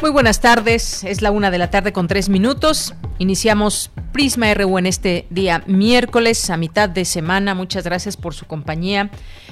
Muy buenas tardes, es la una de la tarde con tres minutos. Iniciamos Prisma RU en este día miércoles, a mitad de semana. Muchas gracias por su compañía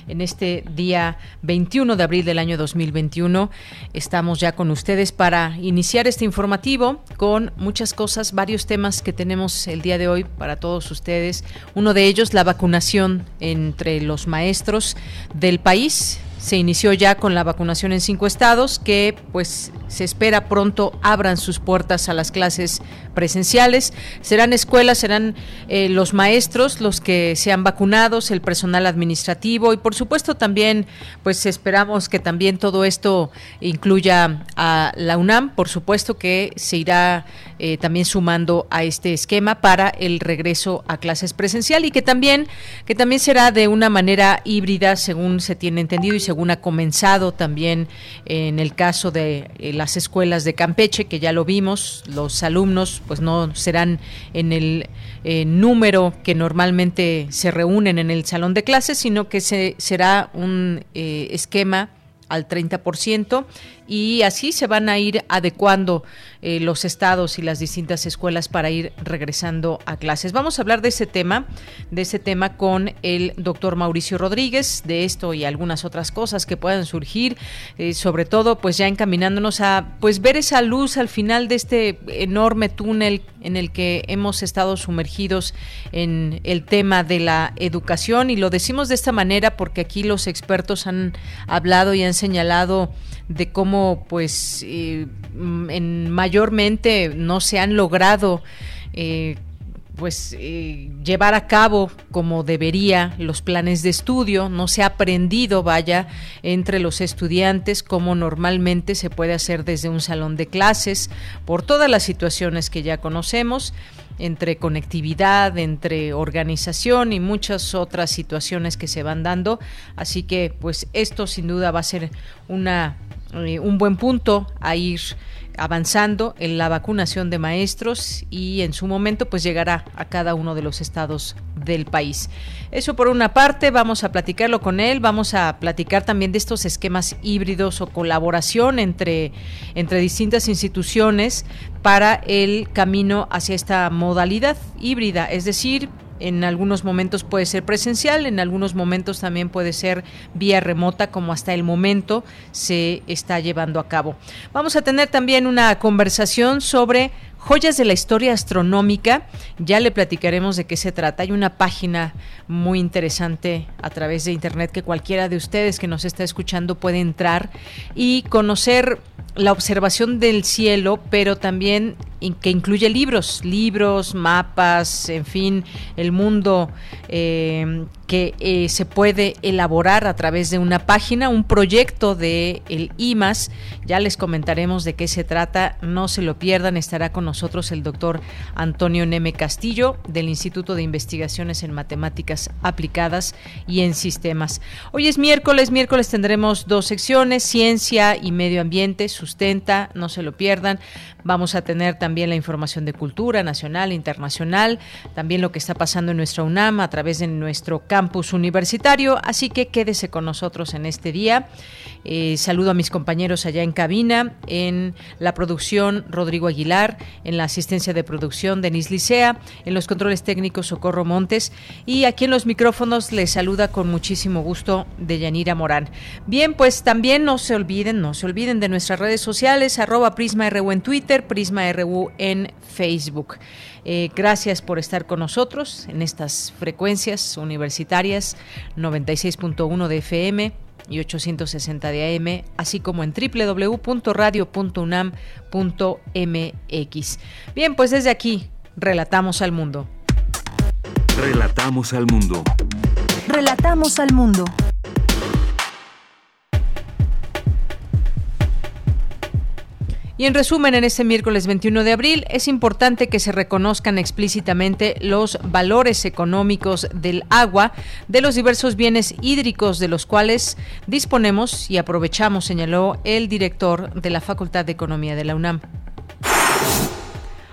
en este día 21 de abril del año 2021. Estamos ya con ustedes para iniciar este informativo con muchas cosas, varios temas que tenemos el día de hoy para todos ustedes. Uno de ellos, la vacunación entre los maestros del país se inició ya con la vacunación en cinco estados que pues se espera pronto abran sus puertas a las clases presenciales. Serán escuelas, serán eh, los maestros los que sean vacunados, el personal administrativo y por supuesto también pues esperamos que también todo esto incluya a la UNAM, por supuesto que se irá eh, también sumando a este esquema para el regreso a clases presencial y que también que también será de una manera híbrida según se tiene entendido y según ha comenzado también en el caso de eh, las escuelas de Campeche que ya lo vimos los alumnos pues no serán en el eh, número que normalmente se reúnen en el salón de clases sino que se, será un esquema al 30% y así se van a ir adecuando eh, los estados y las distintas escuelas para ir regresando a clases. Vamos a hablar de ese tema, de ese tema con el doctor Mauricio Rodríguez, de esto y algunas otras cosas que puedan surgir, eh, sobre todo pues ya encaminándonos a pues ver esa luz al final de este enorme túnel en el que hemos estado sumergidos en el tema de la educación y lo decimos de esta manera porque aquí los expertos han hablado y han señalado de cómo pues eh, en mayormente no se han logrado eh, pues eh, llevar a cabo como debería los planes de estudio, no se ha aprendido, vaya, entre los estudiantes como normalmente se puede hacer desde un salón de clases, por todas las situaciones que ya conocemos entre conectividad, entre organización y muchas otras situaciones que se van dando. Así que, pues esto sin duda va a ser una, eh, un buen punto a ir avanzando en la vacunación de maestros y en su momento pues llegará a cada uno de los estados del país. Eso por una parte, vamos a platicarlo con él, vamos a platicar también de estos esquemas híbridos o colaboración entre, entre distintas instituciones para el camino hacia esta modalidad híbrida, es decir, en algunos momentos puede ser presencial, en algunos momentos también puede ser vía remota, como hasta el momento se está llevando a cabo. Vamos a tener también una conversación sobre joyas de la historia astronómica. Ya le platicaremos de qué se trata. Hay una página muy interesante a través de internet que cualquiera de ustedes que nos está escuchando puede entrar y conocer la observación del cielo, pero también que incluye libros, libros, mapas, en fin, el mundo eh, que eh, se puede elaborar a través de una página, un proyecto de el IMAS. Ya les comentaremos de qué se trata, no se lo pierdan, estará con nosotros el doctor Antonio Neme Castillo del Instituto de Investigaciones en Matemáticas Aplicadas y en Sistemas. Hoy es miércoles, miércoles tendremos dos secciones, ciencia y medio ambiente, sustenta, no se lo pierdan. Vamos a tener también la información de cultura nacional, internacional, también lo que está pasando en nuestra UNAM a través de nuestro campus universitario. Así que quédese con nosotros en este día. Eh, saludo a mis compañeros allá en cabina, en la producción Rodrigo Aguilar, en la asistencia de producción Denis Licea, en los controles técnicos Socorro Montes y aquí en los micrófonos les saluda con muchísimo gusto Deyanira Morán. Bien, pues también no se olviden, no se olviden de nuestras redes sociales, arroba Prisma RU en Twitter, Prisma RU en Facebook. Eh, gracias por estar con nosotros en estas frecuencias universitarias 96.1 de FM y 860 de AM, así como en www.radio.unam.mx. Bien, pues desde aquí, relatamos al mundo. Relatamos al mundo. Relatamos al mundo. Y en resumen, en este miércoles 21 de abril es importante que se reconozcan explícitamente los valores económicos del agua, de los diversos bienes hídricos de los cuales disponemos y aprovechamos, señaló el director de la Facultad de Economía de la UNAM.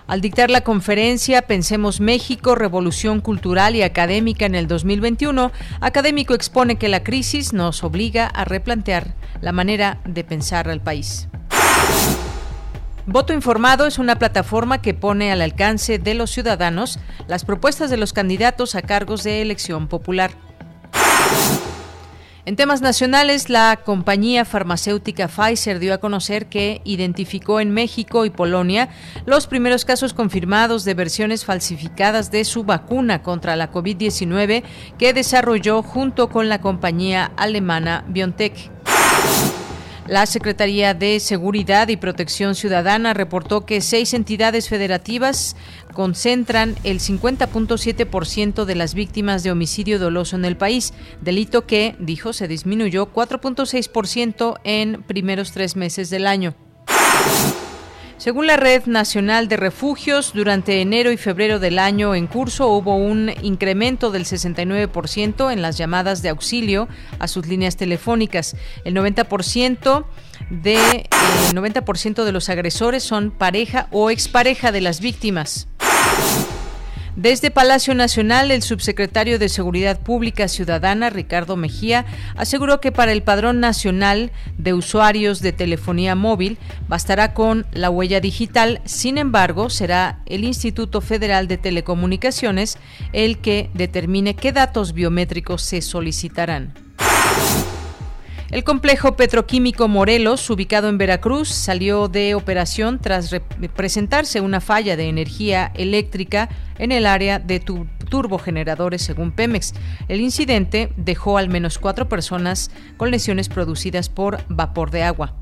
Al dictar la conferencia Pensemos México, Revolución Cultural y Académica en el 2021, Académico expone que la crisis nos obliga a replantear la manera de pensar al país. Voto Informado es una plataforma que pone al alcance de los ciudadanos las propuestas de los candidatos a cargos de elección popular. En temas nacionales, la compañía farmacéutica Pfizer dio a conocer que identificó en México y Polonia los primeros casos confirmados de versiones falsificadas de su vacuna contra la COVID-19 que desarrolló junto con la compañía alemana BioNTech. La Secretaría de Seguridad y Protección Ciudadana reportó que seis entidades federativas concentran el 50.7% de las víctimas de homicidio doloso en el país, delito que, dijo, se disminuyó 4.6% en primeros tres meses del año. Según la Red Nacional de Refugios, durante enero y febrero del año en curso hubo un incremento del 69% en las llamadas de auxilio a sus líneas telefónicas. El 90% de, 90 de los agresores son pareja o expareja de las víctimas. Desde Palacio Nacional, el subsecretario de Seguridad Pública Ciudadana, Ricardo Mejía, aseguró que para el Padrón Nacional de Usuarios de Telefonía Móvil bastará con la huella digital, sin embargo, será el Instituto Federal de Telecomunicaciones el que determine qué datos biométricos se solicitarán. El complejo petroquímico Morelos, ubicado en Veracruz, salió de operación tras presentarse una falla de energía eléctrica en el área de turbogeneradores, según Pemex. El incidente dejó al menos cuatro personas con lesiones producidas por vapor de agua.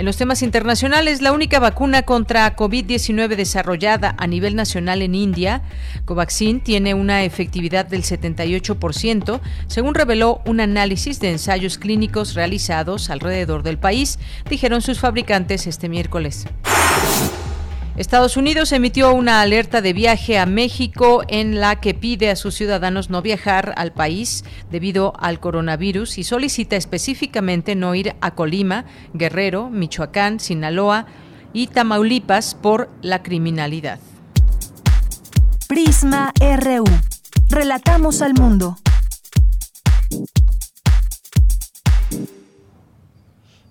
En los temas internacionales, la única vacuna contra COVID-19 desarrollada a nivel nacional en India, Covaxin, tiene una efectividad del 78%, según reveló un análisis de ensayos clínicos realizados alrededor del país, dijeron sus fabricantes este miércoles. Estados Unidos emitió una alerta de viaje a México en la que pide a sus ciudadanos no viajar al país debido al coronavirus y solicita específicamente no ir a Colima, Guerrero, Michoacán, Sinaloa y Tamaulipas por la criminalidad. Prisma RU. Relatamos al mundo.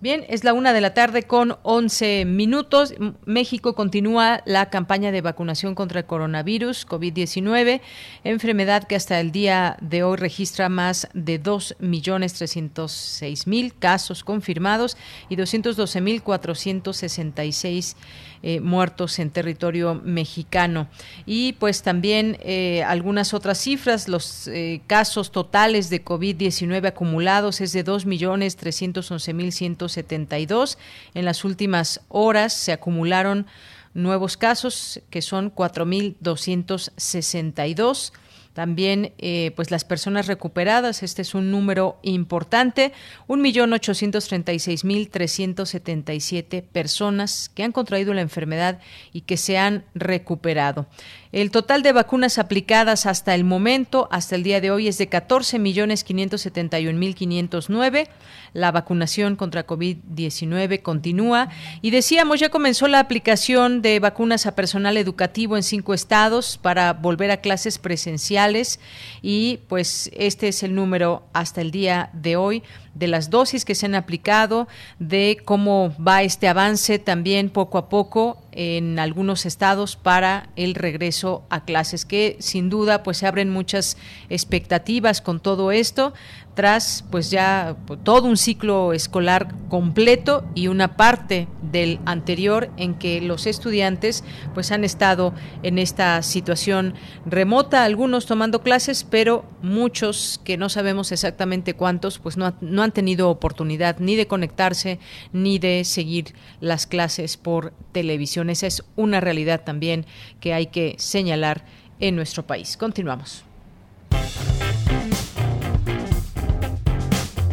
Bien, es la una de la tarde con 11 minutos. México continúa la campaña de vacunación contra el coronavirus COVID-19, enfermedad que hasta el día de hoy registra más de 2.306.000 casos confirmados y 212.466 eh, muertos en territorio mexicano. Y pues también eh, algunas otras cifras, los eh, casos totales de COVID-19 acumulados es de 2.311.172. En las últimas horas se acumularon nuevos casos que son 4.262 también, eh, pues las personas recuperadas, este es un número importante, 1.836.377 personas que han contraído la enfermedad y que se han recuperado. El total de vacunas aplicadas hasta el momento, hasta el día de hoy, es de 14.571.509. La vacunación contra COVID-19 continúa. Y decíamos, ya comenzó la aplicación de vacunas a personal educativo en cinco estados para volver a clases presenciales. Y pues este es el número hasta el día de hoy de las dosis que se han aplicado, de cómo va este avance también poco a poco en algunos estados para el regreso a clases, que sin duda pues se abren muchas expectativas con todo esto tras pues ya todo un ciclo escolar completo y una parte del anterior en que los estudiantes pues han estado en esta situación remota, algunos tomando clases, pero muchos que no sabemos exactamente cuántos pues no, no han tenido oportunidad ni de conectarse ni de seguir las clases por televisión. Esa es una realidad también que hay que señalar en nuestro país. Continuamos.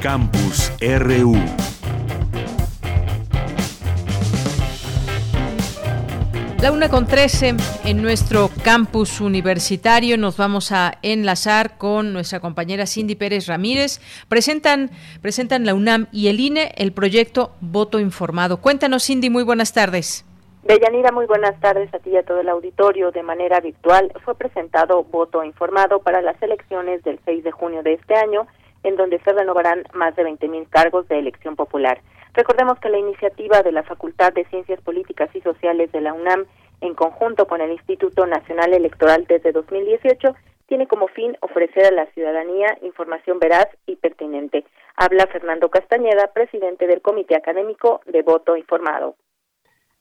Campus RU. La una con trece en nuestro campus universitario. Nos vamos a enlazar con nuestra compañera Cindy Pérez Ramírez. Presentan, presentan la UNAM y el INE el proyecto Voto Informado. Cuéntanos, Cindy, muy buenas tardes. Deyanira, muy buenas tardes a ti y a todo el auditorio. De manera virtual fue presentado Voto Informado para las elecciones del 6 de junio de este año en donde se renovarán más de 20.000 cargos de elección popular. Recordemos que la iniciativa de la Facultad de Ciencias Políticas y Sociales de la UNAM, en conjunto con el Instituto Nacional Electoral desde 2018, tiene como fin ofrecer a la ciudadanía información veraz y pertinente. Habla Fernando Castañeda, presidente del Comité Académico de Voto Informado.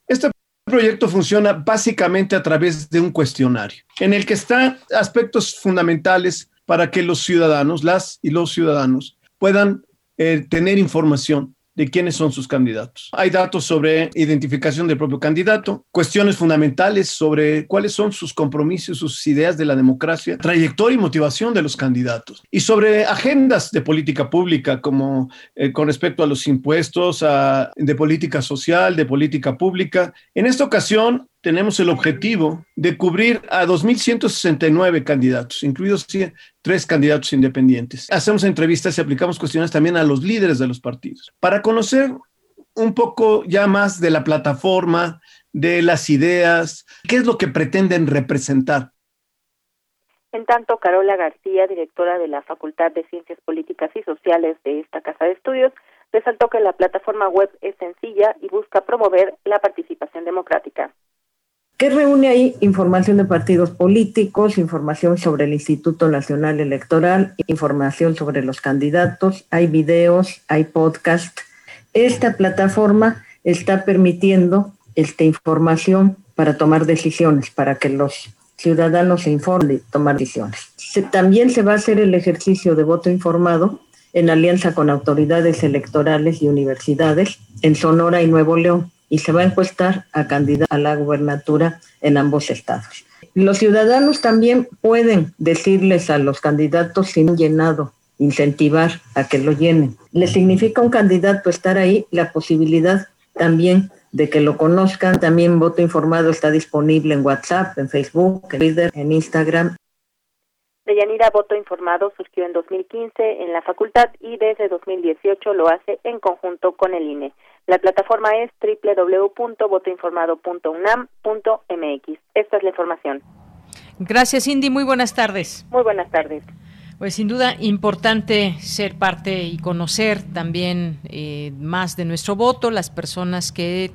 Este proyecto funciona básicamente a través de un cuestionario, en el que están aspectos fundamentales para que los ciudadanos, las y los ciudadanos, puedan eh, tener información de quiénes son sus candidatos. Hay datos sobre identificación del propio candidato, cuestiones fundamentales sobre cuáles son sus compromisos, sus ideas de la democracia, trayectoria y motivación de los candidatos, y sobre agendas de política pública, como eh, con respecto a los impuestos, de política social, de política pública. En esta ocasión, tenemos el objetivo de cubrir a 2.169 candidatos, incluidos tres candidatos independientes. Hacemos entrevistas y aplicamos cuestiones también a los líderes de los partidos para conocer un poco ya más de la plataforma, de las ideas, qué es lo que pretenden representar. En tanto, Carola García, directora de la Facultad de Ciencias Políticas y Sociales de esta Casa de Estudios, resaltó que la plataforma web es sencilla y busca promover la participación democrática. ¿Qué reúne ahí información de partidos políticos, información sobre el Instituto Nacional Electoral, información sobre los candidatos, hay videos, hay podcast. Esta plataforma está permitiendo esta información para tomar decisiones, para que los ciudadanos se informen y tomar decisiones. también se va a hacer el ejercicio de voto informado en alianza con autoridades electorales y universidades en Sonora y Nuevo León y se va a encuestar a candidato a la gubernatura en ambos estados. Los ciudadanos también pueden decirles a los candidatos si han llenado, incentivar a que lo llenen. Le significa un candidato estar ahí la posibilidad también de que lo conozcan. También voto informado está disponible en WhatsApp, en Facebook, en Twitter, en Instagram. Deyanira Voto Informado surgió en 2015 en la facultad y desde 2018 lo hace en conjunto con el INE. La plataforma es www.votoinformado.unam.mx. Esta es la información. Gracias, Indy. Muy buenas tardes. Muy buenas tardes. Pues sin duda importante ser parte y conocer también eh, más de nuestro voto, las personas que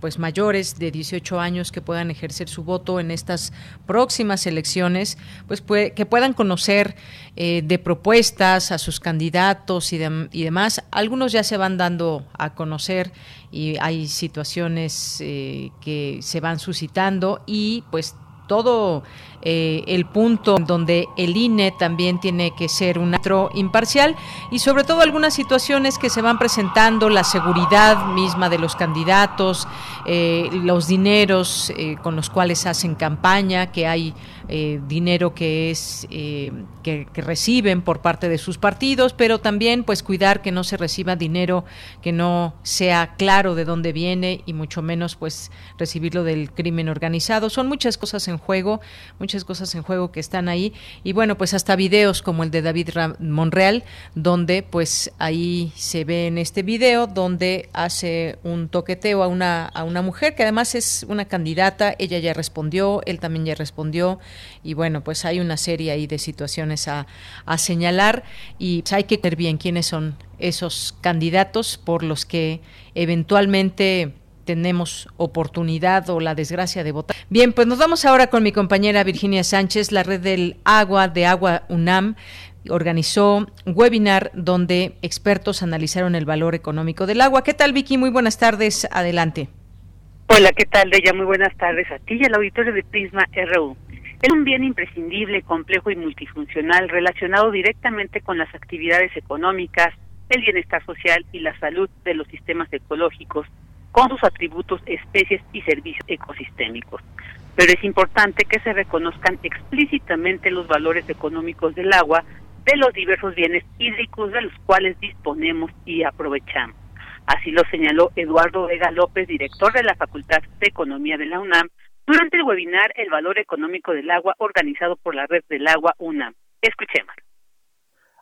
pues mayores de 18 años que puedan ejercer su voto en estas próximas elecciones, pues que puedan conocer eh, de propuestas a sus candidatos y, y, demás. Algunos ya se van dando a conocer y hay situaciones eh, que se van suscitando y pues todo eh, el punto donde el INE también tiene que ser un acto imparcial y sobre todo algunas situaciones que se van presentando, la seguridad misma de los candidatos, eh, los dineros eh, con los cuales hacen campaña, que hay dinero que es que, que, reciben por parte de sus partidos, pero también pues cuidar que no se reciba dinero que no sea claro de dónde viene y mucho menos pues recibirlo del crimen organizado. Son muchas cosas en en juego, muchas cosas en juego que están ahí. Y bueno, pues hasta videos como el de David Monreal, donde pues ahí se ve en este video, donde hace un toqueteo a una, a una mujer que además es una candidata, ella ya respondió, él también ya respondió, y bueno, pues hay una serie ahí de situaciones a, a señalar y pues, hay que ver bien quiénes son esos candidatos por los que eventualmente tenemos oportunidad o la desgracia de votar. Bien, pues nos vamos ahora con mi compañera Virginia Sánchez, la red del agua de Agua UNAM organizó un webinar donde expertos analizaron el valor económico del agua. ¿Qué tal, Vicky? Muy buenas tardes. Adelante. Hola, ¿qué tal, Deya? Muy buenas tardes a ti y al auditorio de Prisma RU. Es un bien imprescindible, complejo y multifuncional relacionado directamente con las actividades económicas, el bienestar social y la salud de los sistemas ecológicos, con sus atributos, especies y servicios ecosistémicos. Pero es importante que se reconozcan explícitamente los valores económicos del agua de los diversos bienes hídricos de los cuales disponemos y aprovechamos. Así lo señaló Eduardo Vega López, director de la Facultad de Economía de la UNAM, durante el webinar El valor económico del agua organizado por la Red del Agua UNAM. Escuchemos.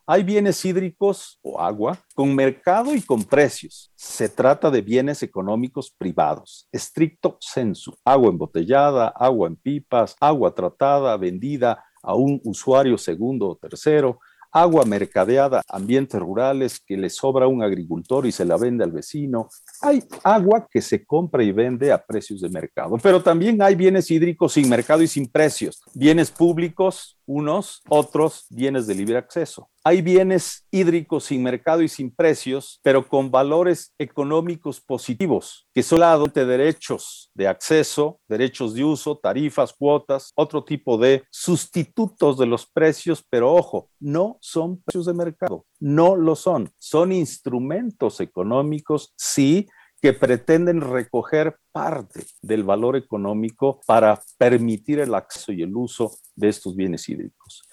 Hay bienes hídricos o agua con mercado y con precios. Se trata de bienes económicos privados, estricto sensu, agua embotellada, agua en pipas, agua tratada, vendida a un usuario segundo o tercero, agua mercadeada, ambientes rurales que le sobra un agricultor y se la vende al vecino. Hay agua que se compra y vende a precios de mercado, pero también hay bienes hídricos sin mercado y sin precios, bienes públicos unos, otros bienes de libre acceso. Hay bienes hídricos sin mercado y sin precios, pero con valores económicos positivos, que son de derechos de acceso, derechos de uso, tarifas, cuotas, otro tipo de sustitutos de los precios, pero ojo, no son precios de mercado, no lo son, son instrumentos económicos, sí, que pretenden recoger parte del valor económico para permitir el acceso y el uso de estos bienes hídricos.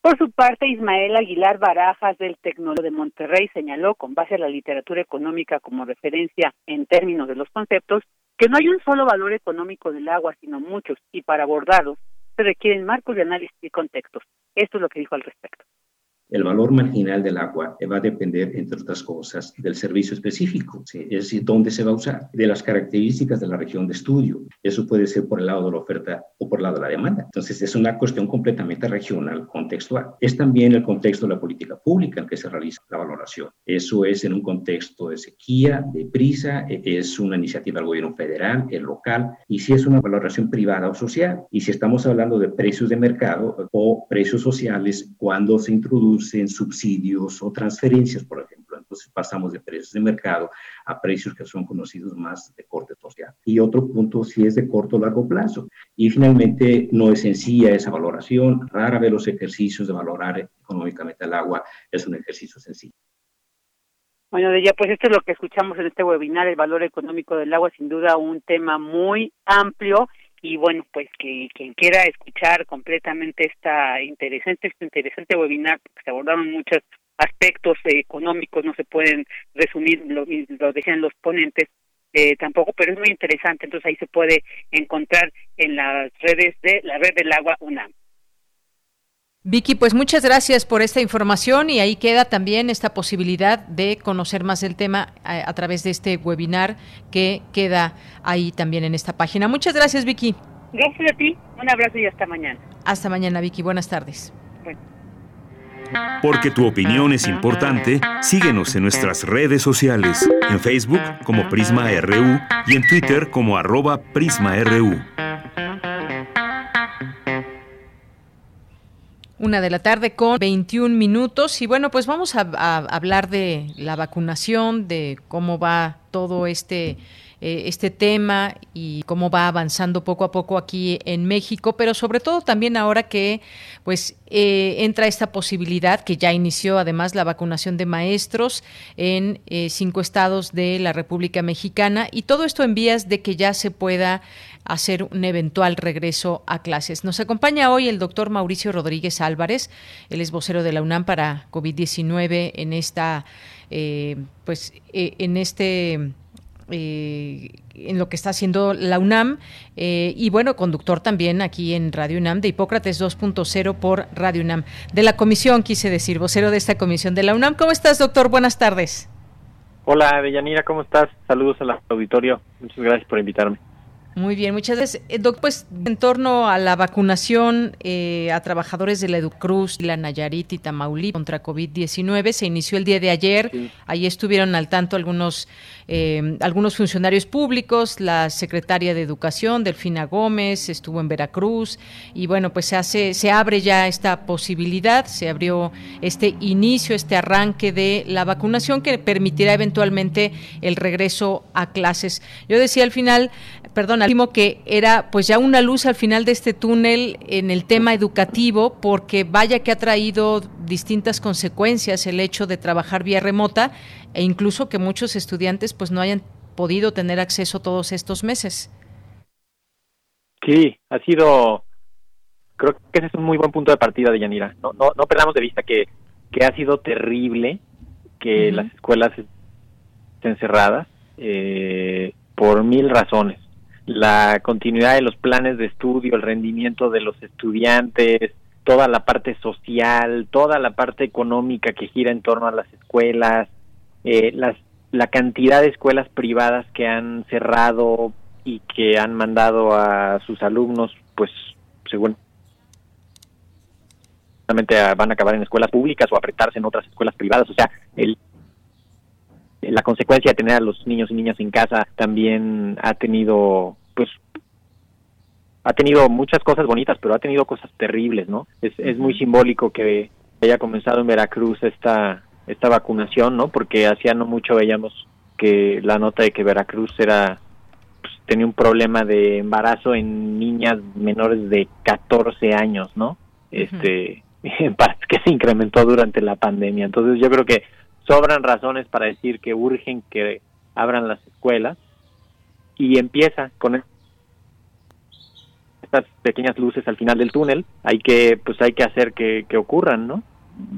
Por su parte, Ismael Aguilar Barajas del Tecnológico de Monterrey señaló, con base a la literatura económica como referencia en términos de los conceptos, que no hay un solo valor económico del agua, sino muchos, y para abordarlos se requieren marcos de análisis y contextos. Esto es lo que dijo al respecto. El valor marginal del agua va a depender, entre otras cosas, del servicio específico, es decir, dónde se va a usar, de las características de la región de estudio. Eso puede ser por el lado de la oferta o por el lado de la demanda. Entonces, es una cuestión completamente regional, contextual. Es también el contexto de la política pública en que se realiza la valoración. Eso es en un contexto de sequía, de prisa, e, es una iniciativa del gobierno federal, el local, y si es una valoración privada o social. Y si estamos hablando de precios de mercado o precios sociales, cuando se introduce en subsidios o transferencias, por ejemplo. Entonces pasamos de precios de mercado a precios que son conocidos más de corte social. Y otro punto si es de corto o largo plazo. Y finalmente no es sencilla esa valoración. Rara vez los ejercicios de valorar económicamente el agua es un ejercicio sencillo. Bueno, ya pues esto es lo que escuchamos en este webinar, el valor económico del agua, sin duda un tema muy amplio y bueno, pues que quien quiera escuchar completamente esta interesante, este interesante webinar, porque se abordaron muchos aspectos económicos, no se pueden resumir, lo, lo decían los ponentes, eh, tampoco, pero es muy interesante, entonces ahí se puede encontrar en las redes de la red del agua UNAM. Vicky, pues muchas gracias por esta información y ahí queda también esta posibilidad de conocer más del tema a, a, través de este webinar que queda ahí también en esta página. Muchas gracias, Vicky. Gracias a ti, un abrazo y hasta mañana. Hasta mañana, Vicky. Buenas tardes. Bueno. Porque tu opinión es importante, síguenos en nuestras redes sociales, en Facebook como Prisma RU y en Twitter como arroba PrismaRU. Una de la tarde con 21 minutos. Y bueno, pues vamos a, a, hablar de la vacunación, de cómo va todo este eh, este tema y cómo va avanzando poco a poco aquí en México, pero sobre todo también ahora que pues eh, entra esta posibilidad que ya inició además la vacunación de maestros en eh, cinco estados de la República Mexicana y todo esto en vías de que ya se pueda hacer un eventual regreso a clases. Nos acompaña hoy el doctor Mauricio Rodríguez Álvarez, él es vocero de la UNAM para COVID-19 en esta, pues, en este eh, en lo que está haciendo la UNAM eh, y bueno, conductor también aquí en Radio UNAM de Hipócrates 2.0 por Radio UNAM. De la comisión, quise decir, vocero de esta comisión de la UNAM. ¿Cómo estás, doctor? Buenas tardes. Hola, Deyanira, ¿cómo estás? Saludos al auditorio. Muchas gracias por invitarme. Muy bien, muchas gracias. Eh, doctor, pues en torno a la vacunación eh, a trabajadores de la Educruz, la Nayarit y Tamaulipas contra COVID-19 se inició el día de ayer. Ahí estuvieron al tanto algunos eh, algunos funcionarios públicos, la secretaria de Educación, Delfina Gómez, estuvo en Veracruz y bueno, pues se hace, se abre ya esta posibilidad, se abrió este inicio, este arranque de la vacunación que permitirá eventualmente el regreso a clases. Yo decía al final, perdón, al que era pues ya una luz al final de este túnel en el tema educativo, porque vaya que ha traído distintas consecuencias el hecho de trabajar vía remota e incluso que muchos estudiantes pues no hayan podido tener acceso todos estos meses. Sí, ha sido, creo que ese es un muy buen punto de partida de Yanira. No, no, no perdamos de vista que, que ha sido terrible que las escuelas estén cerradas eh, por mil razones. La continuidad de los planes de estudio, el rendimiento de los estudiantes, toda la parte social, toda la parte económica que gira en torno a las escuelas, eh, las, la cantidad de escuelas privadas que han cerrado y que han mandado a sus alumnos, pues según van a acabar en escuelas públicas o apretarse en otras escuelas privadas. O sea, el, la consecuencia de tener a los niños y niñas en casa también ha tenido, pues, ha tenido muchas cosas bonitas, pero ha tenido cosas terribles, ¿no? Es, es muy simbólico que haya comenzado en Veracruz esta esta vacunación, ¿no? Porque hacía no mucho veíamos que la nota de que Veracruz era pues, tenía un problema de embarazo en niñas menores de 14 años, ¿no? Este que se incrementó durante la pandemia. Entonces yo creo que sobran razones para decir que urgen que abran las escuelas y empieza con estas pequeñas luces al final del túnel. Hay que pues hay que hacer que, que ocurran, ¿no?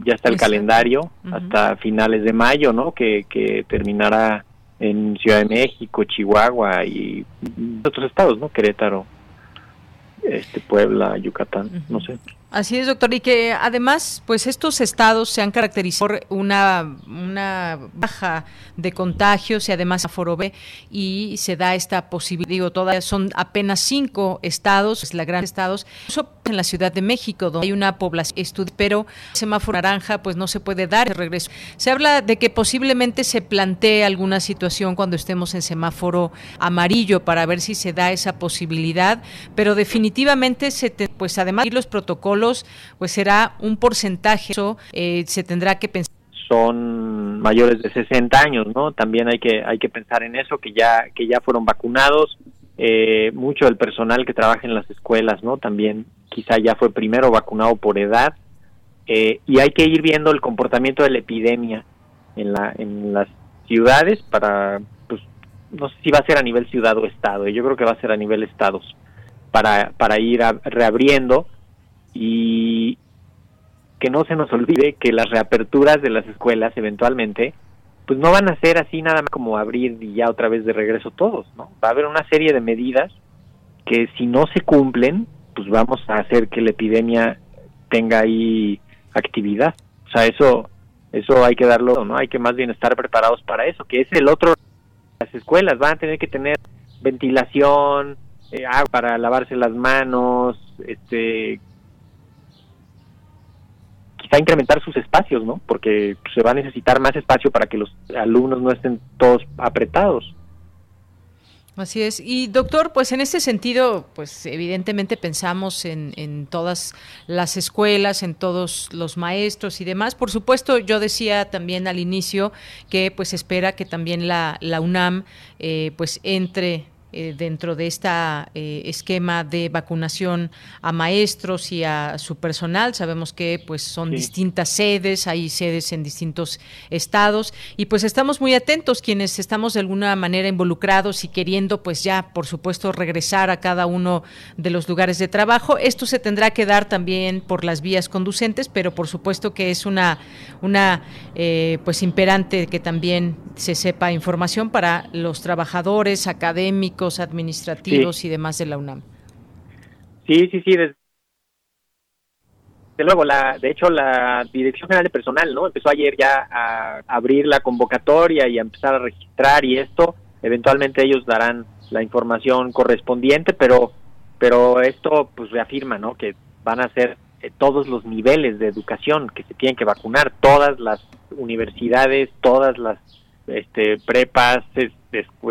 ya está el calendario hasta finales de mayo, ¿no? Que, que terminará en Ciudad de México, Chihuahua y otros estados, ¿no? Querétaro, este Puebla, Yucatán, no sé. Así es, doctor, y que además, pues estos estados se han caracterizado por una, baja de contagios y además aforo B y se da esta posibilidad, digo, todavía son apenas cinco estados, es la gran estados, incluso en la Ciudad de México, donde hay una población pero semáforo naranja, pues no se puede dar el regreso. Se habla de que posiblemente se plantee alguna situación cuando estemos en semáforo amarillo para ver si se da esa posibilidad, pero definitivamente se pues además los protocolos pues será un porcentaje, eso eh, se tendrá que pensar son mayores de 60 años, ¿no? También hay que hay que pensar en eso que ya que ya fueron vacunados, eh, mucho del personal que trabaja en las escuelas, ¿no? También quizá ya fue primero vacunado por edad eh, y hay que ir viendo el comportamiento de la epidemia en la en las ciudades para pues no sé si va a ser a nivel ciudad o estado, yo creo que va a ser a nivel estados para para ir reabriendo y que no se nos olvide que las reaperturas de las escuelas eventualmente pues no van a ser así nada más como abrir y ya otra vez de regreso todos, ¿no? Va a haber una serie de medidas que si no se cumplen, pues vamos a hacer que la epidemia tenga ahí actividad. O sea, eso eso hay que darlo, ¿no? Hay que más bien estar preparados para eso, que es el otro las escuelas van a tener que tener ventilación, eh, agua para lavarse las manos, este quizá incrementar sus espacios, ¿no? Porque se va a necesitar más espacio para que los alumnos no estén todos apretados. Así es. Y doctor, pues en ese sentido, pues evidentemente pensamos en, en, todas las escuelas, en todos los maestros y demás. Por supuesto, yo decía también al inicio que pues espera que también la, la UNAM eh, pues entre eh, dentro de este esquema de vacunación a maestros y a su personal. Sabemos que pues son distintas sedes, hay sedes en distintos estados y pues estamos muy atentos quienes estamos de alguna manera involucrados y queriendo pues ya por supuesto regresar a cada uno de los lugares de trabajo. Esto se tendrá que dar también por las vías conducentes, pero por supuesto que es una una eh, pues imperante que también se sepa información para los trabajadores académicos administrativos y demás de la UNAM. Sí, sí, sí. Desde, luego, la, de hecho, la Dirección General de Personal, ¿no? Empezó ayer ya a abrir la convocatoria y a empezar a registrar y esto, eventualmente ellos darán la información correspondiente, pero, pero esto pues reafirma, ¿no? Que van a ser eh, todos los niveles de educación que se tienen que vacunar, todas las universidades, todas las este, prepas,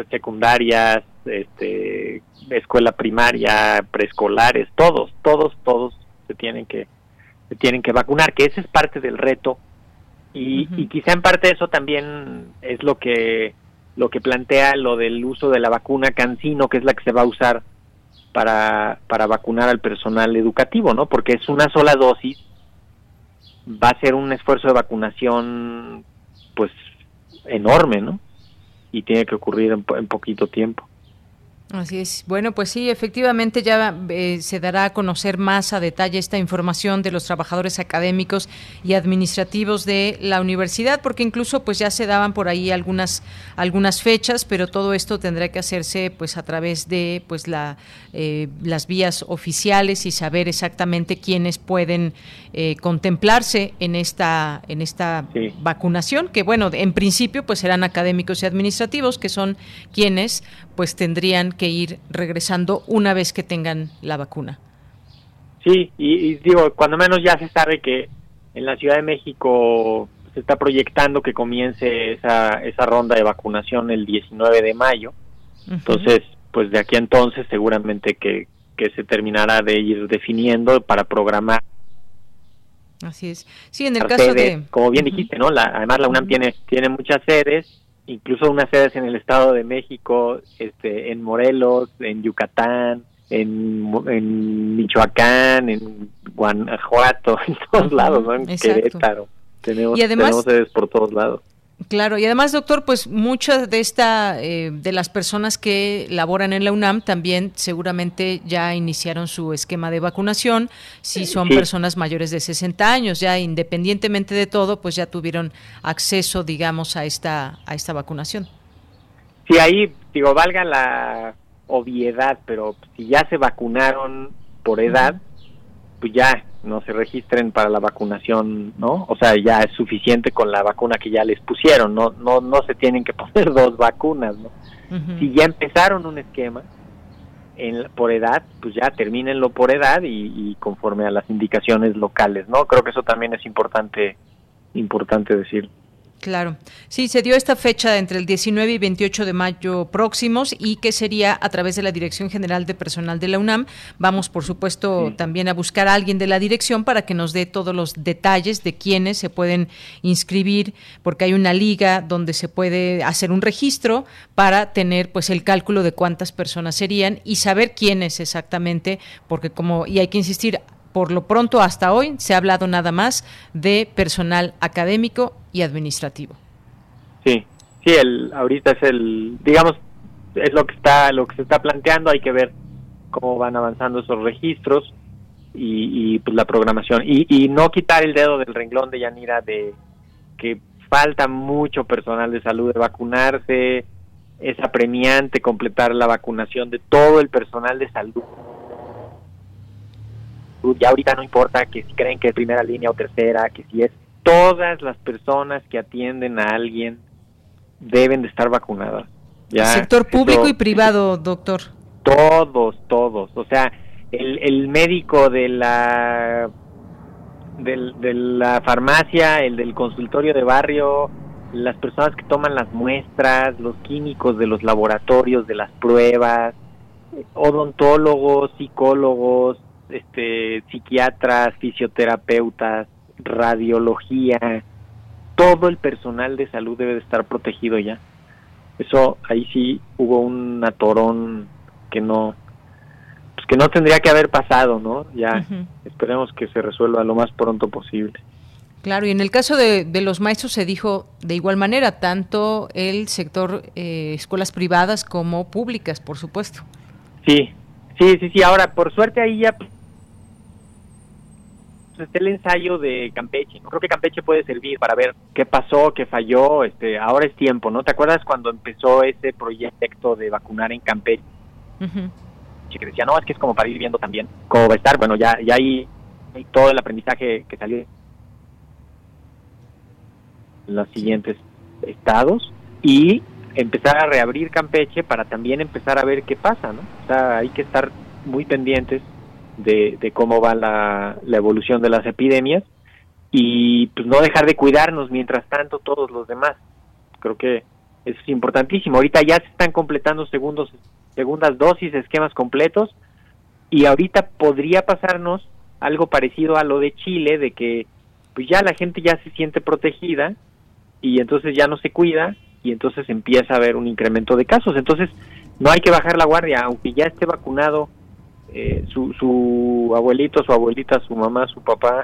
secundarias, este, escuela primaria, preescolares, todos, todos, todos se tienen que se tienen que vacunar, que ese es parte del reto y, y quizá en parte eso también es lo que lo que plantea lo del uso de la vacuna Cancino, que es la que se va a usar para, para vacunar al personal educativo, ¿no? Porque es una sola dosis, va a ser un esfuerzo de vacunación, pues, enorme, ¿no? Y tiene que ocurrir en poquito tiempo. Así es. Bueno, pues sí, efectivamente ya eh, se dará a conocer más a detalle esta información de los trabajadores académicos y administrativos de la universidad, porque incluso pues ya se daban por ahí algunas algunas fechas, pero todo esto tendrá que hacerse pues a través de pues la eh, las vías oficiales y saber exactamente quiénes pueden eh, contemplarse en esta en esta vacunación, que bueno, en principio pues serán académicos y administrativos, que son quienes pues tendrían que ir regresando una vez que tengan la vacuna. Sí, y, digo, cuando menos ya se sabe que en la Ciudad de México se está proyectando que comience esa, esa ronda de vacunación el 19 de mayo. Entonces, pues de aquí a entonces seguramente que, que se terminará de ir definiendo para programar Así es. Sí, en el caso de... Como bien dijiste, ¿no? La, además la UNAM tiene, tiene muchas sedes incluso unas sedes en el Estado de México, este, en Morelos, en Yucatán, en, Michoacán, en Guanajuato, en todos lados, ¿no? En Querétaro. Tenemos, tenemos sedes por todos lados. Claro, y además, doctor, pues muchas de esta, eh, de las personas que laboran en la UNAM también seguramente ya iniciaron su esquema de vacunación. Si son personas mayores de 60 años, ya independientemente de todo, pues ya tuvieron acceso, digamos, a esta, a esta vacunación. Sí, ahí, digo, valga la obviedad, pero si ya se vacunaron por edad, pues ya no se registren para la vacunación, ¿no? O sea, ya es suficiente con la vacuna que ya les pusieron, no no no se tienen que poner dos vacunas, ¿no? Si ya empezaron un esquema en, por edad, pues ya termínenlo por edad y, y, conforme a las indicaciones locales, ¿no? Creo que eso también es importante importante decir. Claro. Sí, se dio esta fecha entre el 19 y 28 de mayo próximos y que sería a través de la Dirección General de Personal de la UNAM. Vamos, por supuesto, también a buscar a alguien de la dirección para que nos dé todos los detalles de quiénes se pueden inscribir, porque hay una liga donde se puede hacer un registro para tener pues el cálculo de cuántas personas serían y saber quiénes exactamente, porque como y hay que insistir, por lo pronto hasta hoy se ha hablado nada más de personal académico y administrativo. Sí, sí, el, ahorita es el, digamos, es lo que está, lo que se está planteando. Hay que ver cómo van avanzando esos registros y, pues la programación y, y no quitar el dedo del renglón de Yanira de que falta mucho personal de salud de vacunarse, es apremiante completar la vacunación de todo el personal de salud ya ahorita no importa que si creen que es primera línea o tercera, que si es todas las personas que atienden a alguien deben de estar vacunadas. ¿ya? Sector público y privado, doctor. Todos, todos. O sea, el, el médico de la del, de la farmacia, el del consultorio de barrio, las personas que toman las muestras, los químicos de los laboratorios, de las pruebas, odontólogos, psicólogos, este, psiquiatras, fisioterapeutas, radiología, todo el personal de salud debe de estar protegido ya. Eso ahí sí hubo un atorón que no pues que no tendría que haber pasado, ¿no? Ya esperemos que se resuelva lo más pronto posible. Claro, y en el caso de, los maestros se dijo de igual manera, tanto el sector eh, escuelas privadas como públicas, por supuesto. Sí, sí, sí, sí. Ahora, por suerte ahí ya está el ensayo de Campeche. ¿no? Creo que Campeche puede servir para ver qué pasó, qué falló. Este, ahora es tiempo, ¿no? ¿Te acuerdas cuando empezó ese proyecto de vacunar en Campeche? Que decía, no, es que es como para ir viendo también cómo va a estar. Bueno, ya, ya hay, todo el aprendizaje que salió en los siguientes estados y empezar a reabrir Campeche para también empezar a ver qué pasa, ¿no? O sea, hay que estar muy pendientes de, cómo va la, evolución de las epidemias y pues no dejar de cuidarnos mientras tanto todos los demás. Creo que eso es importantísimo. Ahorita ya se están completando segundos, segundas dosis, esquemas completos y ahorita podría pasarnos algo parecido a lo de Chile, de que pues ya la gente ya se siente protegida y entonces ya no se cuida y entonces empieza a haber un incremento de casos. Entonces no hay que bajar la guardia, aunque ya esté vacunado eh, su, su abuelito, su abuelita, su mamá, su papá,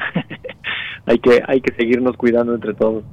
hay que hay que seguirnos cuidando entre todos.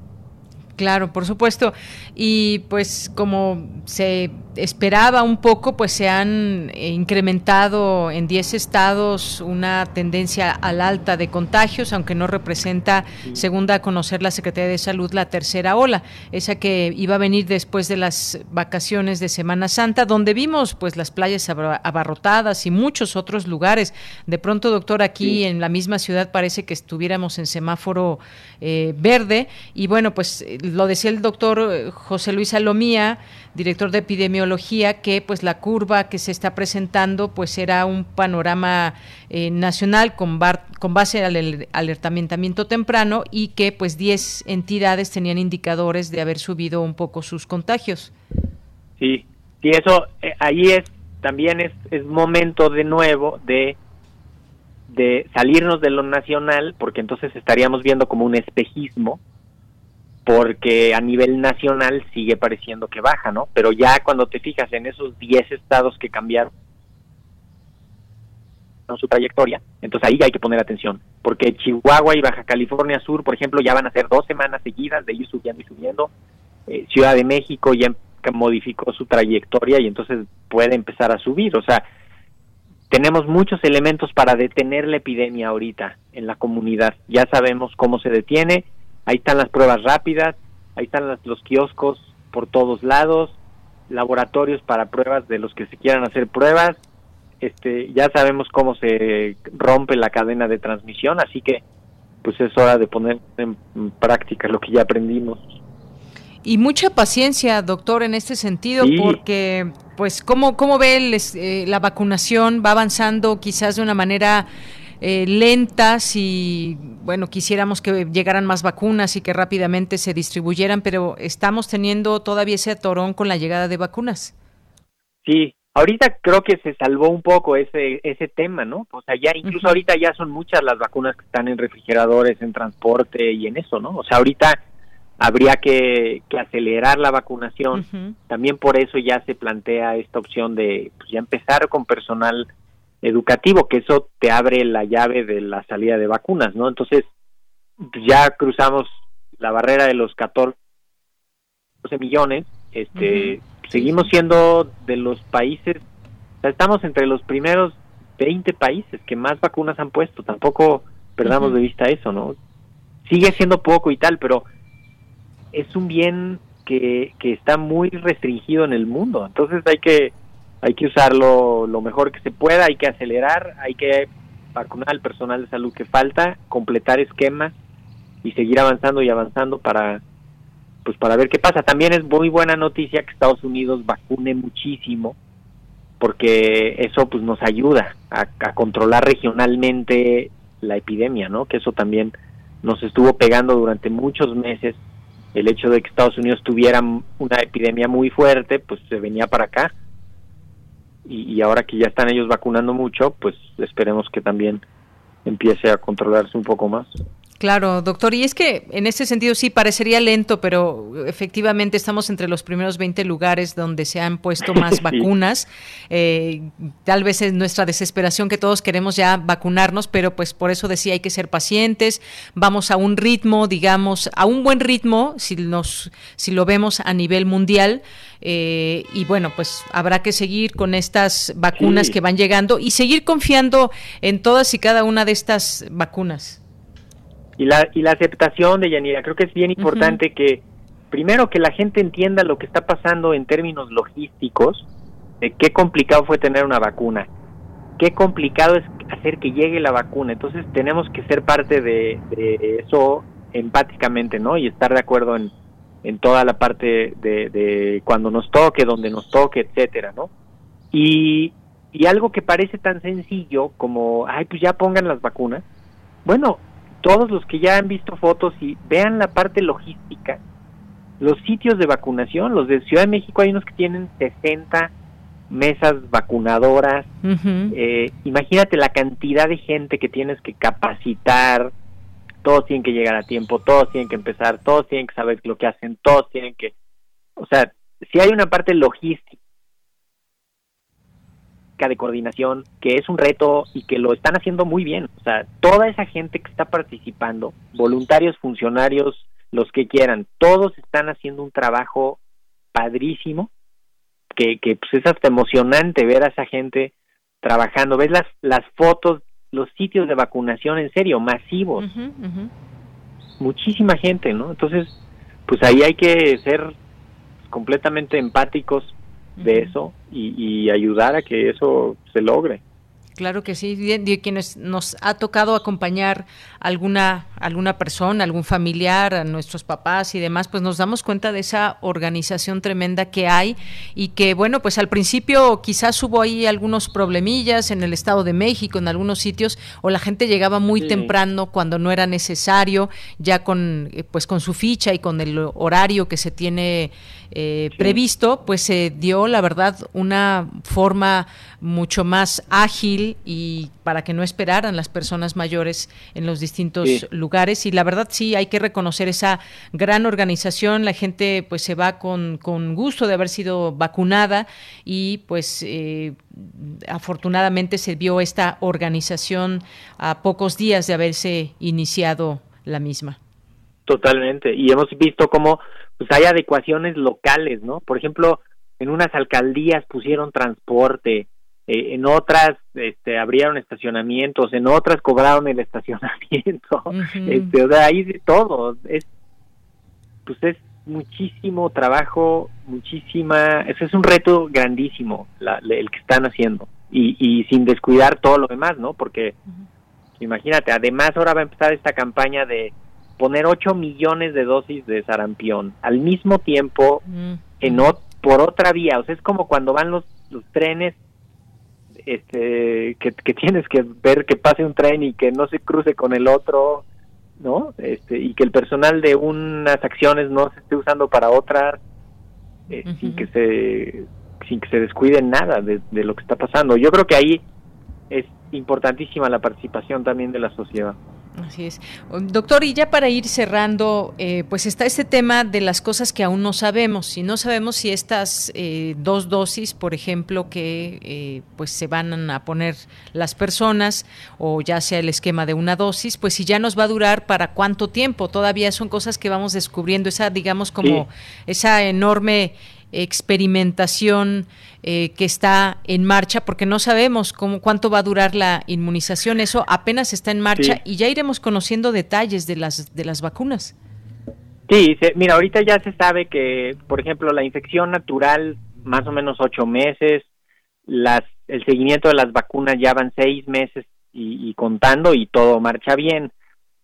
Claro, por supuesto. Y pues como se esperaba un poco, pues se han eh, incrementado en 10 estados una tendencia al alta de contagios, aunque no representa, según da a conocer la Secretaría de Salud, la tercera ola, esa que iba a venir después de las vacaciones de Semana Santa, donde vimos pues las playas abarrotadas y muchos otros lugares. De pronto, doctor, aquí en la misma ciudad parece que estuviéramos en semáforo eh, verde y bueno, pues lo decía el doctor eh, José Luis Salomía, director de epidemiología, que pues la curva que se está presentando pues era un panorama eh, nacional con, base al alertamiento temprano y que pues 10 entidades tenían indicadores de haber subido un poco sus contagios. Sí, sí, eso eh, ahí es también es, es momento de nuevo de salirnos de lo nacional, porque entonces estaríamos viendo como un espejismo porque a nivel nacional sigue pareciendo que baja, ¿no? Pero ya cuando te fijas en esos 10 estados que cambiaron su trayectoria, entonces ahí hay que poner atención, porque Chihuahua y Baja California Sur, por ejemplo, ya van a ser dos semanas seguidas de ir subiendo y subiendo. Eh, Ciudad de México ya modificó su trayectoria y entonces puede empezar a subir. O sea, tenemos muchos elementos para detener la epidemia ahorita en la comunidad. Ya sabemos cómo se detiene, Ahí están las pruebas rápidas, ahí están los kioscos por todos lados, laboratorios para pruebas de los que se quieran hacer pruebas. Este, ya sabemos cómo se rompe la cadena de transmisión, así que pues es hora de poner en práctica lo que ya aprendimos. Y mucha paciencia, doctor, en este sentido, porque, pues, ¿cómo, cómo ve eh, la vacunación? ¿Va avanzando quizás de una manera eh, lentas y bueno, quisiéramos que llegaran más vacunas y que rápidamente se distribuyeran, pero estamos teniendo todavía ese atorón con la llegada de vacunas. Sí, ahorita creo que se salvó un poco ese ese tema, ¿no? O sea, ya incluso ahorita ya son muchas las vacunas que están en refrigeradores, en transporte y en eso, ¿no? O sea, ahorita habría que, acelerar la vacunación. También por eso ya se plantea esta opción de pues, ya empezar con personal educativo, que eso te abre la llave de la salida de vacunas, ¿no? Entonces, ya cruzamos la barrera de los 14 millones, este, seguimos siendo de los países, o sea, estamos entre los primeros 20 países que más vacunas han puesto, tampoco perdamos de vista eso, ¿no? Sigue siendo poco y tal, pero es un bien que, que está muy restringido en el mundo, entonces hay que hay que usarlo lo mejor que se pueda, hay que acelerar, hay que vacunar al personal de salud que falta, completar esquemas y seguir avanzando y avanzando para pues para ver qué pasa. También es muy buena noticia que Estados Unidos vacune muchísimo porque eso pues nos ayuda a, a controlar regionalmente la epidemia, ¿no? Que eso también nos estuvo pegando durante muchos meses el hecho de que Estados Unidos tuviera una epidemia muy fuerte, pues se venía para acá y, ahora que ya están ellos vacunando mucho, pues esperemos que también empiece a controlarse un poco más. Claro, doctor. Y es que en ese sentido sí parecería lento, pero efectivamente estamos entre los primeros 20 lugares donde se han puesto más vacunas. Eh, tal vez es nuestra desesperación que todos queremos ya vacunarnos, pero pues por eso decía hay que ser pacientes. Vamos a un ritmo, digamos, a un buen ritmo, si nos, si lo vemos a nivel mundial. Eh, y bueno, pues habrá que seguir con estas vacunas que van llegando y seguir confiando en todas y cada una de estas vacunas. Y la, y la aceptación de Yanira, creo que es bien importante que primero que la gente entienda lo que está pasando en términos logísticos, de qué complicado fue tener una vacuna, qué complicado es hacer que llegue la vacuna. Entonces tenemos que ser parte de, eso empáticamente, ¿no? Y estar de acuerdo en, en toda la parte de, de, cuando nos toque, donde nos toque, etcétera, ¿no? Y, y algo que parece tan sencillo como, ay, pues ya pongan las vacunas. Bueno, todos los que ya han visto fotos y vean la parte logística, los sitios de vacunación, los de Ciudad de México hay unos que tienen 60 mesas vacunadoras, eh, imagínate la cantidad de gente que tienes que capacitar, todos tienen que llegar a tiempo, todos tienen que empezar, todos tienen que saber lo que hacen, todos tienen que, o sea, si hay una parte logística de coordinación, que es un reto y que lo están haciendo muy bien. O sea, toda esa gente que está participando, voluntarios, funcionarios, los que quieran, todos están haciendo un trabajo padrísimo, que, que pues es hasta emocionante ver a esa gente trabajando. Ves las, las fotos, los sitios de vacunación en serio, masivos. Muchísima gente, ¿no? Entonces, pues ahí hay que ser completamente empáticos de eso y, ayudar a que eso se logre. Claro que sí, de, quienes nos ha tocado acompañar alguna alguna persona, algún familiar, a nuestros papás y demás, pues nos damos cuenta de esa organización tremenda que hay y que bueno, pues al principio quizás hubo ahí algunos problemillas en el Estado de México, en algunos sitios o la gente llegaba muy temprano cuando no era necesario, ya con eh, pues con su ficha y con el horario que se tiene eh, previsto, pues se dio, la verdad, una forma mucho más ágil y para que no esperaran las personas mayores en los distintos lugares. Y la verdad sí, hay que reconocer esa gran organización. La gente pues se va con, con gusto de haber sido vacunada y pues eh, afortunadamente se vio esta organización a pocos días de haberse iniciado la misma. Totalmente. Y hemos visto cómo pues hay adecuaciones locales, ¿no? Por ejemplo, en unas alcaldías pusieron transporte, eh, en otras este, abrieron estacionamientos, en otras cobraron el estacionamiento, este, o sea, hay de todo, es, pues es muchísimo trabajo, muchísima, ese es un reto grandísimo el que están haciendo. Y, y sin descuidar todo lo demás, ¿no? Porque imagínate, además ahora va a empezar esta campaña de poner 8 millones de dosis de sarampión al mismo tiempo en por otra vía, o sea, es como cuando van los, los trenes este que, que, tienes que ver que pase un tren y que no se cruce con el otro, ¿no? Este y que el personal de unas acciones no se esté usando para otras eh, sin que se sin que se descuide nada de, de lo que está pasando. Yo creo que ahí es importantísima la participación también de la sociedad. Así es. Doctor, y ya para ir cerrando, eh, pues está este tema de las cosas que aún no sabemos. Si no sabemos si estas eh, dos dosis, por ejemplo, que eh, pues se van a poner las personas, o ya sea el esquema de una dosis, pues si ya nos va a durar para cuánto tiempo. Todavía son cosas que vamos descubriendo, esa, digamos, como esa enorme experimentación eh, que está en marcha, porque no sabemos cómo, cuánto va a durar la inmunización. Eso apenas está en marcha y ya iremos conociendo detalles de las, de las vacunas. Sí, mira, ahorita ya se sabe que, por ejemplo, la infección natural, más o menos ocho meses, las, el seguimiento de las vacunas ya van seis meses y contando y todo marcha bien.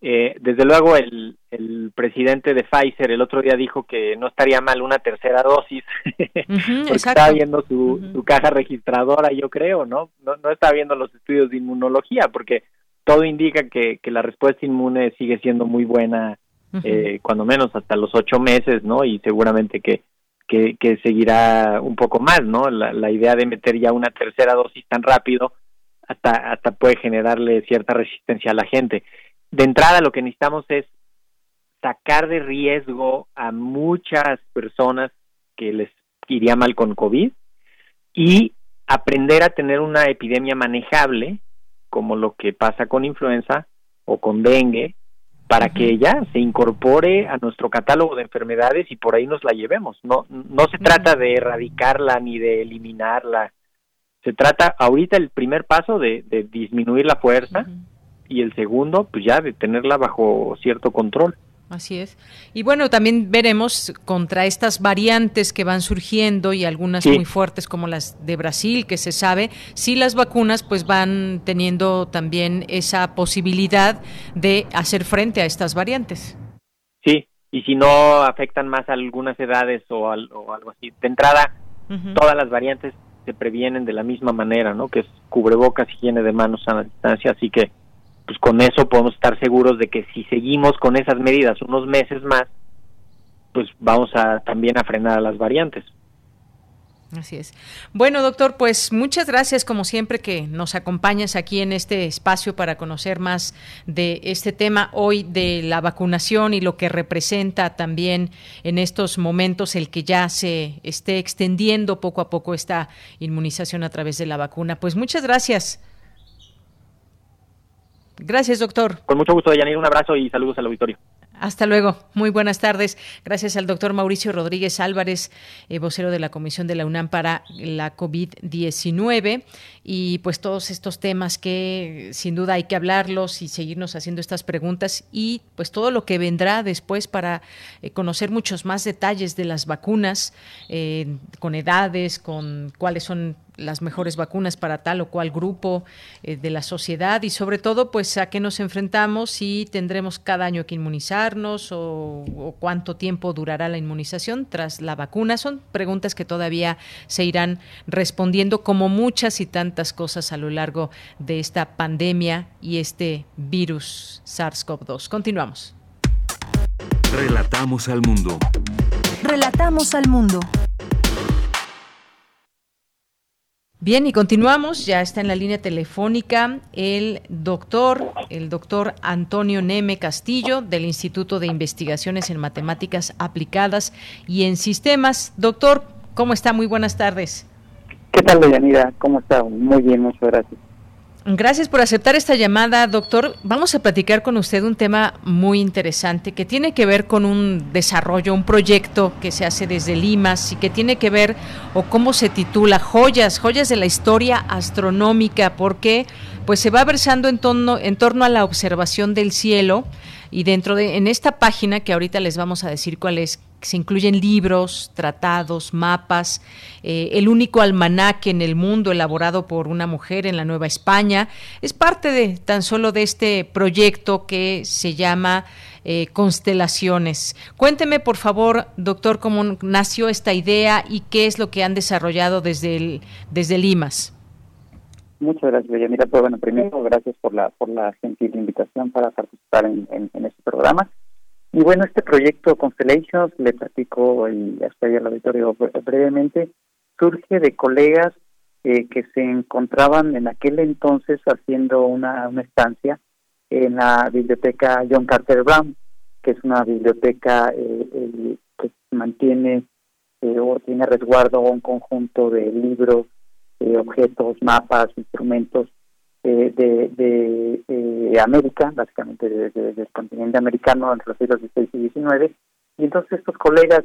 Eh, desde luego, el, el, presidente de Pfizer el otro día dijo que no estaría mal una tercera dosis, porque estaba viendo su, su, caja registradora, yo creo, ¿no? ¿no? No está viendo los estudios de inmunología, porque todo indica que, que la respuesta inmune sigue siendo muy buena, eh, cuando menos hasta los ocho meses, ¿no? Y seguramente que, que, que seguirá un poco más, ¿no? La, la idea de meter ya una tercera dosis tan rápido hasta, hasta puede generarle cierta resistencia a la gente de entrada lo que necesitamos es sacar de riesgo a muchas personas que les iría mal con COVID y aprender a tener una epidemia manejable, como lo que pasa con influenza o con dengue, para que ella se incorpore a nuestro catálogo de enfermedades y por ahí nos la llevemos. No, no se trata de erradicarla ni de eliminarla. Se trata ahorita el primer paso de, disminuir la fuerza y el segundo, pues ya de tenerla bajo cierto control. Así es. Y bueno, también veremos contra estas variantes que van surgiendo y algunas muy fuertes como las de Brasil, que se sabe, si las vacunas pues van teniendo también esa posibilidad de hacer frente a estas variantes. Sí, y si no afectan más a algunas edades o, algo así. De entrada, todas las variantes se previenen de la misma manera, ¿no? Que es cubrebocas, higiene de manos a la distancia, así que pues con eso podemos estar seguros de que si seguimos con esas medidas unos meses más, pues vamos a también a frenar a las variantes. Así es. Bueno, doctor, pues muchas gracias como siempre que nos acompañas aquí en este espacio para conocer más de este tema hoy de la vacunación y lo que representa también en estos momentos el que ya se esté extendiendo poco a poco esta inmunización a través de la vacuna. Pues muchas gracias. Gracias, doctor. Con mucho gusto, Deyanir. Un abrazo y saludos al auditorio. Hasta luego. Muy buenas tardes. Gracias al doctor Mauricio Rodríguez Álvarez, eh, vocero de la Comisión de la UNAM para la COVID-19. Y pues todos estos temas que sin duda hay que hablarlos y seguirnos haciendo estas preguntas y pues todo lo que vendrá después para eh, conocer muchos más detalles de las vacunas, eh, con edades, con cuáles son las mejores vacunas para tal o cual grupo eh, de la sociedad y sobre todo pues a qué nos enfrentamos y tendremos cada año que inmunizarnos o, cuánto tiempo durará la inmunización tras la vacuna. Son preguntas que todavía se irán respondiendo como muchas y tantas cosas a lo largo de esta pandemia y este virus SARS-CoV-2. Continuamos. Relatamos al mundo. Relatamos al mundo. Bien, y continuamos. Ya está en la línea telefónica el doctor, el doctor Antonio Neme Castillo del Instituto de Investigaciones en Matemáticas Aplicadas y en Sistemas. Doctor, ¿cómo está? Muy buenas tardes. ¿Qué tal, Deyanira? ¿Cómo está? Muy bien, muchas gracias. Gracias por aceptar esta llamada, doctor. Vamos a platicar con usted un tema muy interesante que tiene que ver con un desarrollo, un proyecto que se hace desde Limas y que tiene que ver, o cómo se titula, Joyas, Joyas de la Historia Astronómica, porque pues se va versando en torno, en torno a la observación del cielo y dentro de, en esta página que ahorita les vamos a decir cuál es, se incluyen libros, tratados, mapas, eh, el único almanaque en el mundo elaborado por una mujer en la Nueva España. Es parte de tan solo de este proyecto que se llama eh, Constelaciones. Cuénteme, por favor, doctor, cómo nació esta idea y qué es lo que han desarrollado desde, el, desde Limas. Muchas gracias, Mira, Pues bueno, primero, gracias por la, por la gentil invitación para participar en este programa. Y bueno, este proyecto Constellations, le platico y hasta ahí al auditorio brevemente, surge de colegas eh, que se encontraban en aquel entonces haciendo una, una estancia en la biblioteca John Carter Brown, que es una biblioteca eh, que mantiene eh, o tiene resguardo un conjunto de libros, objetos, mapas, instrumentos eh, de, de América, básicamente desde el continente americano entre los siglos XVI y XIX. Y entonces estos colegas,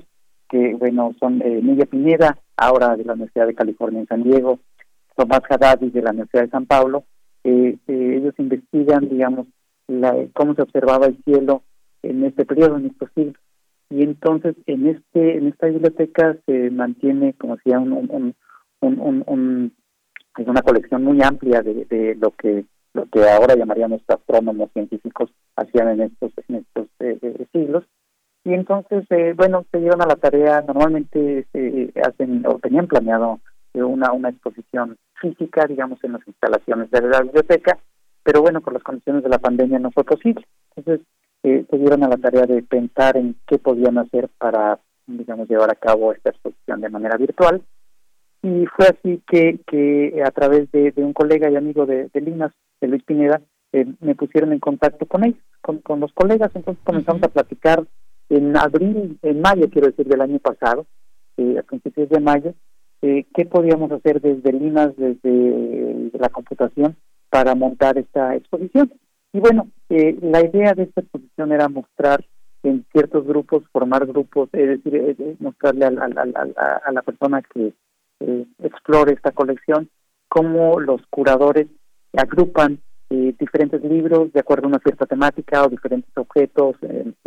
que bueno, son eh, Pineda, ahora de la Universidad de California en San Diego, Tomás Haddadi de la Universidad de San Paulo, eh, eh, ellos investigan, digamos, la, cómo se observaba el cielo en este periodo, en estos siglos. Y entonces en este en esta biblioteca se mantiene, como decía, un, un, un es una colección muy amplia de, de lo que lo que ahora llamaríamos astrónomos científicos hacían en estos en estos eh, eh, siglos. Y entonces eh, bueno se llevan a la tarea normalmente se hacen o tenían planeado una una exposición física digamos en las instalaciones de la biblioteca pero bueno por las condiciones de la pandemia no fue posible. Entonces se dieron a la tarea de pensar en qué podían hacer para digamos llevar a cabo esta exposición de manera virtual y fue así que, que a través de, un colega y amigo de, de Limas, de Luis Pineda, me pusieron en contacto con ellos, con, los colegas, entonces comenzamos a platicar en abril, en mayo, quiero decir, del año pasado, a principios de mayo, qué podíamos hacer desde Linas, desde la computación, para montar esta exposición. Y bueno, la idea de esta exposición era mostrar en ciertos grupos, formar grupos, es decir, eh, eh, mostrarle a, a, la persona que eh, explore esta colección cómo los curadores agrupan diferentes libros de acuerdo a una cierta temática o diferentes objetos,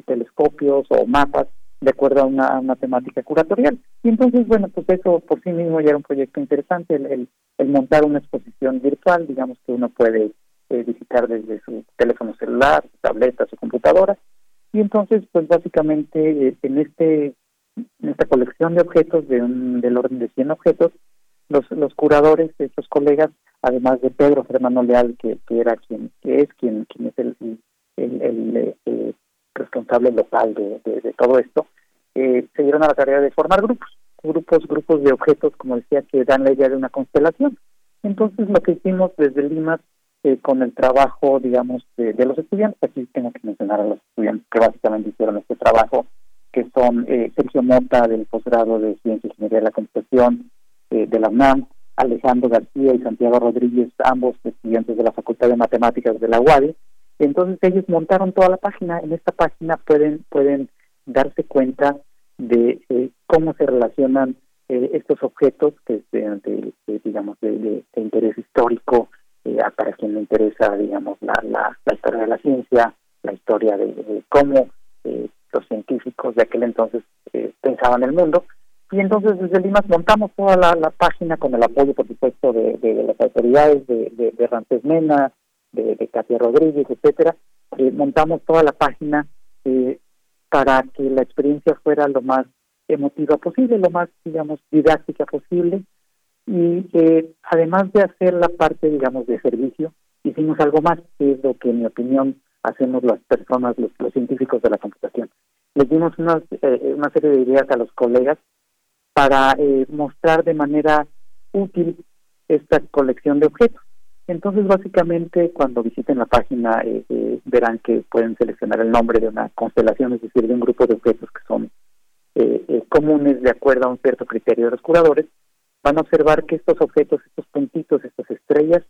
telescopios o mapas de acuerdo a una, temática curatorial. Y entonces, bueno, pues eso por sí mismo ya era un proyecto interesante, el, el, montar una exposición virtual, digamos que uno puede visitar desde su teléfono celular, su tableta, su computadora, y entonces, pues básicamente eh, en este en esta colección de objetos, de un, del orden de 100 objetos, los, los curadores, estos colegas, además de Pedro Germano Leal, que, que era quien que es quien, quien es el, el, el, eh, responsable local de, de, todo esto, eh, se dieron a la tarea de formar grupos, grupos, grupos de objetos, como decía, que dan la idea de una constelación. Entonces, lo que hicimos desde Lima eh, con el trabajo, digamos, de, los estudiantes. Aquí tengo que mencionar a los estudiantes que básicamente hicieron este trabajo, que son eh, Sergio Mota del posgrado de Ciencia y Ingeniería de la Computación eh, de la UNAM, Alejandro García y Santiago Rodríguez, ambos estudiantes de la Facultad de Matemáticas de la UADI. Entonces ellos montaron toda la página. En esta página pueden pueden darse cuenta de cómo se relacionan estos objetos que de, digamos de, interés histórico eh, para quien le interesa, digamos, la, la, historia de la ciencia, la historia de, cómo eh, los científicos de aquel entonces eh, pensaban el mundo. Y entonces desde Limas montamos toda la, página con el apoyo, por supuesto, de, las autoridades, de, de, Rantes Mena, de, de Katia Rodríguez, etcétera. montamos toda la página para que la experiencia fuera lo más emotiva posible, lo más, digamos, didáctica posible, y eh, además de hacer la parte, digamos, de servicio, hicimos algo más, que es lo que, en mi opinión, hacemos las personas, los, científicos de la computación. Les dimos unas, eh, una serie de ideas a los colegas para eh, mostrar de manera útil esta colección de objetos. Entonces, básicamente, cuando visiten la página, verán que pueden seleccionar el nombre de una constelación, es decir, de un grupo de objetos que son comunes de acuerdo a un cierto criterio de los curadores, van a observar que estos objetos, estos puntitos, estas estrellas,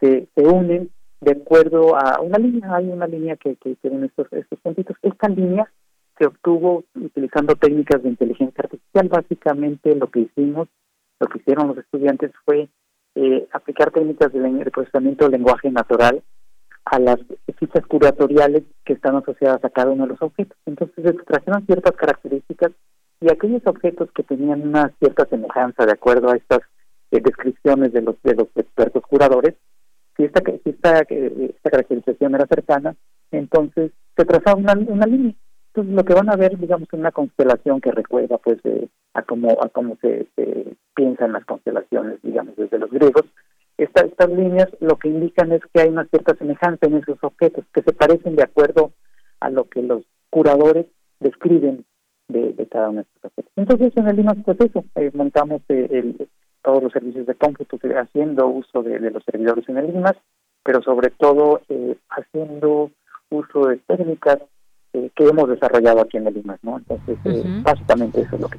se, se unen de acuerdo a una línea. Hay una línea que, tienen estos, estos puntitos. Esta línea se obtuvo utilizando técnicas de inteligencia artificial. Básicamente lo que hicimos, lo que hicieron los estudiantes fue eh, aplicar técnicas de, procesamiento del lenguaje natural a las fichas curatoriales que están asociadas a cada uno de los objetos. Entonces extrajeron ciertas características y aquellos objetos que tenían una cierta semejanza de acuerdo a estas eh, descripciones de los de los expertos curadores, si esta si esta, eh, esta caracterización era cercana, entonces se trazaba una, una línea. Entonces lo que van a ver, digamos, en una constelación que recuerda pues a cómo a cómo se, se piensan las constelaciones, digamos, desde los griegos, esta, estas líneas lo que indican es que hay una cierta semejanza en esos objetos, que se parecen de acuerdo a lo que los curadores describen de, cada una de estas cosas. Entonces, en el IMAS, pues eso, eh, montamos eh, todos los servicios de cómputo haciendo uso de, los servidores en el IMAS, pero sobre todo eh, haciendo uso de técnicas que hemos desarrollado aquí en el IMAS, ¿no? Entonces, básicamente eso es lo que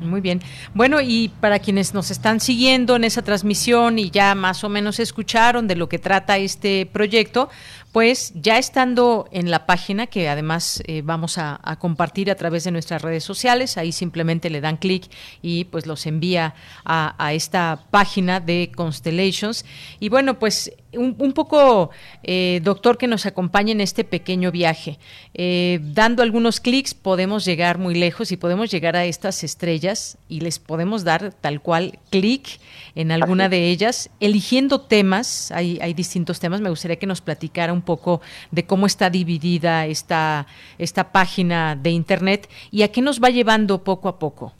muy bien. Bueno, y para quienes nos están siguiendo en esa transmisión y ya más o menos escucharon de lo que trata este proyecto, pues ya estando en la página, que además eh, vamos a, compartir a través de nuestras redes sociales, ahí simplemente le dan clic y pues los envía a, esta página de Constellations. Y bueno, pues un, poco, eh, doctor, que nos acompañe en este pequeño viaje. Eh, dando algunos clics podemos llegar muy lejos y podemos llegar a estas estrellas y les podemos dar tal cual clic en alguna de ellas, eligiendo temas, hay, hay distintos temas, me gustaría que nos platicara un poco de cómo está dividida esta, esta página de Internet y a qué nos va llevando poco a poco.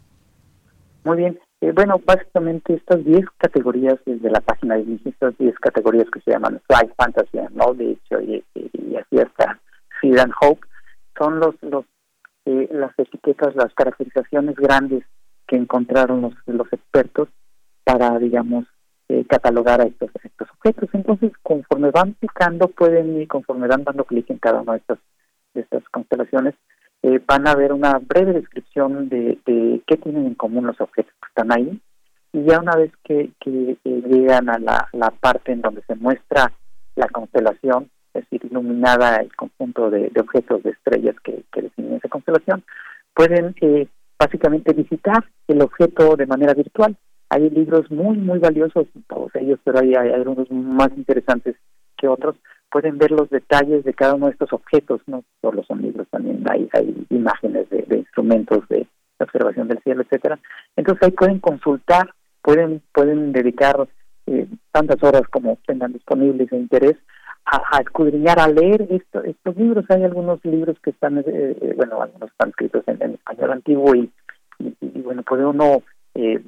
Muy bien. Eh, bueno, básicamente estas 10 categorías de la página de estas 10 categorías que se llaman Fly Fantasy and Knowledge y, y, así hasta Fear and Hope, son los, los eh, las etiquetas, las caracterizaciones grandes que encontraron los, los expertos para, digamos, eh, catalogar a estos, estos objetos. Entonces, conforme van picando, pueden y conforme van dando clic en cada una de estas, de estas constelaciones, eh, van a ver una breve descripción de, de, qué tienen en común los objetos que están ahí. Y ya una vez que, que llegan a la, parte en donde se muestra la constelación, es decir, iluminada el conjunto de, de objetos, de estrellas que, que definen esa constelación, pueden eh, básicamente visitar el objeto de manera virtual. Hay libros muy, muy valiosos, todos ellos, pero hay, hay algunos más interesantes que otros. Pueden ver los detalles de cada uno de estos objetos, no solo son libros, también hay, hay imágenes de, instrumentos de observación del cielo, etcétera. Entonces ahí pueden consultar, pueden pueden dedicar eh, tantas horas como tengan disponibles de interés a, escudriñar, a leer estos libros. Hay algunos libros que están, eh, eh, bueno, algunos están escritos en, español antiguo y, y, bueno, puede uno, eh,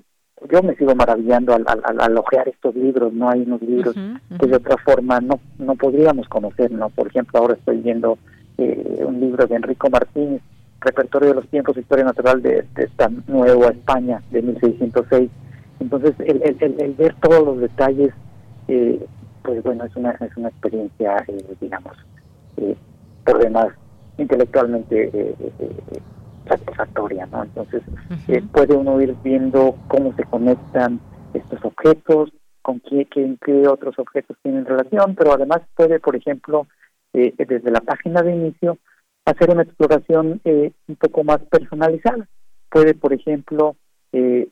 yo me sigo maravillando al, al, al, ojear estos libros, no hay unos libros que de otra forma no no podríamos conocer, ¿no? Por ejemplo, ahora estoy viendo un libro de Enrico Martínez, Repertorio de los Tiempos, Historia Natural de, esta nueva España de 1606. Entonces, el, el, el ver todos los detalles eh, pues bueno, es una, es una experiencia, eh, digamos, eh, por demás intelectualmente eh, satisfactoria, ¿no? Entonces, puede uno ir viendo cómo se conectan estos objetos, con qué, qué, otros objetos tienen relación, pero además puede, por ejemplo, desde la página de inicio, hacer una exploración un poco más personalizada. Puede, por ejemplo, si,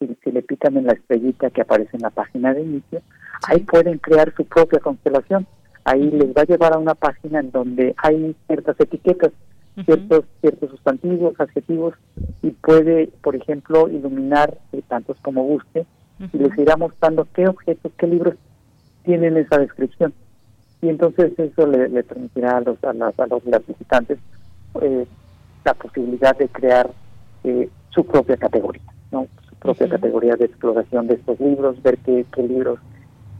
si, le pican en la estrellita que aparece en la página de inicio, ahí pueden crear su propia constelación. Ahí les va a llevar a una página en donde hay ciertas etiquetas, ciertos ciertos sustantivos, adjetivos, y puede, por ejemplo, iluminar eh, tantos como guste, y les irá mostrando qué objetos, qué libros tienen esa descripción. Y entonces eso le, permitirá a los, a, a los, visitantes eh, la posibilidad de crear eh, su propia categoría, ¿no? su propia categoría de exploración de estos libros, ver qué, qué libros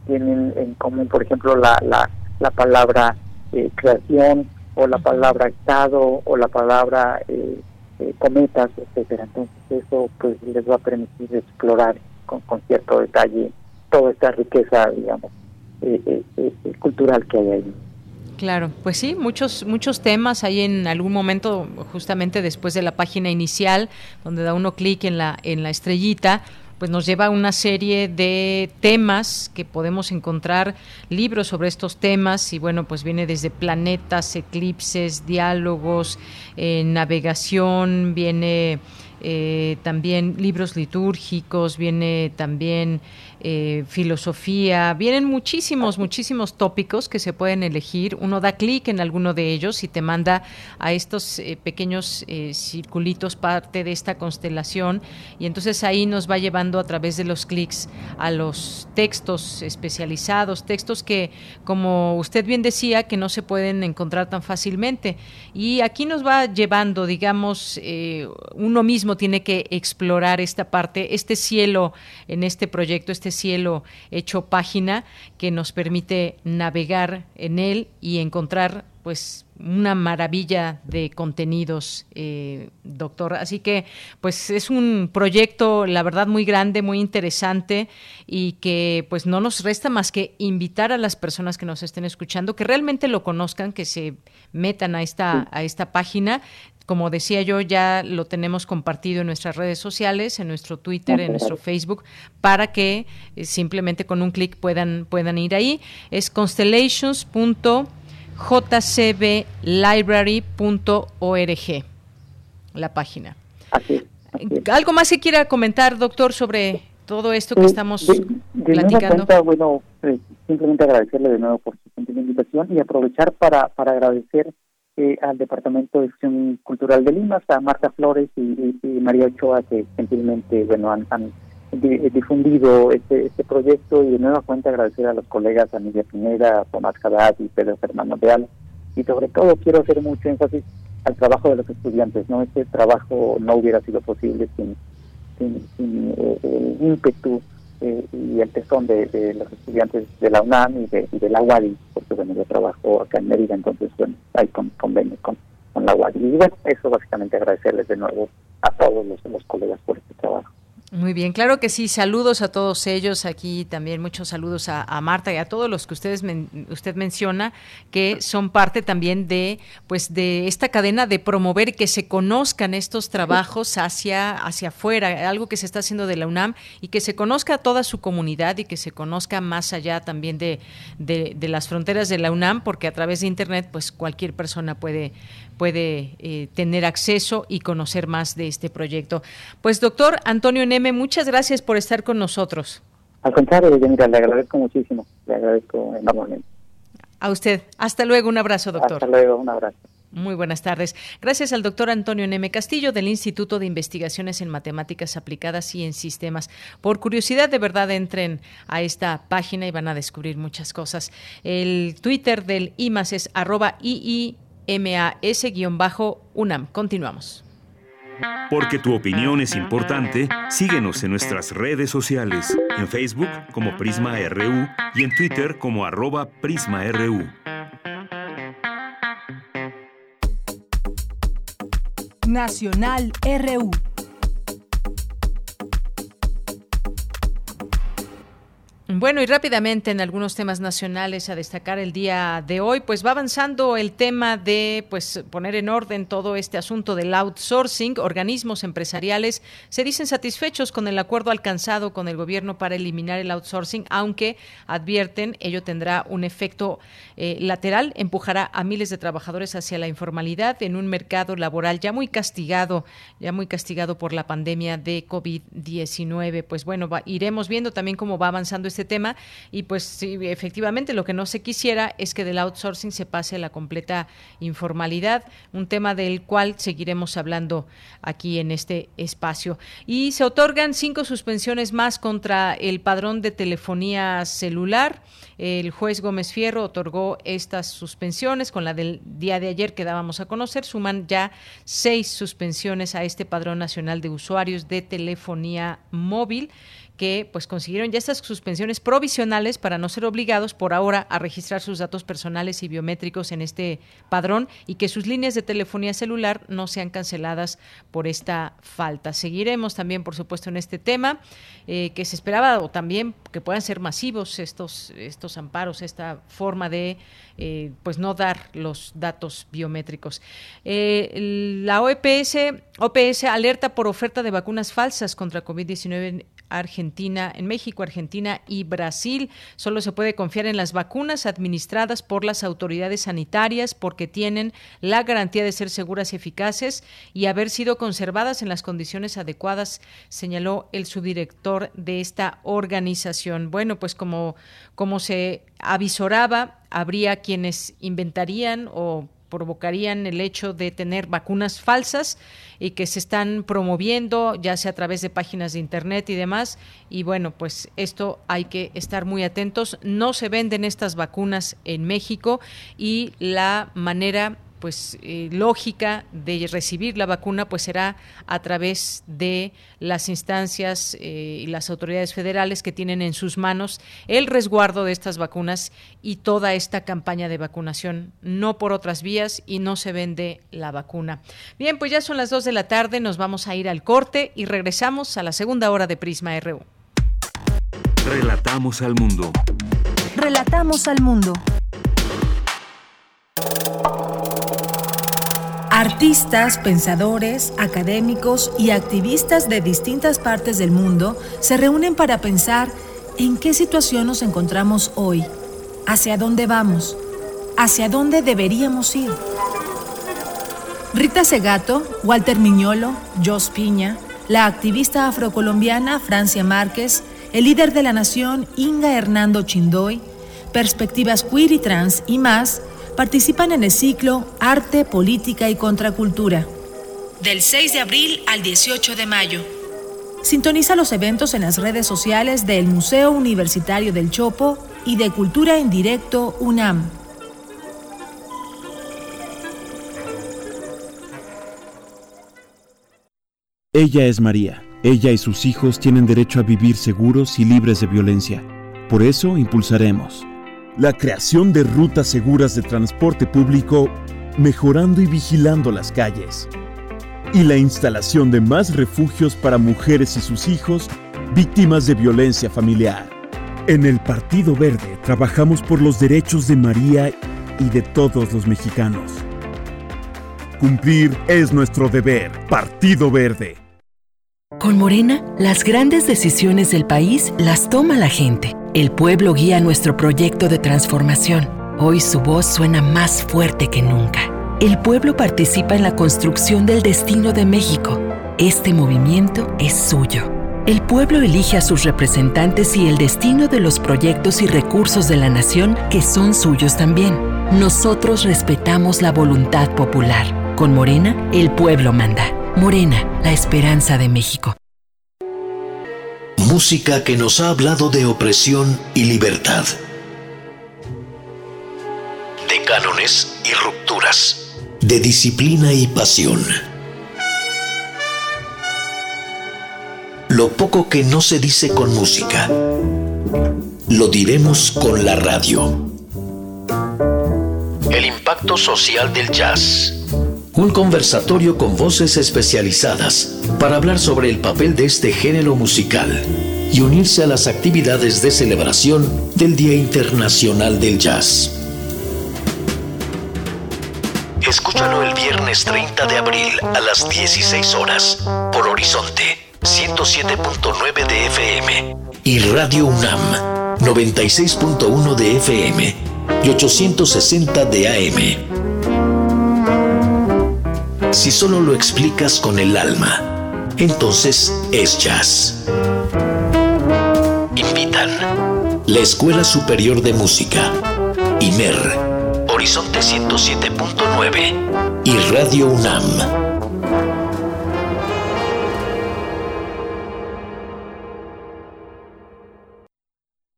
tienen en común, por ejemplo, la, la, la palabra eh, creación o la palabra estado o la palabra eh, eh, cometas, etcétera. Entonces eso pues les va a permitir explorar con, con cierto detalle toda esta riqueza, digamos, cultural que hay ahí. Claro, pues sí, muchos muchos temas hay en algún momento justamente después de la página inicial donde da uno clic en la en la estrellita pues nos lleva a una serie de temas que podemos encontrar libros sobre estos temas y bueno pues viene desde planetas eclipses diálogos eh, navegación viene eh, también libros litúrgicos viene también eh, filosofía, vienen muchísimos, muchísimos tópicos que se pueden elegir. Uno da clic en alguno de ellos y te manda a estos eh, pequeños eh, circulitos parte de esta constelación y entonces ahí nos va llevando a través de los clics a los textos especializados, textos que, como usted bien decía, que no se pueden encontrar tan fácilmente. Y aquí nos va llevando, digamos, uno mismo tiene que explorar esta parte, este cielo en este proyecto, este cielo hecho página que nos permite navegar en él y encontrar pues una maravilla de contenidos, eh, doctor. Así que, pues es un proyecto, la verdad, muy grande, muy interesante y que, pues, no nos resta más que invitar a las personas que nos estén escuchando que realmente lo conozcan, que se metan a esta a esta página. Como decía yo, ya lo tenemos compartido en nuestras redes sociales, en nuestro Twitter, en nuestro Facebook, para que eh, simplemente con un clic puedan, puedan ir ahí. Es constellations.jcblibrary.org, la página. ¿Algo más que quiera comentar, doctor, sobre todo esto que estamos platicando? bueno, eh, simplemente agradecerle de nuevo por su invitación y aprovechar para, para agradecer eh, al Departamento de Acción Cultural de Lima, a Marta Flores y, María Ochoa, que gentilmente bueno, han, eh, difundido este, este proyecto y de nueva cuenta agradecer a los colegas Anidia Pineda, Tomás Haddad y Pedro Fernando Real. Y sobre todo quiero hacer mucho énfasis al trabajo de los estudiantes. no Este trabajo no hubiera sido posible sin, sin, eh, el ímpetu eh, y el tesón de, los estudiantes de la UNAM y de, la UADI, porque bueno, yo trabajo acá en Mérida, entonces bueno, hay con, convenios con, con la UADI. Y bueno, eso básicamente agradecerles de nuevo a todos los colegas por este trabajo. Muy bien, claro que sí. Saludos a todos ellos. Aquí también muchos saludos a, Marta y a todos los que ustedes usted menciona que son parte también de pues de esta cadena de promover que se conozcan estos trabajos hacia hacia afuera, algo que se está haciendo de la UNAM y que se conozca a toda su comunidad y que se conozca más allá también de, de, de las fronteras de la UNAM, porque a través de internet pues cualquier persona puede puede eh, tener acceso y conocer más de este proyecto. Pues doctor Antonio Neme, muchas gracias por estar con nosotros. Al contrario, mira, le agradezco muchísimo, le agradezco enormemente. A usted. Hasta luego, un abrazo, doctor. Hasta luego, un abrazo. Muy buenas tardes. Gracias al doctor Antonio Neme Castillo del Instituto de Investigaciones en Matemáticas Aplicadas y en Sistemas. Por curiosidad, de verdad, entren a esta página y van a descubrir muchas cosas. El Twitter del IMAS es arroba II MAS-UNAM. Continuamos. Porque tu opinión es importante, síguenos en nuestras redes sociales, en Facebook como Prisma RU y en Twitter como arroba PrismaRU. Nacional RU. Bueno, y rápidamente en algunos temas nacionales a destacar el día de hoy, pues va avanzando el tema de pues poner en orden todo este asunto del outsourcing. Organismos empresariales se dicen satisfechos con el acuerdo alcanzado con el gobierno para eliminar el outsourcing, aunque advierten ello tendrá un efecto eh, lateral, empujará a miles de trabajadores hacia la informalidad en un mercado laboral ya muy castigado, ya muy castigado por la pandemia de COVID-19. Pues bueno, iremos viendo también cómo va avanzando este este tema y pues sí, efectivamente lo que no se quisiera es que del outsourcing se pase a la completa informalidad, un tema del cual seguiremos hablando aquí en este espacio. Y se otorgan cinco suspensiones más contra el padrón de telefonía celular. El juez Gómez Fierro otorgó estas suspensiones con la del día de ayer que dábamos a conocer. Suman ya seis suspensiones a este padrón nacional de usuarios de telefonía móvil que pues consiguieron ya estas suspensiones provisionales para no ser obligados por ahora a registrar sus datos personales y biométricos en este padrón y que sus líneas de telefonía celular no sean canceladas por esta falta. Seguiremos también, por supuesto, en este tema eh, que se esperaba o también que puedan ser masivos estos estos amparos, esta forma de eh, pues no dar los datos biométricos. Eh, la OPS, OPS alerta por oferta de vacunas falsas contra COVID-19 Argentina, en México, Argentina y Brasil. Solo se puede confiar en las vacunas administradas por las autoridades sanitarias porque tienen la garantía de ser seguras y eficaces y haber sido conservadas en las condiciones adecuadas, señaló el subdirector de esta organización. Bueno, pues como, como se avisoraba, habría quienes inventarían o provocarían el hecho de tener vacunas falsas y que se están promoviendo ya sea a través de páginas de internet y demás. Y bueno pues esto hay que estar muy atentos. No se venden estas vacunas en México y la manera pues eh, lógica de recibir la vacuna pues será a través de las instancias eh, y las autoridades federales que tienen en sus manos el resguardo de estas vacunas y toda esta campaña de vacunación no por otras vías y no se vende la vacuna. Bien pues ya son las dos de la tarde nos vamos a ir al corte y regresamos a la segunda hora de Prisma RU Relatamos al mundo. Relatamos al mundo Artistas, pensadores, académicos y activistas de distintas partes del mundo se reúnen para pensar en qué situación nos encontramos hoy, hacia dónde vamos, hacia dónde deberíamos ir. Rita Segato, Walter Miñolo, Jos Piña, la activista afrocolombiana Francia Márquez, el líder de la nación Inga Hernando Chindoy, perspectivas queer y trans y más participan en el ciclo Arte, Política y Contracultura, del 6 de abril al 18 de mayo. Sintoniza los eventos en las redes sociales del Museo Universitario del Chopo y de Cultura en Directo UNAM. Ella es María. Ella y sus hijos tienen derecho a vivir seguros y libres de violencia. Por eso impulsaremos la creación de rutas seguras de transporte público, mejorando y vigilando las calles. y la instalación de más refugios para mujeres y sus hijos víctimas de violencia familiar. En el Partido Verde trabajamos por los derechos de María y de todos los mexicanos. Cumplir es nuestro deber. Partido Verde. Con Morena, las grandes decisiones del país las toma la gente. El pueblo guía nuestro proyecto de transformación. Hoy su voz suena más fuerte que nunca. El pueblo participa en la construcción del destino de México. Este movimiento es suyo. El pueblo elige a sus representantes y el destino de los proyectos y recursos de la nación que son suyos también. Nosotros respetamos la voluntad popular. Con Morena, el pueblo manda. Morena, la esperanza de México. Música que nos ha hablado de opresión y libertad. De cánones y rupturas. De disciplina y pasión Lo poco que no se dice con música, lo diremos con la radio. El impacto social del jazz. Un conversatorio con voces especializadas para hablar sobre el papel de este género musical y unirse a las actividades de celebración del Día Internacional del Jazz. Escúchalo el viernes 30 de abril a las 16 horas por Horizonte 107.9 de FM y Radio UNAM 96.1 de FM y 860 de AM. Si solo lo explicas con el alma, entonces es jazz. Invitan la Escuela Superior de Música, IMER, Horizonte 107.9 y Radio UNAM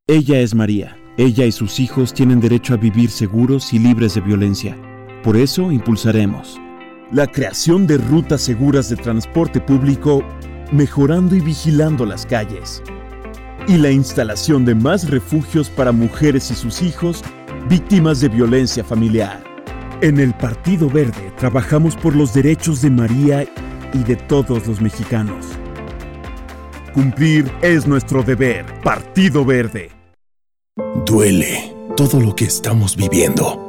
Ella es María. Ella y sus hijos tienen derecho a vivir seguros y libres de violencia. Por eso impulsaremos la creación de rutas seguras de transporte público, mejorando y vigilando las calles. Y la instalación de más refugios para mujeres y sus hijos víctimas de violencia familiar. En el Partido Verde trabajamos por los derechos de María y de todos los mexicanos. Cumplir es nuestro deber. Partido Verde. Duele todo lo que estamos viviendo.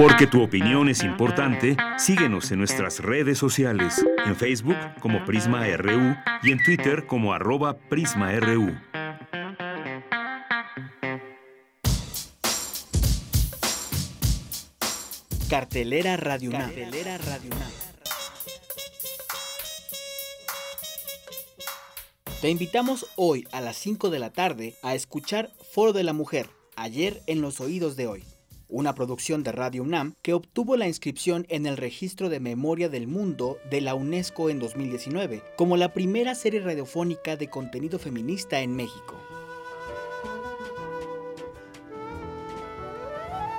Porque tu opinión es importante, síguenos en nuestras redes sociales, en Facebook como Prisma RU y en Twitter como arroba PrismaRU. Cartelera Radio Te invitamos hoy a las 5 de la tarde a escuchar Foro de la Mujer, ayer en los oídos de hoy una producción de Radio UNAM que obtuvo la inscripción en el Registro de Memoria del Mundo de la UNESCO en 2019, como la primera serie radiofónica de contenido feminista en México.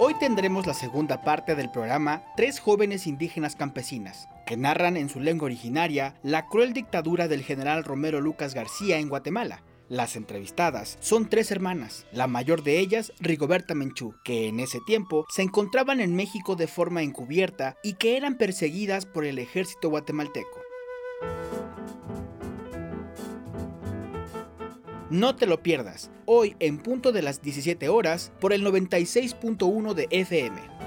Hoy tendremos la segunda parte del programa Tres jóvenes indígenas campesinas, que narran en su lengua originaria la cruel dictadura del general Romero Lucas García en Guatemala, las entrevistadas son tres hermanas, la mayor de ellas Rigoberta Menchú, que en ese tiempo se encontraban en México de forma encubierta y que eran perseguidas por el ejército guatemalteco. No te lo pierdas, hoy en punto de las 17 horas por el 96.1 de FM.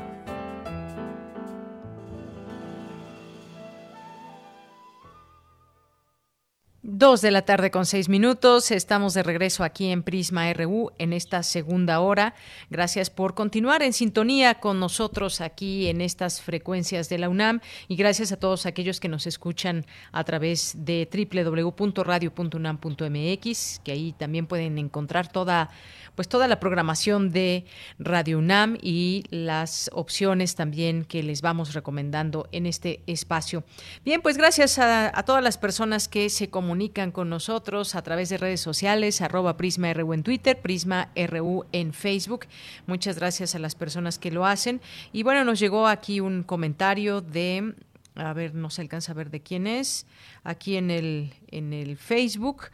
Dos de la tarde con seis minutos. Estamos de regreso aquí en Prisma RU en esta segunda hora. Gracias por continuar en sintonía con nosotros aquí en estas frecuencias de la UNAM y gracias a todos aquellos que nos escuchan a través de www.radio.unam.mx, que ahí también pueden encontrar toda pues toda la programación de Radio UNAM y las opciones también que les vamos recomendando en este espacio. Bien, pues gracias a, todas las personas que se comunican con nosotros a través de redes sociales, arroba Prisma RU en Twitter, Prisma RU en Facebook. Muchas gracias a las personas que lo hacen. Y bueno, nos llegó aquí un comentario de a ver, no se alcanza a ver de quién es, aquí en el, en el Facebook,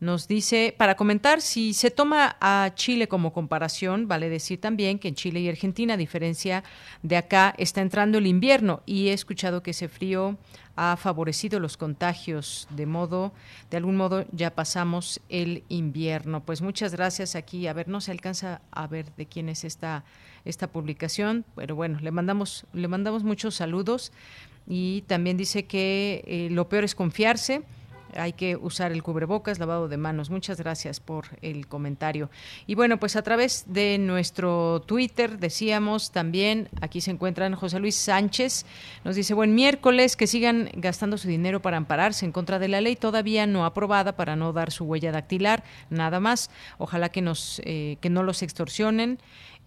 nos dice, para comentar, si se toma a Chile como comparación, vale decir también que en Chile y Argentina, a diferencia de acá, está entrando el invierno. Y he escuchado que ese frío ha favorecido los contagios, de modo, de algún modo ya pasamos el invierno. Pues muchas gracias. Aquí, a ver, no se alcanza a ver de quién es esta, esta publicación, pero bueno, le mandamos, le mandamos muchos saludos y también dice que eh, lo peor es confiarse. Hay que usar el cubrebocas, lavado de manos. Muchas gracias por el comentario. Y bueno, pues a través de nuestro Twitter decíamos también, aquí se encuentran José Luis Sánchez, nos dice, buen miércoles, que sigan gastando su dinero para ampararse en contra de la ley todavía no aprobada para no dar su huella dactilar, nada más. Ojalá que, nos, eh, que no los extorsionen.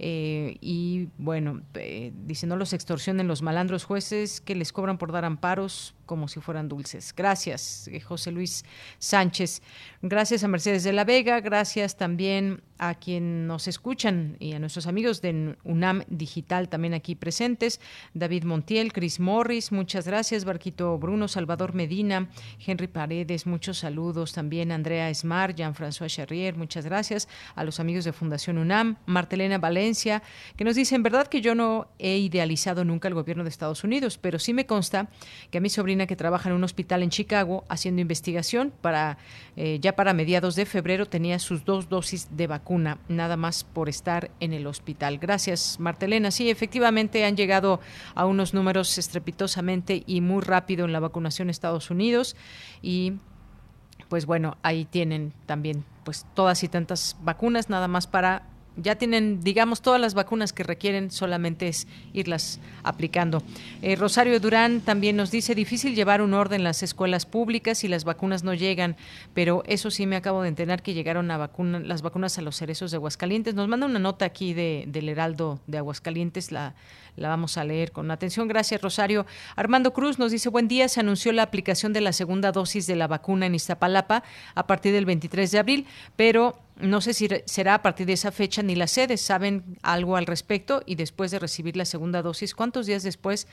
Eh, y bueno, eh, dice, no los extorsionen los malandros jueces que les cobran por dar amparos como si fueran dulces. Gracias, eh, José Luis Sánchez. Gracias a Mercedes de la Vega, gracias también a quien nos escuchan y a nuestros amigos de UNAM Digital también aquí presentes, David Montiel, Chris Morris, muchas gracias, Barquito Bruno, Salvador Medina, Henry Paredes, muchos saludos también, Andrea Esmar, Jean-François Charrier, muchas gracias a los amigos de Fundación UNAM, Martelena Valencia, que nos dicen, verdad que yo no he idealizado nunca el gobierno de Estados Unidos, pero sí me consta que a mi sobrina que trabaja en un hospital en Chicago haciendo investigación para eh, ya para mediados de febrero tenía sus dos dosis de vacuna nada más por estar en el hospital. Gracias, Martelena. Sí, efectivamente han llegado a unos números estrepitosamente y muy rápido en la vacunación en Estados Unidos y pues bueno, ahí tienen también pues todas y tantas vacunas nada más para ya tienen, digamos, todas las vacunas que requieren, solamente es irlas aplicando. Eh, Rosario Durán también nos dice, difícil llevar un orden en las escuelas públicas y las vacunas no llegan, pero eso sí me acabo de enterar que llegaron a las vacunas a los cerezos de Aguascalientes. Nos manda una nota aquí de, del Heraldo de Aguascalientes, la, la vamos a leer con atención. Gracias, Rosario. Armando Cruz nos dice, buen día, se anunció la aplicación de la segunda dosis de la vacuna en Iztapalapa a partir del 23 de abril, pero no sé si será a partir de esa fecha ni las sedes saben algo al respecto y después de recibir la segunda dosis, ¿cuántos días después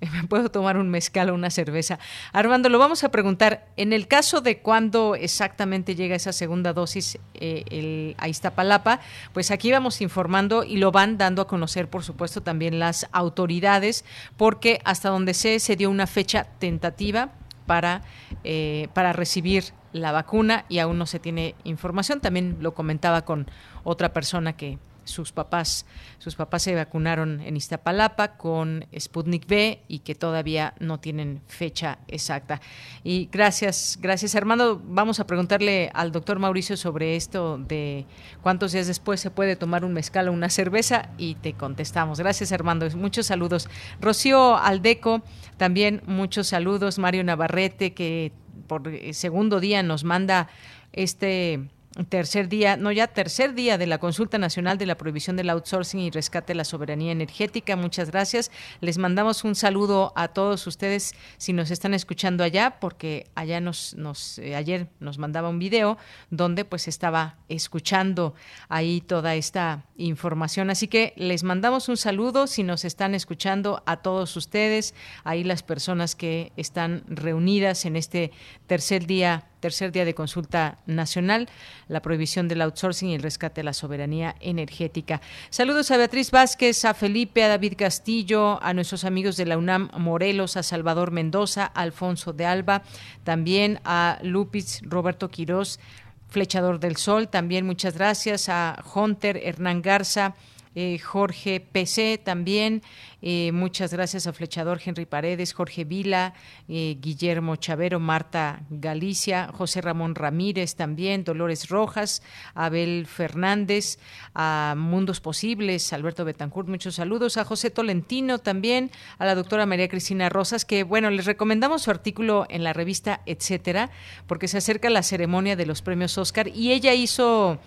me puedo tomar un mezcal o una cerveza? Armando, lo vamos a preguntar. En el caso de cuándo exactamente llega esa segunda dosis eh, a Iztapalapa, pues aquí vamos informando y lo van dando a conocer, por supuesto, también las autoridades, porque hasta donde sé se dio una fecha tentativa para, eh, para recibir la vacuna y aún no se tiene información. También lo comentaba con otra persona que sus papás, sus papás se vacunaron en Iztapalapa con Sputnik V y que todavía no tienen fecha exacta. Y gracias, gracias Armando. Vamos a preguntarle al doctor Mauricio sobre esto de cuántos días después se puede tomar un mezcal o una cerveza y te contestamos. Gracias Armando, muchos saludos. Rocío Aldeco, también muchos saludos. Mario Navarrete, que por eh, segundo día nos manda este tercer día, no ya tercer día de la consulta nacional de la prohibición del outsourcing y rescate de la soberanía energética. Muchas gracias. Les mandamos un saludo a todos ustedes si nos están escuchando allá, porque allá nos, eh, ayer nos mandaba un video donde pues estaba escuchando ahí toda esta información. Así que les mandamos un saludo si nos están escuchando a todos ustedes, ahí las personas que están reunidas en este tercer día tercer día de consulta nacional, la prohibición del outsourcing y el rescate de la soberanía energética. Saludos a Beatriz Vázquez, a Felipe, a David Castillo, a nuestros amigos de la UNAM Morelos, a Salvador Mendoza, a Alfonso de Alba, también a Lupis, Roberto Quirós, Flechador del Sol, también muchas gracias a Hunter, Hernán Garza, eh, Jorge PC también, eh, muchas gracias a Flechador Henry Paredes, Jorge Vila, eh, Guillermo Chavero, Marta Galicia, José Ramón Ramírez también, Dolores Rojas, Abel Fernández, a Mundos Posibles, Alberto Betancourt, muchos saludos, a José Tolentino también, a la doctora María Cristina Rosas, que bueno, les recomendamos su artículo en la revista Etcétera, porque se acerca la ceremonia de los premios Oscar y ella hizo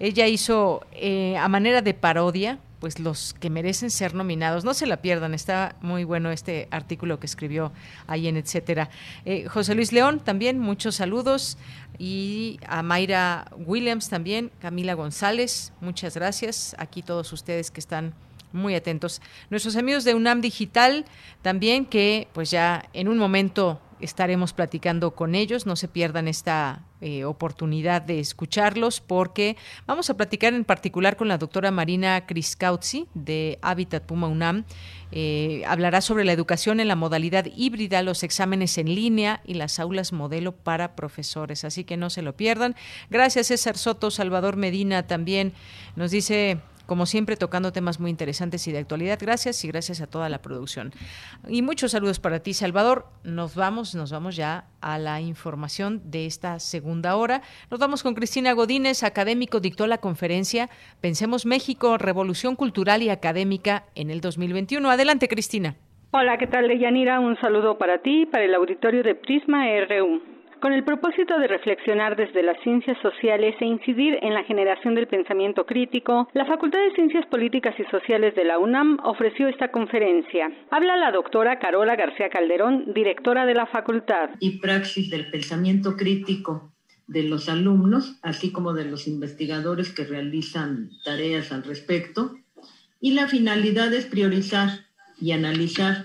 ella hizo eh, a manera de parodia, pues los que merecen ser nominados. No se la pierdan, está muy bueno este artículo que escribió ahí en etcétera. Eh, José Luis León también, muchos saludos. Y a Mayra Williams también, Camila González, muchas gracias. Aquí todos ustedes que están muy atentos. Nuestros amigos de UNAM Digital también, que pues ya en un momento estaremos platicando con ellos. No se pierdan esta eh, oportunidad de escucharlos porque vamos a platicar en particular con la doctora Marina Criscautzi de Habitat Puma UNAM. Eh, hablará sobre la educación en la modalidad híbrida, los exámenes en línea y las aulas modelo para profesores. Así que no se lo pierdan. Gracias César Soto, Salvador Medina también nos dice como siempre tocando temas muy interesantes y de actualidad. Gracias y gracias a toda la producción. Y muchos saludos para ti, Salvador. Nos vamos, nos vamos ya a la información de esta segunda hora. Nos vamos con Cristina Godínez, académico, dictó la conferencia Pensemos México, Revolución Cultural y Académica en el 2021. Adelante, Cristina. Hola, ¿qué tal, Deyanira? Un saludo para ti, para el auditorio de Prisma RU. Con el propósito de reflexionar desde las ciencias sociales e incidir en la generación del pensamiento crítico, la Facultad de Ciencias Políticas y Sociales de la UNAM ofreció esta conferencia. Habla la doctora Carola García Calderón, directora de la facultad. Y praxis del pensamiento crítico de los alumnos, así como de los investigadores que realizan tareas al respecto. Y la finalidad es priorizar y analizar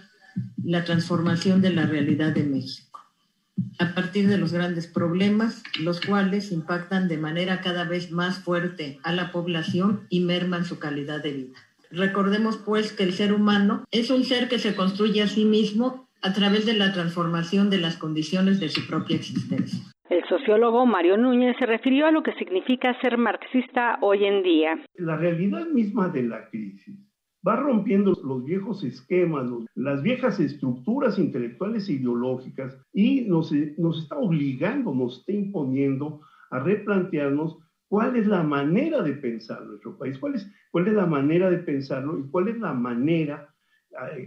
la transformación de la realidad de México a partir de los grandes problemas, los cuales impactan de manera cada vez más fuerte a la población y merman su calidad de vida. Recordemos pues que el ser humano es un ser que se construye a sí mismo a través de la transformación de las condiciones de su propia existencia. El sociólogo Mario Núñez se refirió a lo que significa ser marxista hoy en día. La realidad misma de la crisis va rompiendo los viejos esquemas, las viejas estructuras intelectuales e ideológicas y nos, está obligando, nos está imponiendo a replantearnos cuál es la manera de pensar nuestro país, cuál es, cuál es la manera de pensarlo y cuál es la manera,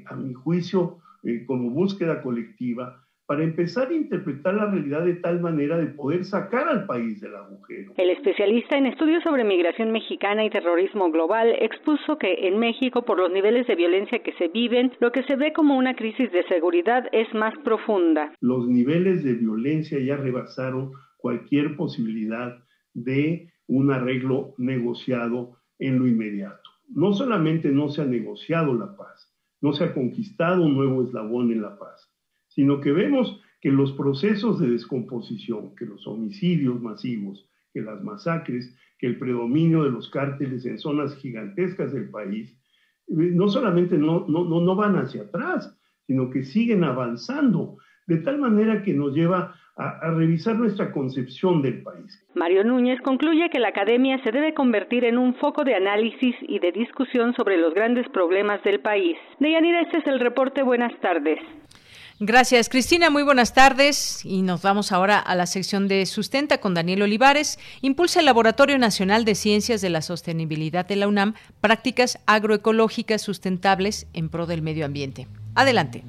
a, mi juicio, eh, como búsqueda colectiva, para empezar a interpretar la realidad de tal manera de poder sacar al país del agujero. El especialista en estudios sobre migración mexicana y terrorismo global expuso que en México, por los niveles de violencia que se viven, lo que se ve como una crisis de seguridad es más profunda. Los niveles de violencia ya rebasaron cualquier posibilidad de un arreglo negociado en lo inmediato. No solamente no se ha negociado la paz, no se ha conquistado un nuevo eslabón en la paz, sino que vemos que los procesos de descomposición, que los homicidios masivos, que las masacres, que el predominio de los cárteles en zonas gigantescas del país, eh, no solamente no, no, no van hacia atrás, sino que siguen avanzando, de tal manera que nos lleva a, a, revisar nuestra concepción del país. Mario Núñez concluye que la academia se debe convertir en un foco de análisis y de discusión sobre los grandes problemas del país. Deyanira, este es el reporte. Buenas tardes. Gracias, Cristina. Muy buenas tardes. Y nos vamos ahora a la sección de Sustenta con Daniel Olivares. Impulsa el Laboratorio Nacional de Ciencias de la Sostenibilidad de la UNAM prácticas agroecológicas sustentables en pro del medio ambiente. Adelante.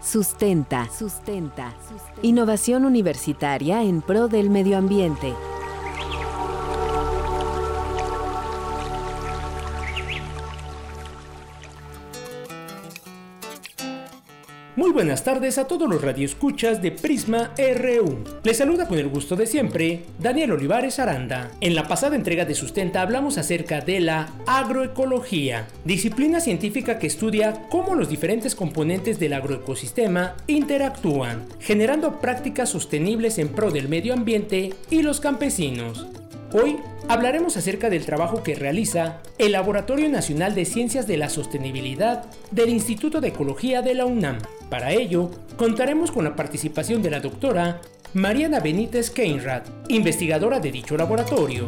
Sustenta. Sustenta. Innovación universitaria en pro del medio ambiente. Muy buenas tardes a todos los radioescuchas de Prisma RU. Les saluda con el gusto de siempre Daniel Olivares Aranda. En la pasada entrega de Sustenta hablamos acerca de la agroecología, disciplina científica que estudia cómo los diferentes componentes del agroecosistema interactúan, generando prácticas sostenibles en pro del medio ambiente y los campesinos. Hoy hablaremos acerca del trabajo que realiza el Laboratorio Nacional de Ciencias de la Sostenibilidad del Instituto de Ecología de la UNAM. Para ello, contaremos con la participación de la doctora Mariana Benítez Keinrad, investigadora de dicho laboratorio.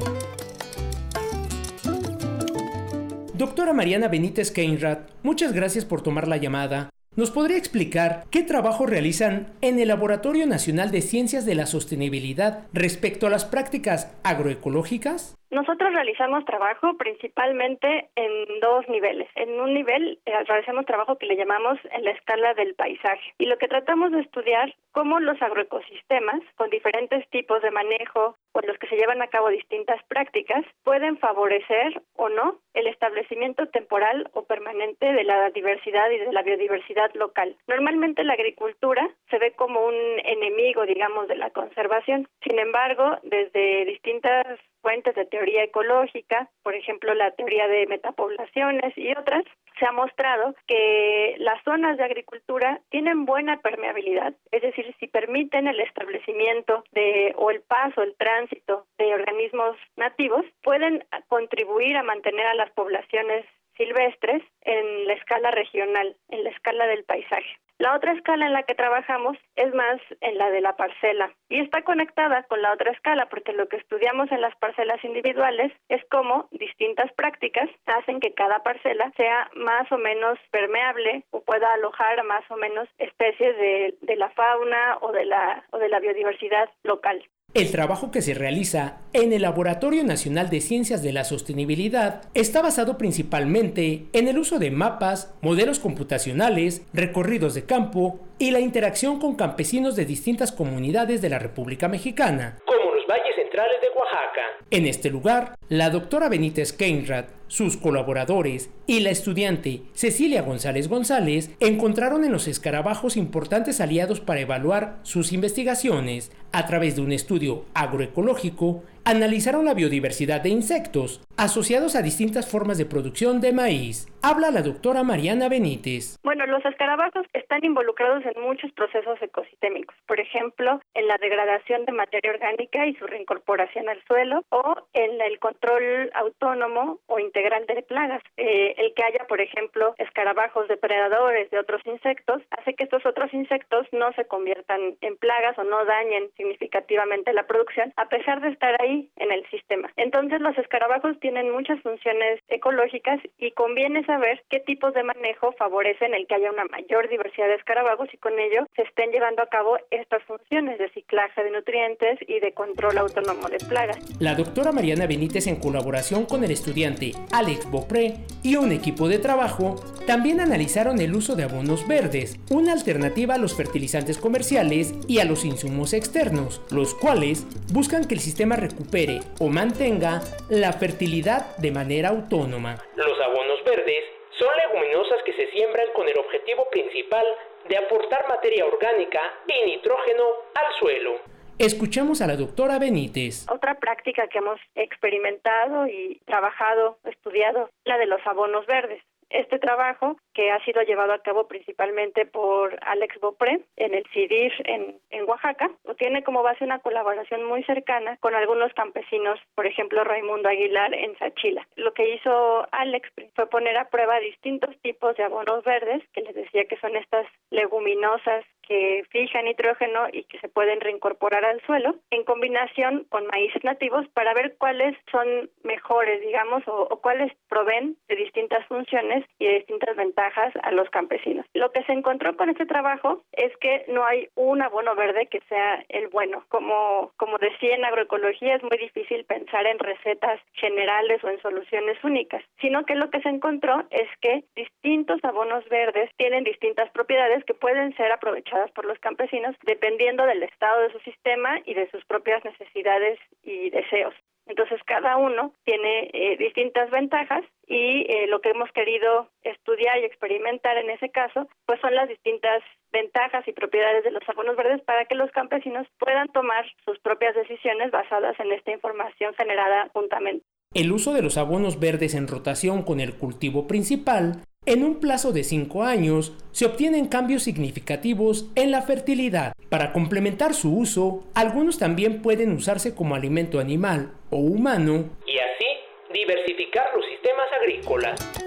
Doctora Mariana Benítez Keinrad, muchas gracias por tomar la llamada. ¿Nos podría explicar qué trabajo realizan en el Laboratorio Nacional de Ciencias de la Sostenibilidad respecto a las prácticas agroecológicas? Nosotros realizamos trabajo principalmente en dos niveles. En un nivel eh, realizamos trabajo que le llamamos en la escala del paisaje y lo que tratamos de estudiar cómo los agroecosistemas con diferentes tipos de manejo o los que se llevan a cabo distintas prácticas pueden favorecer o no el establecimiento temporal o permanente de la diversidad y de la biodiversidad local. Normalmente la agricultura se ve como un enemigo, digamos, de la conservación. Sin embargo, desde distintas fuentes de teoría ecológica, por ejemplo la teoría de metapoblaciones y otras, se ha mostrado que las zonas de agricultura tienen buena permeabilidad, es decir, si permiten el establecimiento de o el paso, el tránsito de organismos nativos, pueden contribuir a mantener a las poblaciones silvestres en la escala regional, en la escala del paisaje. La otra escala en la que trabajamos es más en la de la parcela y está conectada con la otra escala porque lo que estudiamos en las parcelas individuales es cómo distintas prácticas hacen que cada parcela sea más o menos permeable o pueda alojar más o menos especies de, de la fauna o de la, o de la biodiversidad local. El trabajo que se realiza en el Laboratorio Nacional de Ciencias de la Sostenibilidad está basado principalmente en el uso de mapas, modelos computacionales, recorridos de campo y la interacción con campesinos de distintas comunidades de la República Mexicana, como los valles centrales de Oaxaca. En este lugar, la doctora Benítez Keinrad, sus colaboradores y la estudiante Cecilia González González encontraron en los escarabajos importantes aliados para evaluar sus investigaciones. A través de un estudio agroecológico, analizaron la biodiversidad de insectos asociados a distintas formas de producción de maíz. Habla la doctora Mariana Benítez. Bueno, los escarabajos están involucrados en muchos procesos ecosistémicos, por ejemplo, en la degradación de materia orgánica y su reincorporación al suelo o en el control autónomo o integral de plagas. Eh, el que haya, por ejemplo, escarabajos depredadores de otros insectos hace que estos otros insectos no se conviertan en plagas o no dañen significativamente la producción, a pesar de estar ahí en el sistema. Entonces, los escarabajos tienen muchas funciones ecológicas y conviene saber qué tipos de manejo favorecen el que haya una mayor diversidad de escarabajos y con ello se estén llevando a cabo estas funciones de ciclaje de nutrientes y de control autónomo de plagas. La doctora Mariana Benítez, en colaboración con el estudiante Alex Bopré y un equipo de trabajo, también analizaron el uso de abonos verdes, una alternativa a los fertilizantes comerciales y a los insumos externos, los cuales buscan que el sistema recupere o mantenga la fertilidad de manera autónoma. Los abonos verdes son leguminosas que se siembran con el objetivo principal de aportar materia orgánica y nitrógeno al suelo. Escuchemos a la doctora Benítez. Otra práctica que hemos experimentado y trabajado, estudiado, la de los abonos verdes. Este trabajo, que ha sido llevado a cabo principalmente por Alex Bopré en el CIDIR en, en Oaxaca, tiene como base una colaboración muy cercana con algunos campesinos, por ejemplo Raimundo Aguilar en Sachila. Lo que hizo Alex fue poner a prueba distintos tipos de abonos verdes, que les decía que son estas leguminosas que fijan nitrógeno y que se pueden reincorporar al suelo, en combinación con maíces nativos para ver cuáles son mejores, digamos, o, o, cuáles proveen de distintas funciones y de distintas ventajas a los campesinos. Lo que se encontró con este trabajo es que no hay un abono verde que sea el bueno. Como, como decía en agroecología, es muy difícil pensar en recetas generales o en soluciones únicas, sino que lo que se encontró es que distintos abonos verdes tienen distintas propiedades que pueden ser aprovechadas por los campesinos dependiendo del estado de su sistema y de sus propias necesidades y deseos. Entonces cada uno tiene eh, distintas ventajas y eh, lo que hemos querido estudiar y experimentar en ese caso, pues son las distintas ventajas y propiedades de los abonos verdes para que los campesinos puedan tomar sus propias decisiones basadas en esta información generada juntamente. El uso de los abonos verdes en rotación con el cultivo principal en un plazo de 5 años se obtienen cambios significativos en la fertilidad. Para complementar su uso, algunos también pueden usarse como alimento animal o humano y así diversificar los sistemas agrícolas.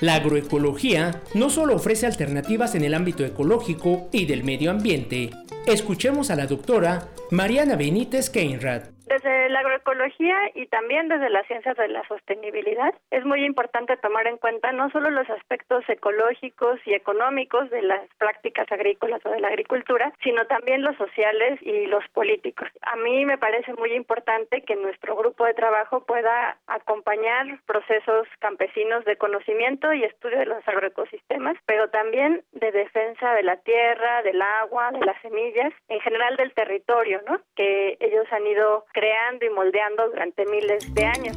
La agroecología no solo ofrece alternativas en el ámbito ecológico y del medio ambiente. Escuchemos a la doctora Mariana Benítez Keinrad. Desde la agroecología y también desde las ciencias de la sostenibilidad es muy importante tomar en cuenta no solo los aspectos ecológicos y económicos de las prácticas agrícolas o de la agricultura, sino también los sociales y los políticos. A mí me parece muy importante que nuestro grupo de trabajo pueda acompañar procesos campesinos de conocimiento y estudio de los agroecosistemas, pero también de defensa de la tierra, del agua, de las semillas, en general del territorio, ¿no? Que ellos han ido creando y moldeando durante miles de años.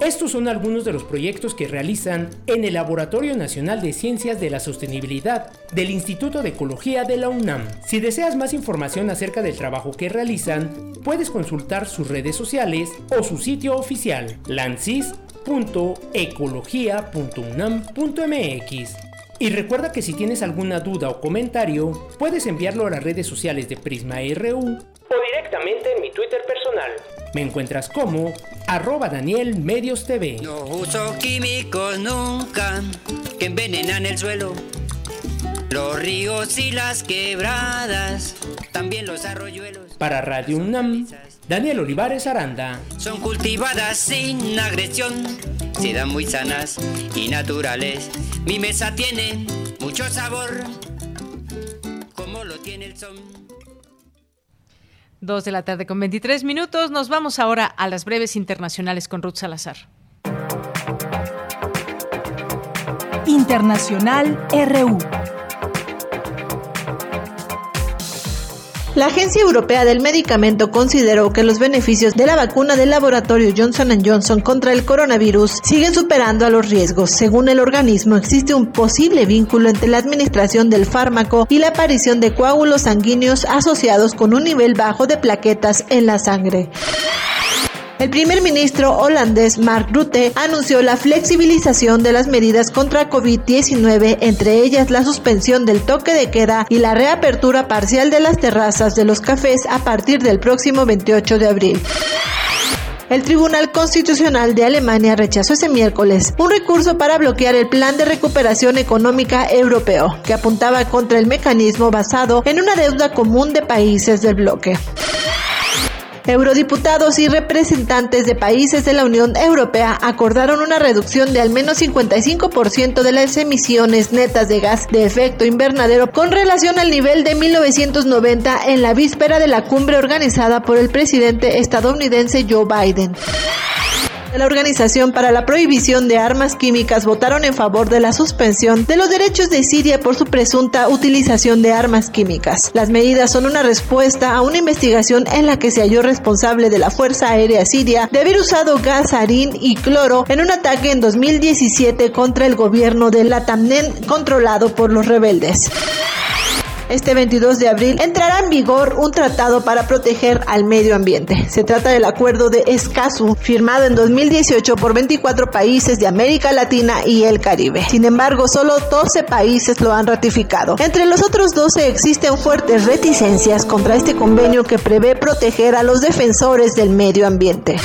Estos son algunos de los proyectos que realizan en el Laboratorio Nacional de Ciencias de la Sostenibilidad del Instituto de Ecología de la UNAM. Si deseas más información acerca del trabajo que realizan, puedes consultar sus redes sociales o su sitio oficial, lancis.ecología.unam.mx. Y recuerda que si tienes alguna duda o comentario, puedes enviarlo a las redes sociales de Prisma RU o directamente en mi Twitter personal. Me encuentras como arroba Daniel Medios TV. No uso químicos nunca que envenenan el suelo. Los ríos y las quebradas, también los arroyuelos. Para Radio UNAM, Daniel Olivares Aranda. Son cultivadas sin agresión, se dan muy sanas y naturales. Mi mesa tiene mucho sabor, como lo tiene el son. Dos de la tarde con 23 minutos. Nos vamos ahora a las breves internacionales con Ruth Salazar. Internacional RU. La Agencia Europea del Medicamento consideró que los beneficios de la vacuna del laboratorio Johnson Johnson contra el coronavirus siguen superando a los riesgos. Según el organismo, existe un posible vínculo entre la administración del fármaco y la aparición de coágulos sanguíneos asociados con un nivel bajo de plaquetas en la sangre. El primer ministro holandés Mark Rutte anunció la flexibilización de las medidas contra COVID-19, entre ellas la suspensión del toque de queda y la reapertura parcial de las terrazas de los cafés a partir del próximo 28 de abril. El Tribunal Constitucional de Alemania rechazó ese miércoles un recurso para bloquear el Plan de Recuperación Económica Europeo, que apuntaba contra el mecanismo basado en una deuda común de países del bloque. Eurodiputados y representantes de países de la Unión Europea acordaron una reducción de al menos 55% de las emisiones netas de gas de efecto invernadero con relación al nivel de 1990 en la víspera de la cumbre organizada por el presidente estadounidense Joe Biden la Organización para la Prohibición de Armas Químicas votaron en favor de la suspensión de los derechos de Siria por su presunta utilización de armas químicas. Las medidas son una respuesta a una investigación en la que se halló responsable de la Fuerza Aérea Siria de haber usado gas, harín y cloro en un ataque en 2017 contra el gobierno de Latamnen controlado por los rebeldes. Este 22 de abril entrará en vigor un tratado para proteger al medio ambiente. Se trata del acuerdo de Escazú, firmado en 2018 por 24 países de América Latina y el Caribe. Sin embargo, solo 12 países lo han ratificado. Entre los otros 12 existen fuertes reticencias contra este convenio que prevé proteger a los defensores del medio ambiente.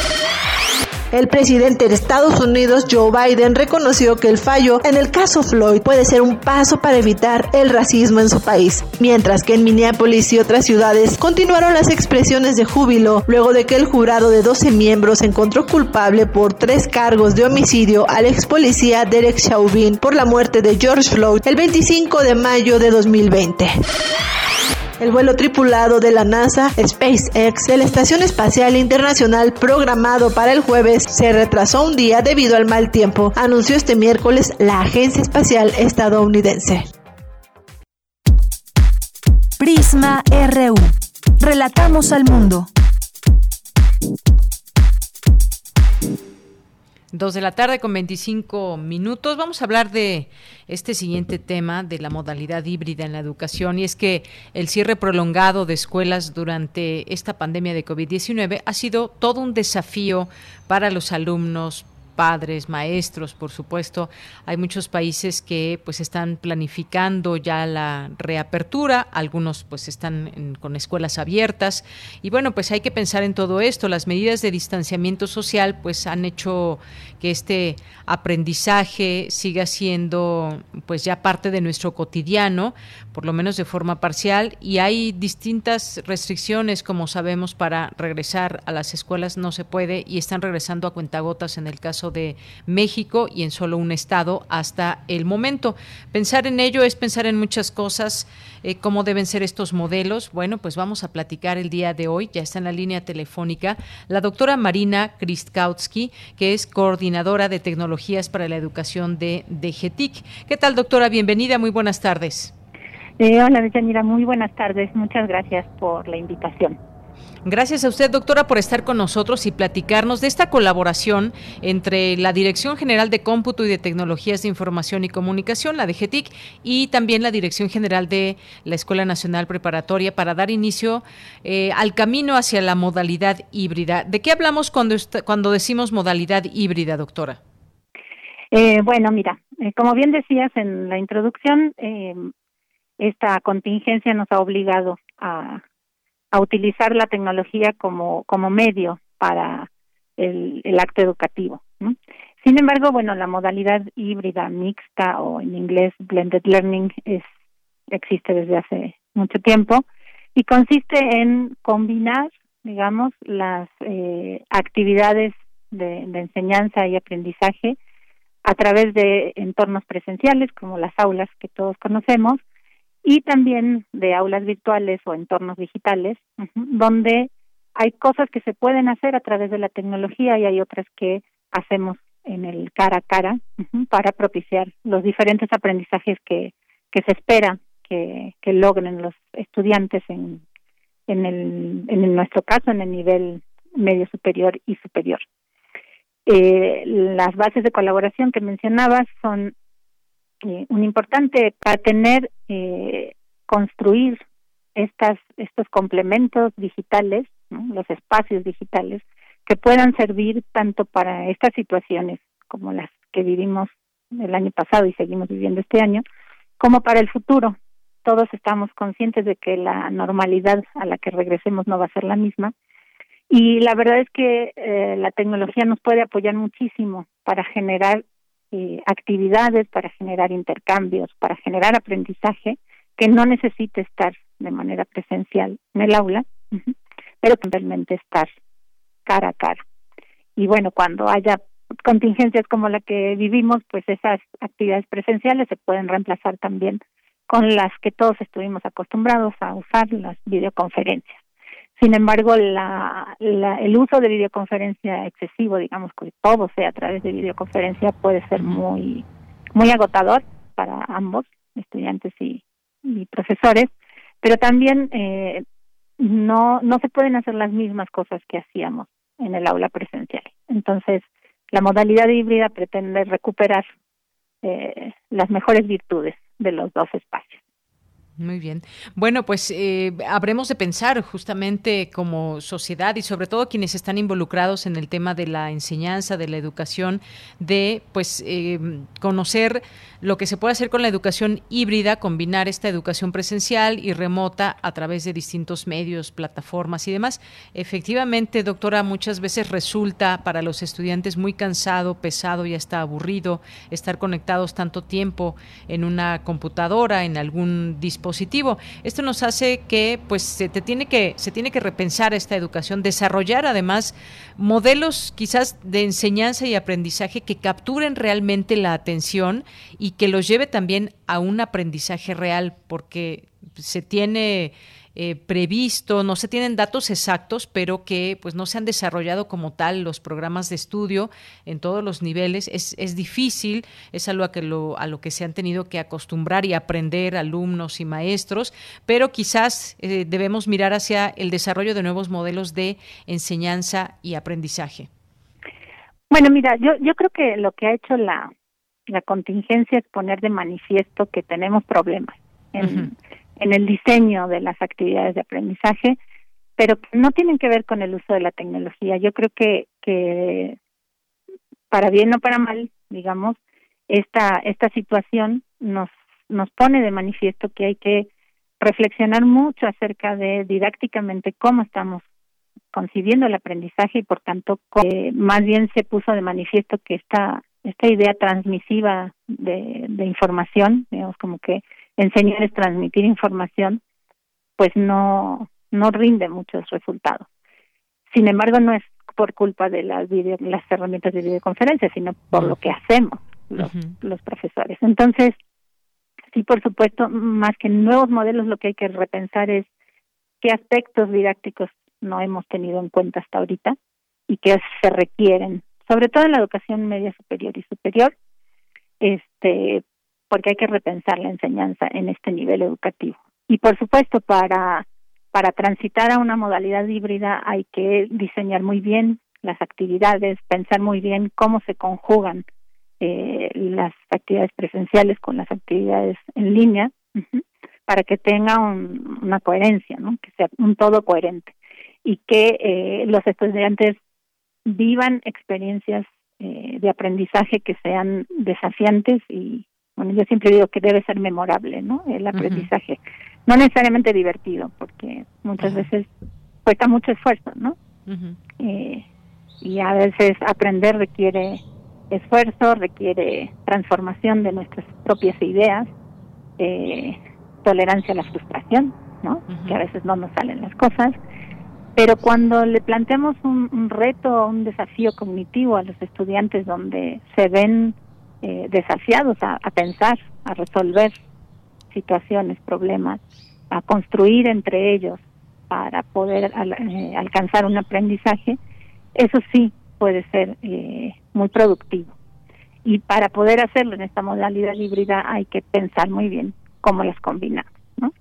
El presidente de Estados Unidos, Joe Biden, reconoció que el fallo en el caso Floyd puede ser un paso para evitar el racismo en su país, mientras que en Minneapolis y otras ciudades continuaron las expresiones de júbilo luego de que el jurado de 12 miembros encontró culpable por tres cargos de homicidio al ex policía Derek Chauvin por la muerte de George Floyd el 25 de mayo de 2020. El vuelo tripulado de la NASA SpaceX de la Estación Espacial Internacional programado para el jueves se retrasó un día debido al mal tiempo, anunció este miércoles la Agencia Espacial Estadounidense. Prisma RU. Relatamos al mundo. Dos de la tarde con 25 minutos. Vamos a hablar de este siguiente tema de la modalidad híbrida en la educación y es que el cierre prolongado de escuelas durante esta pandemia de COVID-19 ha sido todo un desafío para los alumnos, padres, maestros, por supuesto. Hay muchos países que pues están planificando ya la reapertura, algunos pues están con escuelas abiertas y bueno, pues hay que pensar en todo esto. Las medidas de distanciamiento social pues han hecho que este aprendizaje siga siendo pues ya parte de nuestro cotidiano, por lo menos de forma parcial y hay distintas restricciones como sabemos para regresar a las escuelas no se puede y están regresando a cuentagotas en el caso de México y en solo un estado hasta el momento. Pensar en ello es pensar en muchas cosas, eh, cómo deben ser estos modelos. Bueno, pues vamos a platicar el día de hoy, ya está en la línea telefónica, la doctora Marina Kristkowski, que es coordinadora de tecnologías para la educación de, de GETIC. ¿Qué tal, doctora? Bienvenida, muy buenas tardes. Eh, hola, Deyanira, muy buenas tardes. Muchas gracias por la invitación. Gracias a usted, doctora, por estar con nosotros y platicarnos de esta colaboración entre la Dirección General de Cómputo y de Tecnologías de Información y Comunicación, la DGTIC, y también la Dirección General de la Escuela Nacional Preparatoria para dar inicio eh, al camino hacia la modalidad híbrida. ¿De qué hablamos cuando, cuando decimos modalidad híbrida, doctora? Eh, bueno, mira, eh, como bien decías en la introducción, esta contingencia nos ha obligado a a utilizar la tecnología como, como medio para el, el acto educativo. Sin embargo, bueno, la modalidad híbrida mixta o en inglés blended learning es existe desde hace mucho tiempo y consiste en combinar, digamos, las eh, actividades de, de enseñanza y aprendizaje a través de entornos presenciales como las aulas que todos conocemos y también de aulas virtuales o entornos digitales, donde hay cosas que se pueden hacer a través de la tecnología y hay otras que hacemos en el cara a cara para propiciar los diferentes aprendizajes que, que se espera que, logren los estudiantes en, en, el, en nuestro caso en el nivel medio superior y superior. Eh, las bases de colaboración que mencionabas son eh, un importante para tener, eh, construir estas, estos complementos digitales, los espacios digitales, que puedan servir tanto para estas situaciones como las que vivimos el año pasado y seguimos viviendo este año, como para el futuro. Todos estamos conscientes de que la normalidad a la que regresemos no va a ser la misma. Y la verdad es que eh, la tecnología nos puede apoyar muchísimo para generar eh, actividades para generar intercambios, para generar aprendizaje que no necesite estar de manera presencial en el aula, pero realmente estar cara a cara. Y bueno, cuando haya contingencias como la que vivimos, pues esas actividades presenciales se pueden reemplazar también con las que todos estuvimos acostumbrados a usar las videoconferencias. Sin embargo, la, el uso de videoconferencia excesivo, digamos que todo sea a través de videoconferencia, puede ser muy, muy agotador para ambos, estudiantes y, profesores, pero también eh, no, no se pueden hacer las mismas cosas que hacíamos en el aula presencial. Entonces, la modalidad híbrida pretende recuperar eh, las mejores virtudes de los dos espacios. Muy bien. Bueno, pues eh, habremos de pensar justamente como sociedad y sobre todo quienes están involucrados en el tema de la enseñanza, de la educación, de pues eh, conocer lo que se puede hacer con la educación híbrida, combinar esta educación presencial y remota a través de distintos medios, plataformas y demás. Efectivamente, doctora, muchas veces resulta para los estudiantes muy cansado, pesado y hasta aburrido estar conectados tanto tiempo en una computadora, en algún dispositivo. Esto nos hace que pues se te tiene que se tiene que repensar esta educación, desarrollar además modelos quizás de enseñanza y aprendizaje que capturen realmente la atención y que los lleve también a un aprendizaje real, porque se tiene eh, previsto, no se tienen datos exactos, pero que pues no se han desarrollado como tal los programas de estudio en todos los niveles. Es, es difícil, es algo a, que lo, a lo que se han tenido que acostumbrar y aprender alumnos y maestros, pero quizás eh, debemos mirar hacia el desarrollo de nuevos modelos de enseñanza y aprendizaje. Bueno, mira, yo, yo creo que lo que ha hecho la, la contingencia es poner de manifiesto que tenemos problemas en, en el diseño de las actividades de aprendizaje, pero no tienen que ver con el uso de la tecnología. Yo creo que, que para bien o para mal, digamos, esta, esta situación nos, nos pone de manifiesto que hay que reflexionar mucho acerca de didácticamente cómo estamos concibiendo el aprendizaje y por tanto más bien se puso de manifiesto que esta esta idea transmisiva de, de información digamos como que enseñar es transmitir información pues no no rinde muchos resultados sin embargo no es por culpa de las las herramientas de videoconferencia sino por lo que hacemos los, los profesores. Entonces sí por supuesto más que nuevos modelos lo que hay que repensar es qué aspectos didácticos no hemos tenido en cuenta hasta ahorita y que se requieren, sobre todo en la educación media superior y superior, este, porque hay que repensar la enseñanza en este nivel educativo. Y por supuesto, para, para transitar a una modalidad híbrida hay que diseñar muy bien las actividades, pensar muy bien cómo se conjugan eh, las actividades presenciales con las actividades en línea, para que tenga una coherencia, ¿no? que sea un todo coherente y que eh, los estudiantes vivan experiencias eh, de aprendizaje que sean desafiantes y bueno yo siempre digo que debe ser memorable no el aprendizaje. No necesariamente divertido porque muchas veces cuesta mucho esfuerzo no eh, y a veces aprender requiere esfuerzo requiere transformación de nuestras propias ideas eh, tolerancia a la frustración no que a veces no nos salen las cosas. Pero cuando le planteamos un, un reto, un desafío cognitivo a los estudiantes donde se ven eh, desafiados a, pensar, a resolver situaciones, problemas, a construir entre ellos para poder eh, alcanzar un aprendizaje, eso sí puede ser eh, muy productivo. Y para poder hacerlo en esta modalidad híbrida hay que pensar muy bien cómo las combinamos. ¿no?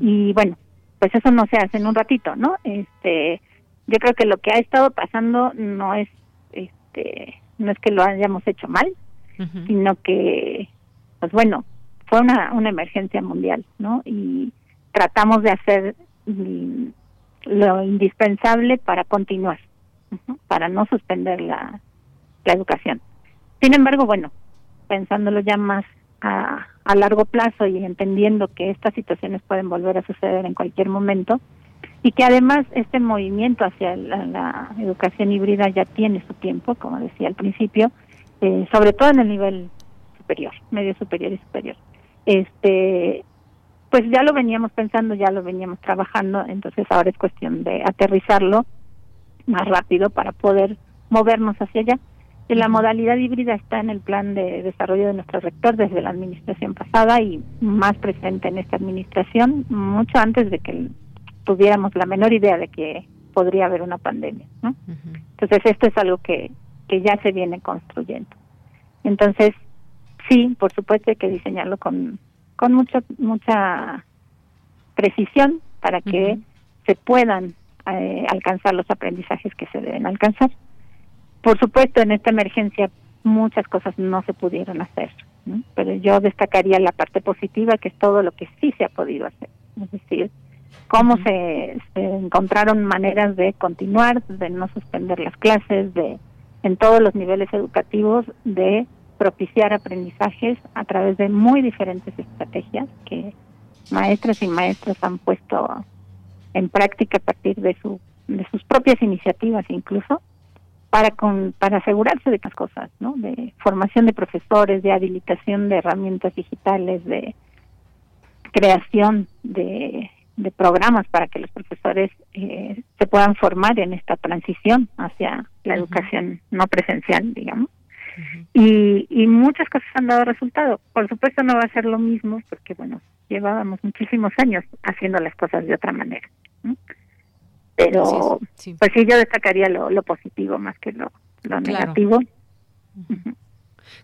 Y bueno, pues eso no se hace en un ratito, ¿no? Este, yo creo que lo que ha estado pasando no es, este, no es que lo hayamos hecho mal, sino que, pues bueno, fue una, una emergencia mundial, ¿no? Y tratamos de hacer mm, lo indispensable para continuar, para no suspender la, la educación. Sin embargo, bueno, pensándolo ya más a, a largo plazo y entendiendo que estas situaciones pueden volver a suceder en cualquier momento y que además este movimiento hacia la, educación híbrida ya tiene su tiempo, como decía al principio, eh, sobre todo en el nivel superior, medio superior y superior. Este, pues ya lo veníamos pensando, ya lo veníamos trabajando, entonces ahora es cuestión de aterrizarlo más rápido para poder movernos hacia allá la modalidad híbrida está en el plan de desarrollo de nuestro rector desde la administración pasada y más presente en esta administración, mucho antes de que tuviéramos la menor idea de que podría haber una pandemia. ¿no? Entonces, esto es algo que, que ya se viene construyendo. Entonces, sí, por supuesto hay que diseñarlo con, con mucha, mucha precisión para que se puedan eh, alcanzar los aprendizajes que se deben alcanzar. Por supuesto, en esta emergencia muchas cosas no se pudieron hacer, pero yo destacaría la parte positiva, que es todo lo que sí se ha podido hacer. Es decir, cómo se, encontraron maneras de continuar, de no suspender las clases, de en todos los niveles educativos, de propiciar aprendizajes a través de muy diferentes estrategias que maestras y maestros han puesto en práctica a partir de su de sus propias iniciativas incluso para con, para asegurarse de estas cosas, ¿no? De formación de profesores, de habilitación de herramientas digitales, de creación de, de programas para que los profesores eh, se puedan formar en esta transición hacia la educación no presencial, digamos. y, y muchas cosas han dado resultado. Por supuesto no va a ser lo mismo porque, bueno, llevábamos muchísimos años haciendo las cosas de otra manera. ¿no? pero pues sí yo destacaría lo, lo positivo más que lo, lo negativo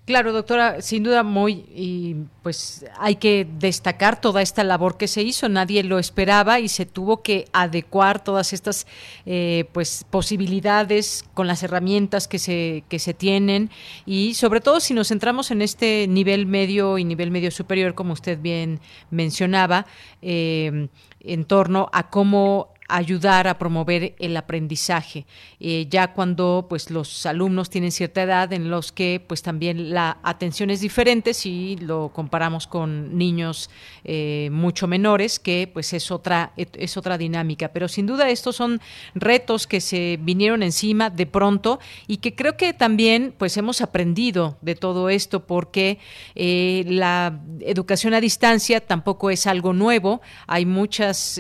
Claro, doctora, sin duda muy y pues hay que destacar toda esta labor que se hizo. Nadie lo esperaba y se tuvo que adecuar todas estas eh, pues posibilidades con las herramientas que se que se tienen y sobre todo si nos centramos en este nivel medio y nivel medio superior, como usted bien mencionaba, eh, en torno a cómo ayudar a promover el aprendizaje. Eh, ya cuando pues los alumnos tienen cierta edad en los que pues también la atención es diferente si lo comparamos con niños eh, mucho menores, que pues es otra, es otra dinámica. Pero sin duda estos son retos que se vinieron encima de pronto y que creo que también pues hemos aprendido de todo esto porque eh, la educación a distancia tampoco es algo nuevo. Hay muchas,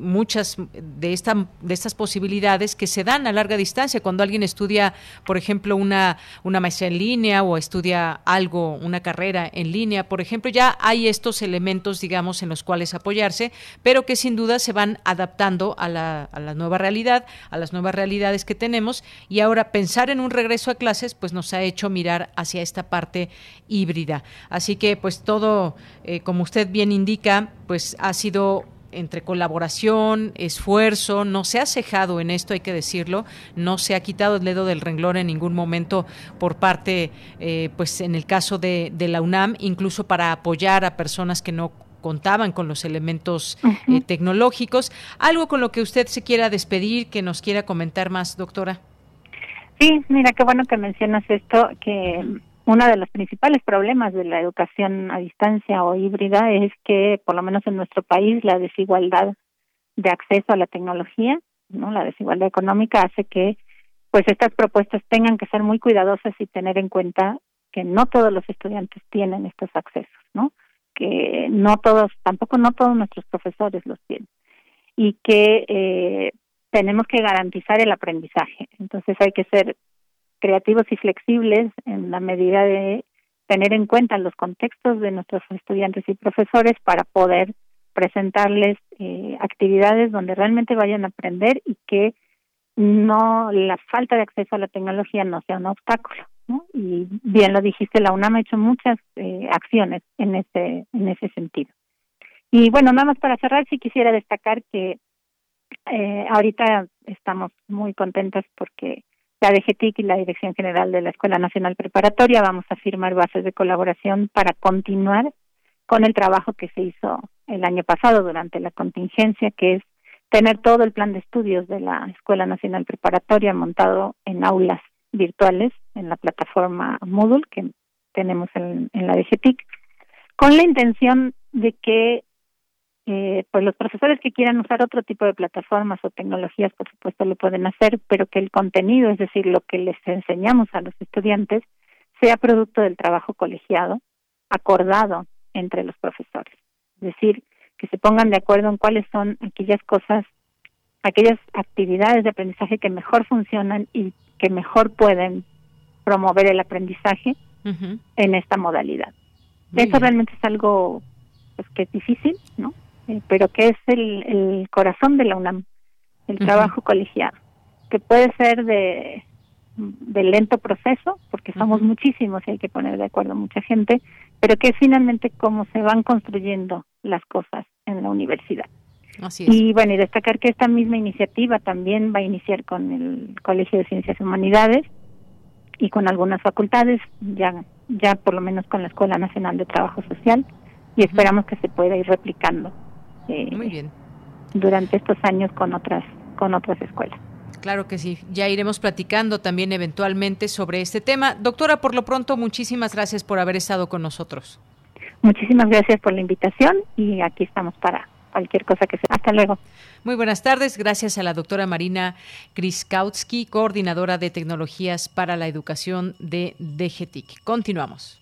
muchas de, esta, de estas posibilidades que se dan a larga distancia. Cuando alguien estudia, por ejemplo, una, una maestría en línea o estudia algo, una carrera en línea, por ejemplo, ya hay estos elementos, digamos, en los cuales apoyarse, pero que sin duda se van adaptando a la, a la nueva realidad, a las nuevas realidades que tenemos. Y ahora pensar en un regreso a clases, pues nos ha hecho mirar hacia esta parte híbrida. Así que, pues todo, eh, como usted bien indica, pues ha sido entre colaboración, esfuerzo, no se ha cejado en esto, hay que decirlo, no se ha quitado el dedo del renglón en ningún momento por parte, eh, pues en el caso de, la UNAM, incluso para apoyar a personas que no contaban con los elementos eh, tecnológicos. ¿Algo con lo que usted se quiera despedir, que nos quiera comentar más, doctora? Sí, mira, qué bueno que mencionas esto, que uno de los principales problemas de la educación a distancia o híbrida es que, por lo menos en nuestro país, la desigualdad de acceso a la tecnología, no, la desigualdad económica hace que, pues, estas propuestas tengan que ser muy cuidadosas y tener en cuenta que no todos los estudiantes tienen estos accesos, ¿no? Que no todos, tampoco no todos nuestros profesores los tienen y que eh, tenemos que garantizar el aprendizaje. Entonces hay que ser creativos y flexibles en la medida de tener en cuenta los contextos de nuestros estudiantes y profesores para poder presentarles eh, actividades donde realmente vayan a aprender y que no la falta de acceso a la tecnología no sea un obstáculo. Y bien lo dijiste, la UNAM ha hecho muchas eh, acciones en ese en ese sentido. Y bueno, nada más para cerrar, sí quisiera destacar que eh, ahorita estamos muy contentas porque la DGTIC y la Dirección General de la Escuela Nacional Preparatoria vamos a firmar bases de colaboración para continuar con el trabajo que se hizo el año pasado durante la contingencia, que es tener todo el plan de estudios de la Escuela Nacional Preparatoria montado en aulas virtuales en la plataforma Moodle que tenemos en, la DGTIC, con la intención de que eh, pues los profesores que quieran usar otro tipo de plataformas o tecnologías, por supuesto, lo pueden hacer, pero que el contenido, es decir, lo que les enseñamos a los estudiantes, sea producto del trabajo colegiado, acordado entre los profesores. Es decir, que se pongan de acuerdo en cuáles son aquellas cosas, aquellas actividades de aprendizaje que mejor funcionan y que mejor pueden promover el aprendizaje en esta modalidad. Eso realmente es algo pues, que es difícil, ¿no? Eh, pero que es el, el corazón de la UNAM, el trabajo colegiado, que puede ser de, de lento proceso, porque somos muchísimos y hay que poner de acuerdo mucha gente, pero que es finalmente cómo se van construyendo las cosas en la universidad. Y bueno, y destacar que esta misma iniciativa también va a iniciar con el Colegio de Ciencias y Humanidades y con algunas facultades, ya, ya por lo menos con la Escuela Nacional de Trabajo Social, y esperamos que se pueda ir replicando eh, Muy bien. durante estos años con otras con otras escuelas. Claro que sí, ya iremos platicando también eventualmente sobre este tema. Doctora, por lo pronto, muchísimas gracias por haber estado con nosotros. Muchísimas gracias por la invitación y aquí estamos para cualquier cosa que sea. Hasta luego. Muy buenas tardes. Gracias a la doctora Marina Kriskautsky, coordinadora de tecnologías para la educación de DGTIC. Continuamos.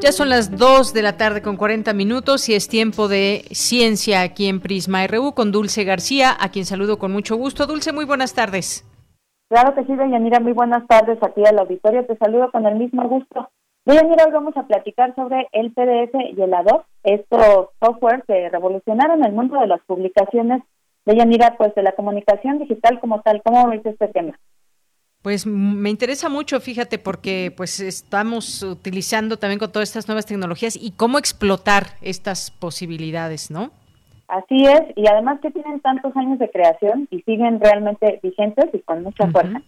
ya son las 2 de la tarde con 40 minutos y es tiempo de ciencia aquí en Prisma RU con Dulce García, a quien saludo con mucho gusto. Dulce, muy buenas tardes. Claro que sí, Deyanira, muy buenas tardes a ti al auditorio. Te saludo con el mismo gusto. Deyanira, hoy vamos a platicar sobre el PDF y el ADOC, estos software que revolucionaron el mundo de las publicaciones. Deyanira, pues de la comunicación digital como tal. ¿Cómo ves este tema? Pues me interesa mucho, fíjate, porque pues estamos utilizando también con todas estas nuevas tecnologías y cómo explotar estas posibilidades, ¿no? Así es, y además que tienen tantos años de creación y siguen realmente vigentes y con mucha fuerza.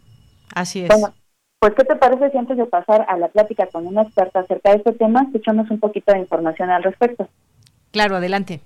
Así es. Bueno, pues ¿qué te parece si antes de pasar a la plática con una experta acerca de este tema, escuchamos un poquito de información al respecto? Claro, adelante.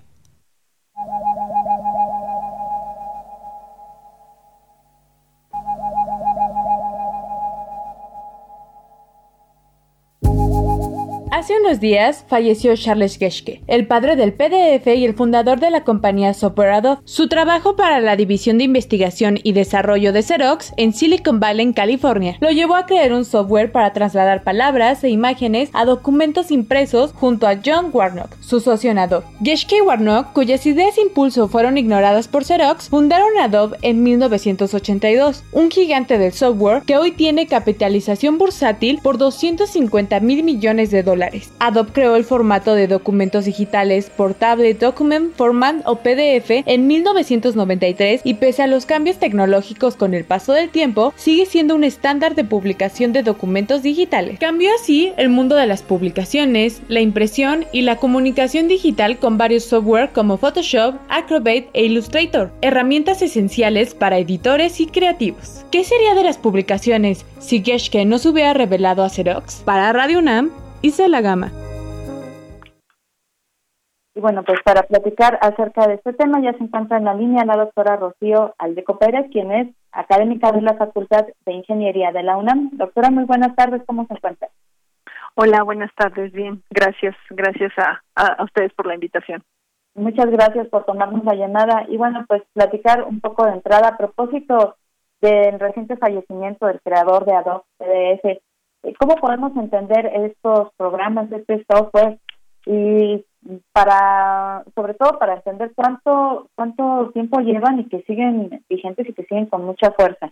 Hace unos días falleció Charles Geschke, el padre del PDF y el fundador de la compañía Adobe. Su trabajo para la división de investigación y desarrollo de Xerox en Silicon Valley, en California, lo llevó a crear un software para trasladar palabras e imágenes a documentos impresos junto a John Warnock, su socio en Adobe. Y Warnock, cuyas ideas e impulso fueron ignoradas por Xerox, fundaron Adobe en 1982, un gigante del software que hoy tiene capitalización bursátil por 250 mil millones de dólares. Adobe creó el formato de documentos digitales Portable Document Format o PDF en 1993 y pese a los cambios tecnológicos con el paso del tiempo, sigue siendo un estándar de publicación de documentos digitales. Cambió así el mundo de las publicaciones, la impresión y la comunicación digital con varios software como Photoshop, Acrobat e Illustrator, herramientas esenciales para editores y creativos. ¿Qué sería de las publicaciones si Geschke no se hubiera revelado a Xerox? Para Radio UNAM, hice la gama. Y bueno, pues para platicar acerca de este tema ya se encuentra en la línea la doctora Rocío Aldeco Pérez, quien es académica de la Facultad de Ingeniería de la UNAM. Doctora, muy buenas tardes, ¿cómo se encuentra? Hola, buenas tardes, bien, gracias, gracias a, a, ustedes por la invitación. Muchas gracias por tomarnos la llamada y bueno, pues platicar un poco de entrada a propósito del reciente fallecimiento del creador de Adobe PDF cómo podemos entender estos programas, este software y para, sobre todo para entender cuánto, cuánto tiempo llevan y que siguen vigentes y que siguen con mucha fuerza.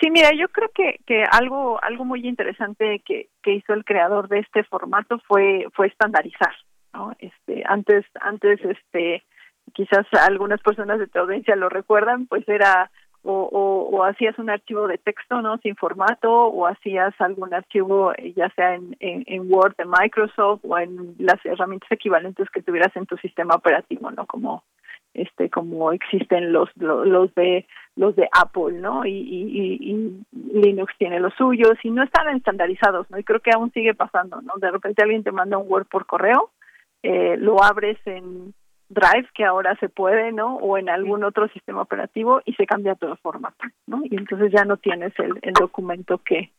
Sí, mira, yo creo que, que algo, algo muy interesante que, que hizo el creador de este formato fue, fue estandarizar, ¿no? Este, antes, antes, este, quizás algunas personas de tu audiencia lo recuerdan, pues era o, o, hacías un archivo de texto no sin formato o hacías algún archivo eh, ya sea en, en, Word de Microsoft o en las herramientas equivalentes que tuvieras en tu sistema operativo no como este como existen los los, de los de Apple no y, y, Linux tiene los suyos y no están estandarizados no y creo que aún sigue pasando no de repente alguien te manda un Word por correo eh, lo abres en Drive, que ahora se puede, ¿no? O en algún otro sistema operativo y se cambia todo el formato, ¿no? Y entonces ya no tienes el, el documento que,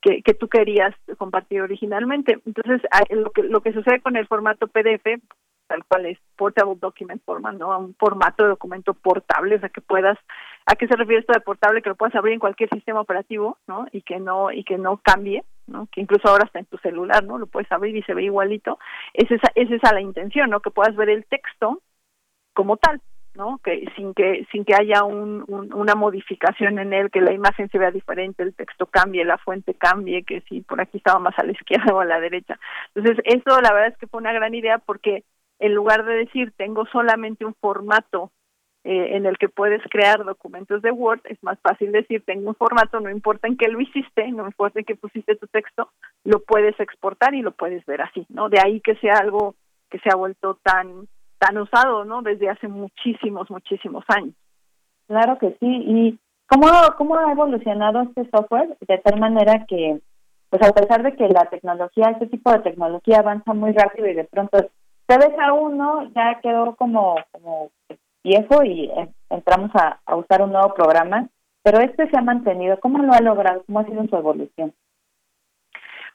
que, que tú querías compartir originalmente. Entonces, lo que, lo que sucede con el formato PDF, tal cual es Portable Document Format, ¿no? Un formato de documento portable, o sea, que puedas, ¿a qué se refiere esto de portable? Que lo puedas abrir en cualquier sistema operativo, ¿no? Y que no, y que no cambie, ¿no? Que incluso ahora está en tu celular, ¿no? Lo puedes abrir y se ve igualito. Es esa, es esa la intención, ¿no? Que puedas ver el texto como tal, ¿no? Que sin que sin que haya un, una modificación en él, que la imagen se vea diferente, el texto cambie, la fuente cambie, que si por aquí estaba más a la izquierda o a la derecha. Entonces, eso la verdad es que fue una gran idea porque en lugar de decir tengo solamente un formato eh, en el que puedes crear documentos de Word, es más fácil decir, tengo un formato, no importa en qué lo hiciste, no importa en qué pusiste tu texto, lo puedes exportar y lo puedes ver así, ¿no? De ahí que sea algo que se ha vuelto tan tan usado, ¿no? Desde hace muchísimos, muchísimos años. Claro que sí. ¿Y cómo, cómo ha evolucionado este software de tal manera que, pues a pesar de que la tecnología, este tipo de tecnología avanza muy rápido y de pronto se deja uno, ya quedó como, como viejo y entramos a, usar un nuevo programa, pero este se ha mantenido. ¿Cómo lo ha logrado? ¿Cómo ha sido su evolución?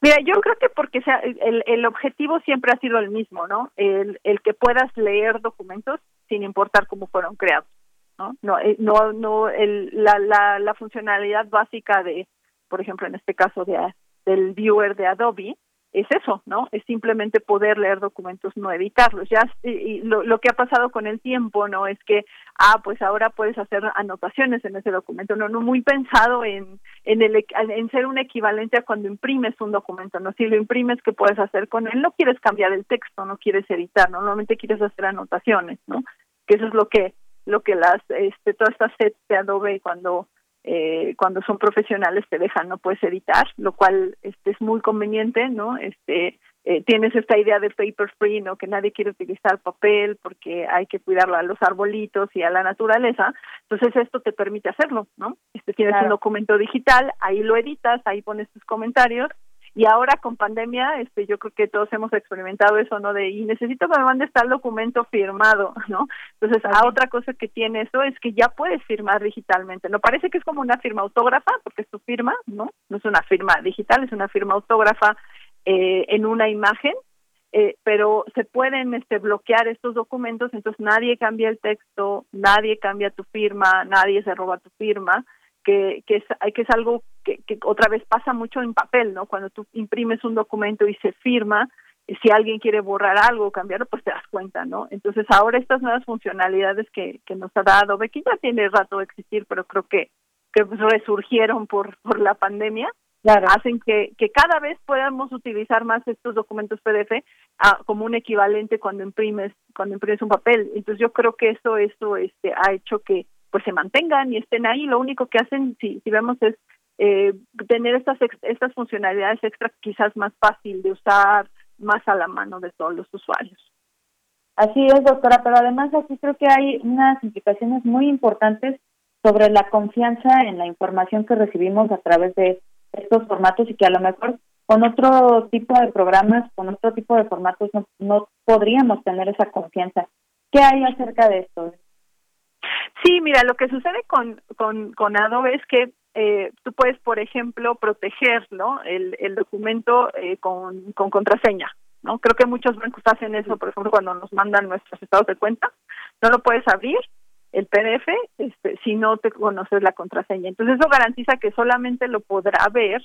Mira, yo creo que porque el, el objetivo siempre ha sido el mismo, ¿no? El, el que puedas leer documentos sin importar cómo fueron creados, ¿no? No, eh, no, no el, la, la, la funcionalidad básica de, por ejemplo, en este caso de del viewer de Adobe, es eso, ¿no? Es simplemente poder leer documentos, no editarlos. Ya y lo, lo, que ha pasado con el tiempo, ¿no? Es que, ah, pues ahora puedes hacer anotaciones en ese documento, no, no muy pensado en en el en ser un equivalente a cuando imprimes un documento, ¿no? Si lo imprimes, ¿qué puedes hacer con él? No quieres cambiar el texto, no quieres editar, ¿no? normalmente quieres hacer anotaciones, ¿no? Que eso es lo que lo que las este todas estas sets de Adobe cuando eh, cuando son profesionales te dejan no puedes editar lo cual este es muy conveniente no este eh, tienes esta idea de paper free no que nadie quiere utilizar papel porque hay que cuidar a los arbolitos y a la naturaleza entonces esto te permite hacerlo no este tienes un documento digital ahí lo editas ahí pones tus comentarios y ahora con pandemia este yo creo que todos hemos experimentado eso no de y necesito que me mandes tal documento firmado no entonces a otra cosa que tiene eso es que ya puedes firmar digitalmente. No parece que es como una firma autógrafa porque es tu firma no no es una firma digital es una firma autógrafa eh, en una imagen eh, pero se pueden este, bloquear estos documentos, entonces nadie cambia el texto, nadie cambia tu firma, nadie se roba tu firma, que, que, es, que es algo que, que otra vez pasa mucho en papel, ¿no? Cuando tú imprimes un documento y se firma, si alguien quiere borrar algo o cambiarlo, pues te das cuenta, ¿no? Entonces ahora estas nuevas funcionalidades que, que nos ha dado, que ya tiene rato de existir, pero creo que, que resurgieron por, por la pandemia, hacen que, que cada vez podamos utilizar más estos documentos PDF como un equivalente cuando imprimes cuando imprimes un papel. Entonces yo creo que eso eso este ha hecho que pues se mantengan y estén ahí. Lo único que hacen, si, si vemos, es eh, tener estas, estas funcionalidades extra quizás más fácil de usar, más a la mano de todos los usuarios. Así es, doctora, pero además aquí creo que hay unas implicaciones muy importantes sobre la confianza en la información que recibimos a través de estos formatos y que a lo mejor con otro tipo de programas, con otro tipo de formatos no, no podríamos tener esa confianza. ¿Qué hay acerca de esto? Sí, mira, lo que sucede con, con, con Adobe es que eh, tú puedes, por ejemplo, proteger el, el documento eh, con, con contraseña. ¿no? Creo que muchos bancos hacen eso, por ejemplo, cuando nos mandan nuestros estados de cuenta, no lo puedes abrir el PDF este, si no te conoces la contraseña. Entonces eso garantiza que solamente lo podrá ver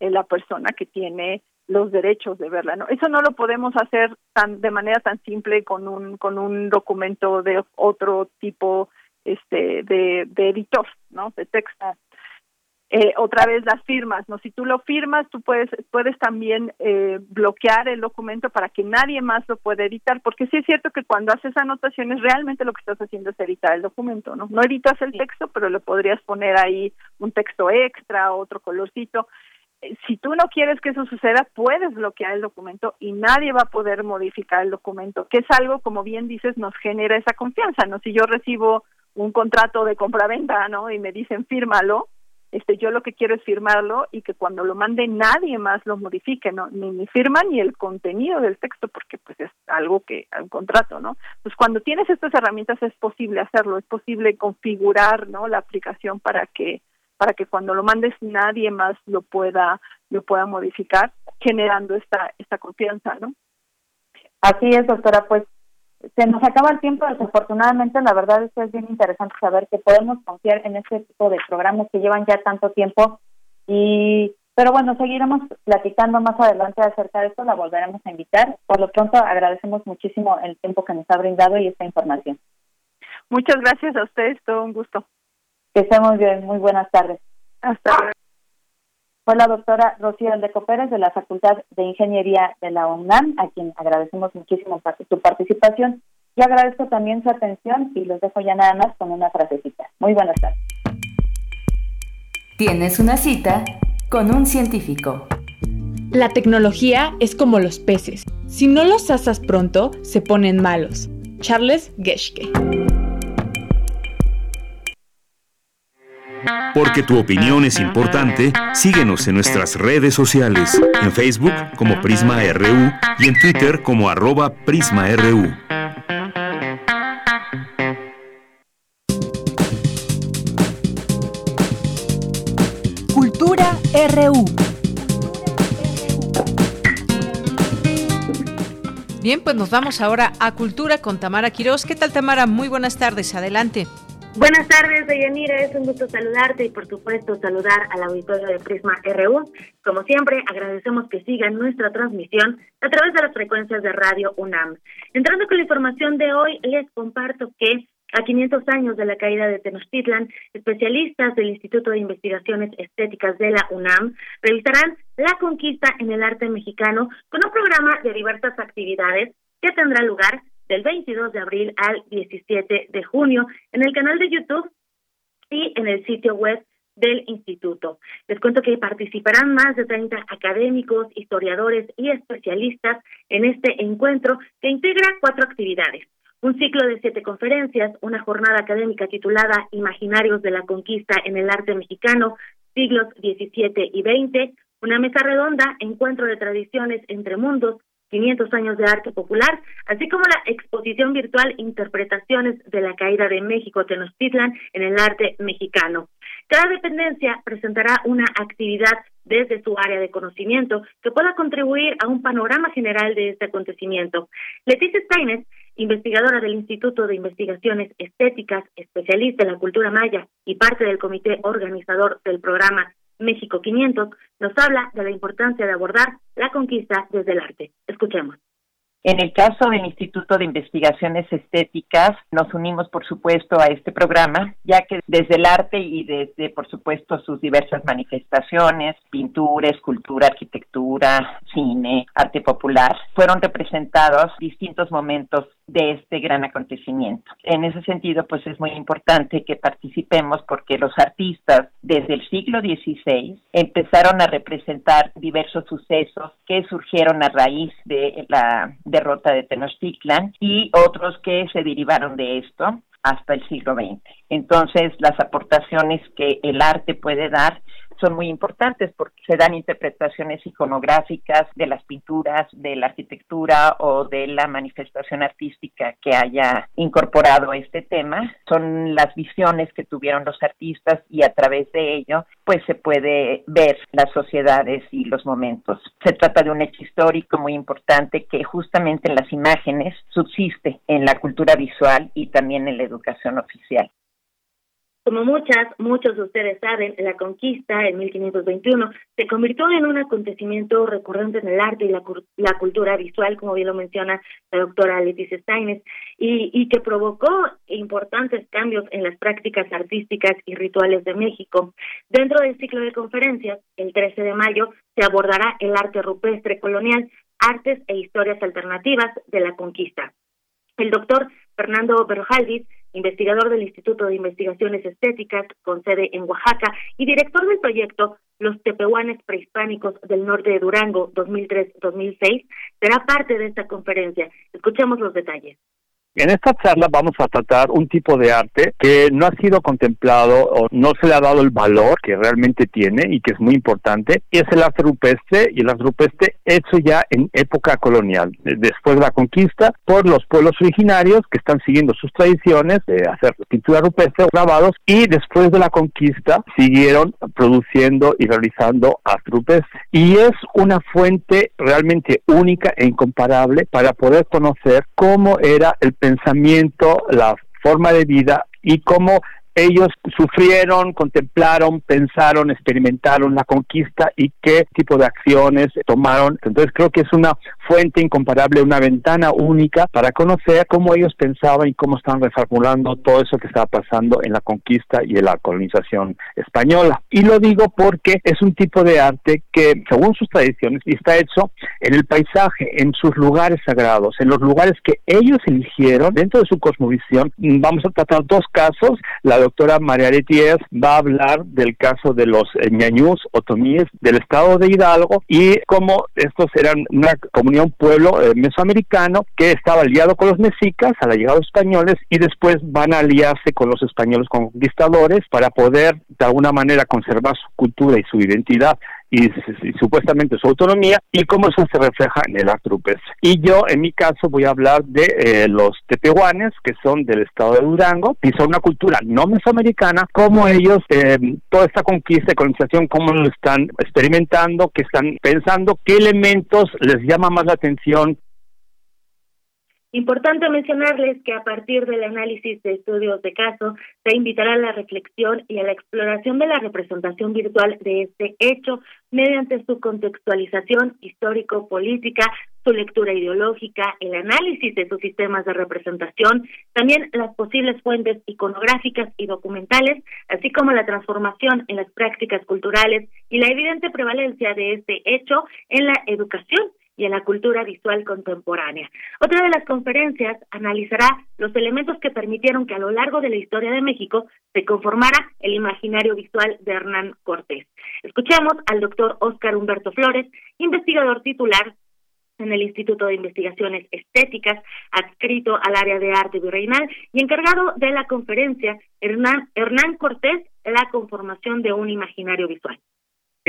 eh, la persona que tiene los derechos de verla no eso no lo podemos hacer tan de manera tan simple con un con un documento de otro tipo este de, de editor no de texto. Eh, otra vez las firmas no si tú lo firmas tú puedes puedes también eh, bloquear el documento para que nadie más lo pueda editar porque sí es cierto que cuando haces anotaciones realmente lo que estás haciendo es editar el documento no no editas el texto pero le podrías poner ahí un texto extra otro colorcito. Si tú no quieres que eso suceda, puedes bloquear el documento y nadie va a poder modificar el documento, que es algo, como bien dices, nos genera esa confianza, ¿no? Si yo recibo un contrato de compra-venta, ¿no? Y me dicen fírmalo, este, yo lo que quiero es firmarlo y que cuando lo mande nadie más lo modifique, ¿no? Ni mi firma ni el contenido del texto, porque pues es algo que, un contrato, ¿no? Pues cuando tienes estas herramientas es posible hacerlo, es posible configurar, ¿no? La aplicación para que para que cuando lo mandes nadie más lo pueda lo pueda modificar generando esta esta confianza no así es doctora pues se nos acaba el tiempo desafortunadamente la verdad es que es bien interesante saber que podemos confiar en este tipo de programas que llevan ya tanto tiempo y pero bueno seguiremos platicando más adelante acerca de esto la volveremos a invitar por lo pronto agradecemos muchísimo el tiempo que nos ha brindado y esta información muchas gracias a ustedes todo un gusto que estemos bien, muy buenas tardes. Hasta luego. Fue la doctora Rocío Aldeco Pérez de la Facultad de Ingeniería de la UNAM, a quien agradecemos muchísimo su participación y agradezco también su atención y los dejo ya nada más con una frasecita. Muy buenas tardes. Tienes una cita con un científico. La tecnología es como los peces. Si no los asas pronto, se ponen malos. Charles Geschke. Porque tu opinión es importante, síguenos en nuestras redes sociales, en Facebook como Prisma RU y en Twitter como arroba PrismaRU. Cultura RU. Bien, pues nos vamos ahora a Cultura con Tamara Quiroz. ¿Qué tal, Tamara? Muy buenas tardes. Adelante. Buenas tardes, Deyanira. Es un gusto saludarte y, por supuesto, saludar al auditorio de Prisma RU. Como siempre, agradecemos que sigan nuestra transmisión a través de las frecuencias de Radio UNAM. Entrando con la información de hoy, les comparto que a 500 años de la caída de Tenochtitlan, especialistas del Instituto de Investigaciones Estéticas de la UNAM revisarán la conquista en el arte mexicano con un programa de diversas actividades que tendrá lugar del 22 de abril al 17 de junio en el canal de YouTube y en el sitio web del instituto. Les cuento que participarán más de 30 académicos, historiadores y especialistas en este encuentro que integra cuatro actividades. Un ciclo de siete conferencias, una jornada académica titulada Imaginarios de la Conquista en el Arte Mexicano, siglos XVII y XX, una mesa redonda, encuentro de tradiciones entre mundos, 500 años de arte popular, así como la exposición virtual Interpretaciones de la Caída de México Tenochtitlan en el arte mexicano. Cada dependencia presentará una actividad desde su área de conocimiento que pueda contribuir a un panorama general de este acontecimiento. Leticia Steines, investigadora del Instituto de Investigaciones Estéticas, especialista en la cultura maya y parte del comité organizador del programa México 500, nos habla de la importancia de abordar la conquista desde el arte. Escuchemos. En el caso del Instituto de Investigaciones Estéticas, nos unimos, por supuesto, a este programa, ya que desde el arte y desde, por supuesto, sus diversas manifestaciones, pintura, escultura, arquitectura, cine, arte popular, fueron representados distintos momentos de este gran acontecimiento. En ese sentido, pues es muy importante que participemos porque los artistas desde el siglo XVI empezaron a representar diversos sucesos que surgieron a raíz de la derrota de Tenochtitlan y otros que se derivaron de esto hasta el siglo XX. Entonces, las aportaciones que el arte puede dar son muy importantes porque se dan interpretaciones iconográficas de las pinturas, de la arquitectura o de la manifestación artística que haya incorporado este tema. Son las visiones que tuvieron los artistas y a través de ello pues se puede ver las sociedades y los momentos. Se trata de un hecho histórico muy importante que justamente en las imágenes subsiste en la cultura visual y también en la educación oficial. Como muchas, muchos de ustedes saben, la conquista en 1521 se convirtió en un acontecimiento recurrente en el arte y la, la cultura visual, como bien lo menciona la doctora Leticia Steines, y, y que provocó importantes cambios en las prácticas artísticas y rituales de México. Dentro del ciclo de conferencias, el 13 de mayo, se abordará el arte rupestre colonial, artes e historias alternativas de la conquista. El doctor Fernando Berrojaldiz investigador del Instituto de Investigaciones Estéticas con sede en Oaxaca y director del proyecto Los Tepehuanes Prehispánicos del Norte de Durango 2003-2006, será parte de esta conferencia. Escuchemos los detalles. En esta charla vamos a tratar un tipo de arte que no ha sido contemplado o no se le ha dado el valor que realmente tiene y que es muy importante, y es el arte rupestre, y el arte rupestre hecho ya en época colonial, después de la conquista, por los pueblos originarios que están siguiendo sus tradiciones de hacer pintura rupestre grabados, y después de la conquista siguieron produciendo y realizando arte rupestre. Y es una fuente realmente única e incomparable para poder conocer cómo era el pensamiento, la forma de vida y cómo ellos sufrieron, contemplaron, pensaron, experimentaron la conquista y qué tipo de acciones tomaron. Entonces creo que es una fuente incomparable, una ventana única para conocer cómo ellos pensaban y cómo estaban reformulando todo eso que estaba pasando en la conquista y en la colonización española. Y lo digo porque es un tipo de arte que, según sus tradiciones, está hecho en el paisaje, en sus lugares sagrados, en los lugares que ellos eligieron dentro de su cosmovisión. Vamos a tratar dos casos. La doctora María Letiers va a hablar del caso de los ñañús otomíes del estado de Hidalgo y cómo estos eran una comunidad, un pueblo eh, mesoamericano que estaba aliado con los mexicas a la llegada de los españoles y después van a aliarse con los españoles conquistadores para poder de alguna manera conservar su cultura y su identidad y, supuestamente su autonomía y cómo eso se refleja en el arte Y yo, en mi caso, voy a hablar de eh, los tepehuanes, que son del estado de Durango, y son una cultura no mesoamericana, cómo ellos, eh, toda esta conquista y colonización, cómo lo están experimentando, qué están pensando, qué elementos les llama más la atención, Importante mencionarles que a partir del análisis de estudios de caso se invitará a la reflexión y a la exploración de la representación virtual de este hecho mediante su contextualización histórico-política, su lectura ideológica, el análisis de sus sistemas de representación, también las posibles fuentes iconográficas y documentales, así como la transformación en las prácticas culturales y la evidente prevalencia de este hecho en la educación y en la cultura visual contemporánea. Otra de las conferencias analizará los elementos que permitieron que a lo largo de la historia de México se conformara el imaginario visual de Hernán Cortés. Escuchemos al doctor Óscar Humberto Flores, investigador titular en el Instituto de Investigaciones Estéticas, adscrito al área de arte virreinal y encargado de la conferencia Hernán, Hernán Cortés, la conformación de un imaginario visual.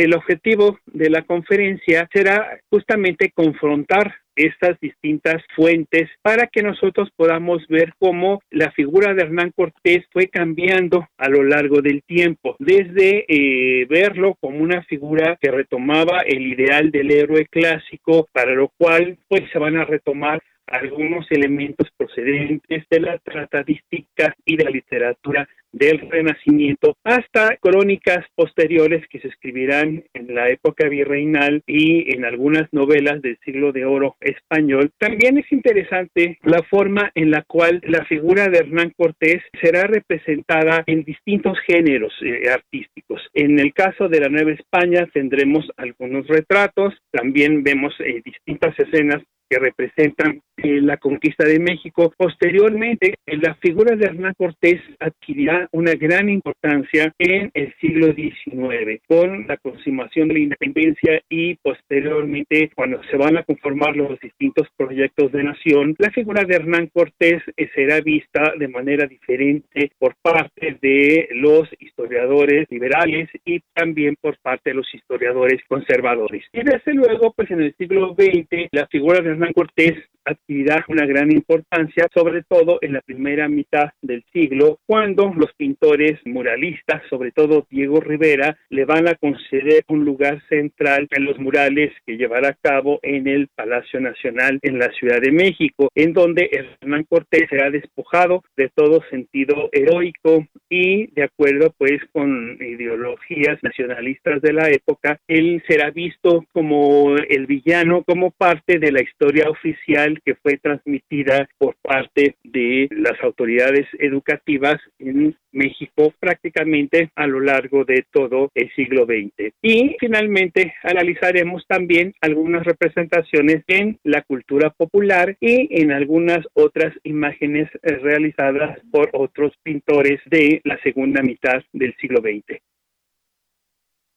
El objetivo de la conferencia será justamente confrontar estas distintas fuentes para que nosotros podamos ver cómo la figura de Hernán Cortés fue cambiando a lo largo del tiempo, desde eh, verlo como una figura que retomaba el ideal del héroe clásico, para lo cual pues se van a retomar algunos elementos procedentes de la tratadística y de la literatura del Renacimiento hasta crónicas posteriores que se escribirán en la época virreinal y en algunas novelas del siglo de oro español. También es interesante la forma en la cual la figura de Hernán Cortés será representada en distintos géneros eh, artísticos. En el caso de la Nueva España tendremos algunos retratos, también vemos eh, distintas escenas que representan eh, la conquista de México. Posteriormente, la figura de Hernán Cortés adquirirá una gran importancia en el siglo XIX, con la consumación de la independencia y posteriormente, cuando se van a conformar los distintos proyectos de nación, la figura de Hernán Cortés eh, será vista de manera diferente por parte de los historiadores liberales y también por parte de los historiadores conservadores. Y desde luego, pues en el siglo XX, la figura de Hernán Cortés adquirirá una gran importancia, sobre todo en la primera mitad del siglo, cuando los pintores muralistas, sobre todo Diego Rivera, le van a conceder un lugar central en los murales que llevará a cabo en el Palacio Nacional en la Ciudad de México, en donde Hernán Cortés será despojado de todo sentido heroico y de acuerdo pues con ideologías nacionalistas de la época, él será visto como el villano, como parte de la historia oficial que fue transmitida por parte de las autoridades educativas en México prácticamente a lo largo de todo el siglo XX. Y finalmente analizaremos también algunas representaciones en la cultura popular y en algunas otras imágenes realizadas por otros pintores de la segunda mitad del siglo XX.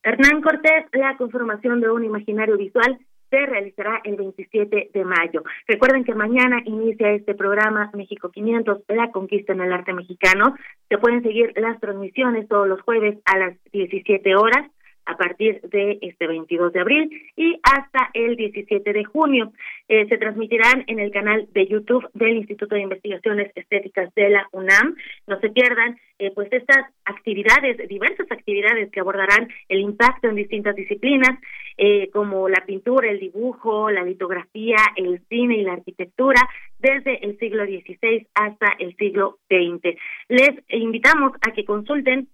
Hernán Cortés, la conformación de un imaginario visual se realizará el 27 de mayo. Recuerden que mañana inicia este programa México 500, la conquista en el arte mexicano. Se pueden seguir las transmisiones todos los jueves a las 17 horas a partir de este 22 de abril y hasta el 17 de junio. Eh, se transmitirán en el canal de YouTube del Instituto de Investigaciones Estéticas de la UNAM. No se pierdan eh, pues estas actividades, diversas actividades que abordarán el impacto en distintas disciplinas, eh, como la pintura, el dibujo, la litografía, el cine y la arquitectura, desde el siglo XVI hasta el siglo XX. Les invitamos a que consulten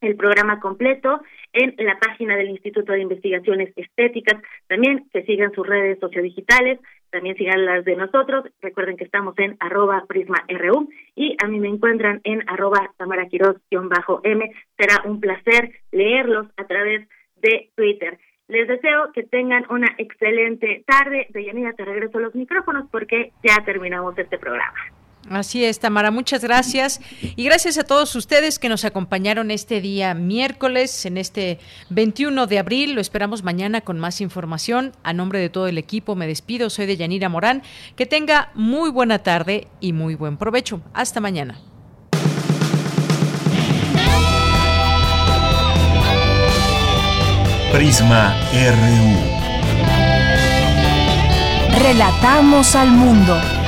el programa completo en la página del Instituto de Investigaciones Estéticas. También que sigan sus redes sociodigitales, también sigan las de nosotros. Recuerden que estamos en arroba prisma.ru y a mí me encuentran en arroba tamaraquiros-m. Será un placer leerlos a través de Twitter. Les deseo que tengan una excelente tarde. Deyanira, te regreso los micrófonos porque ya terminamos este programa. Así es, Tamara, muchas gracias. Y gracias a todos ustedes que nos acompañaron este día miércoles, en este 21 de abril. Lo esperamos mañana con más información. A nombre de todo el equipo me despido. Soy de Yanira Morán. Que tenga muy buena tarde y muy buen provecho. Hasta mañana. Prisma RU. Relatamos al mundo.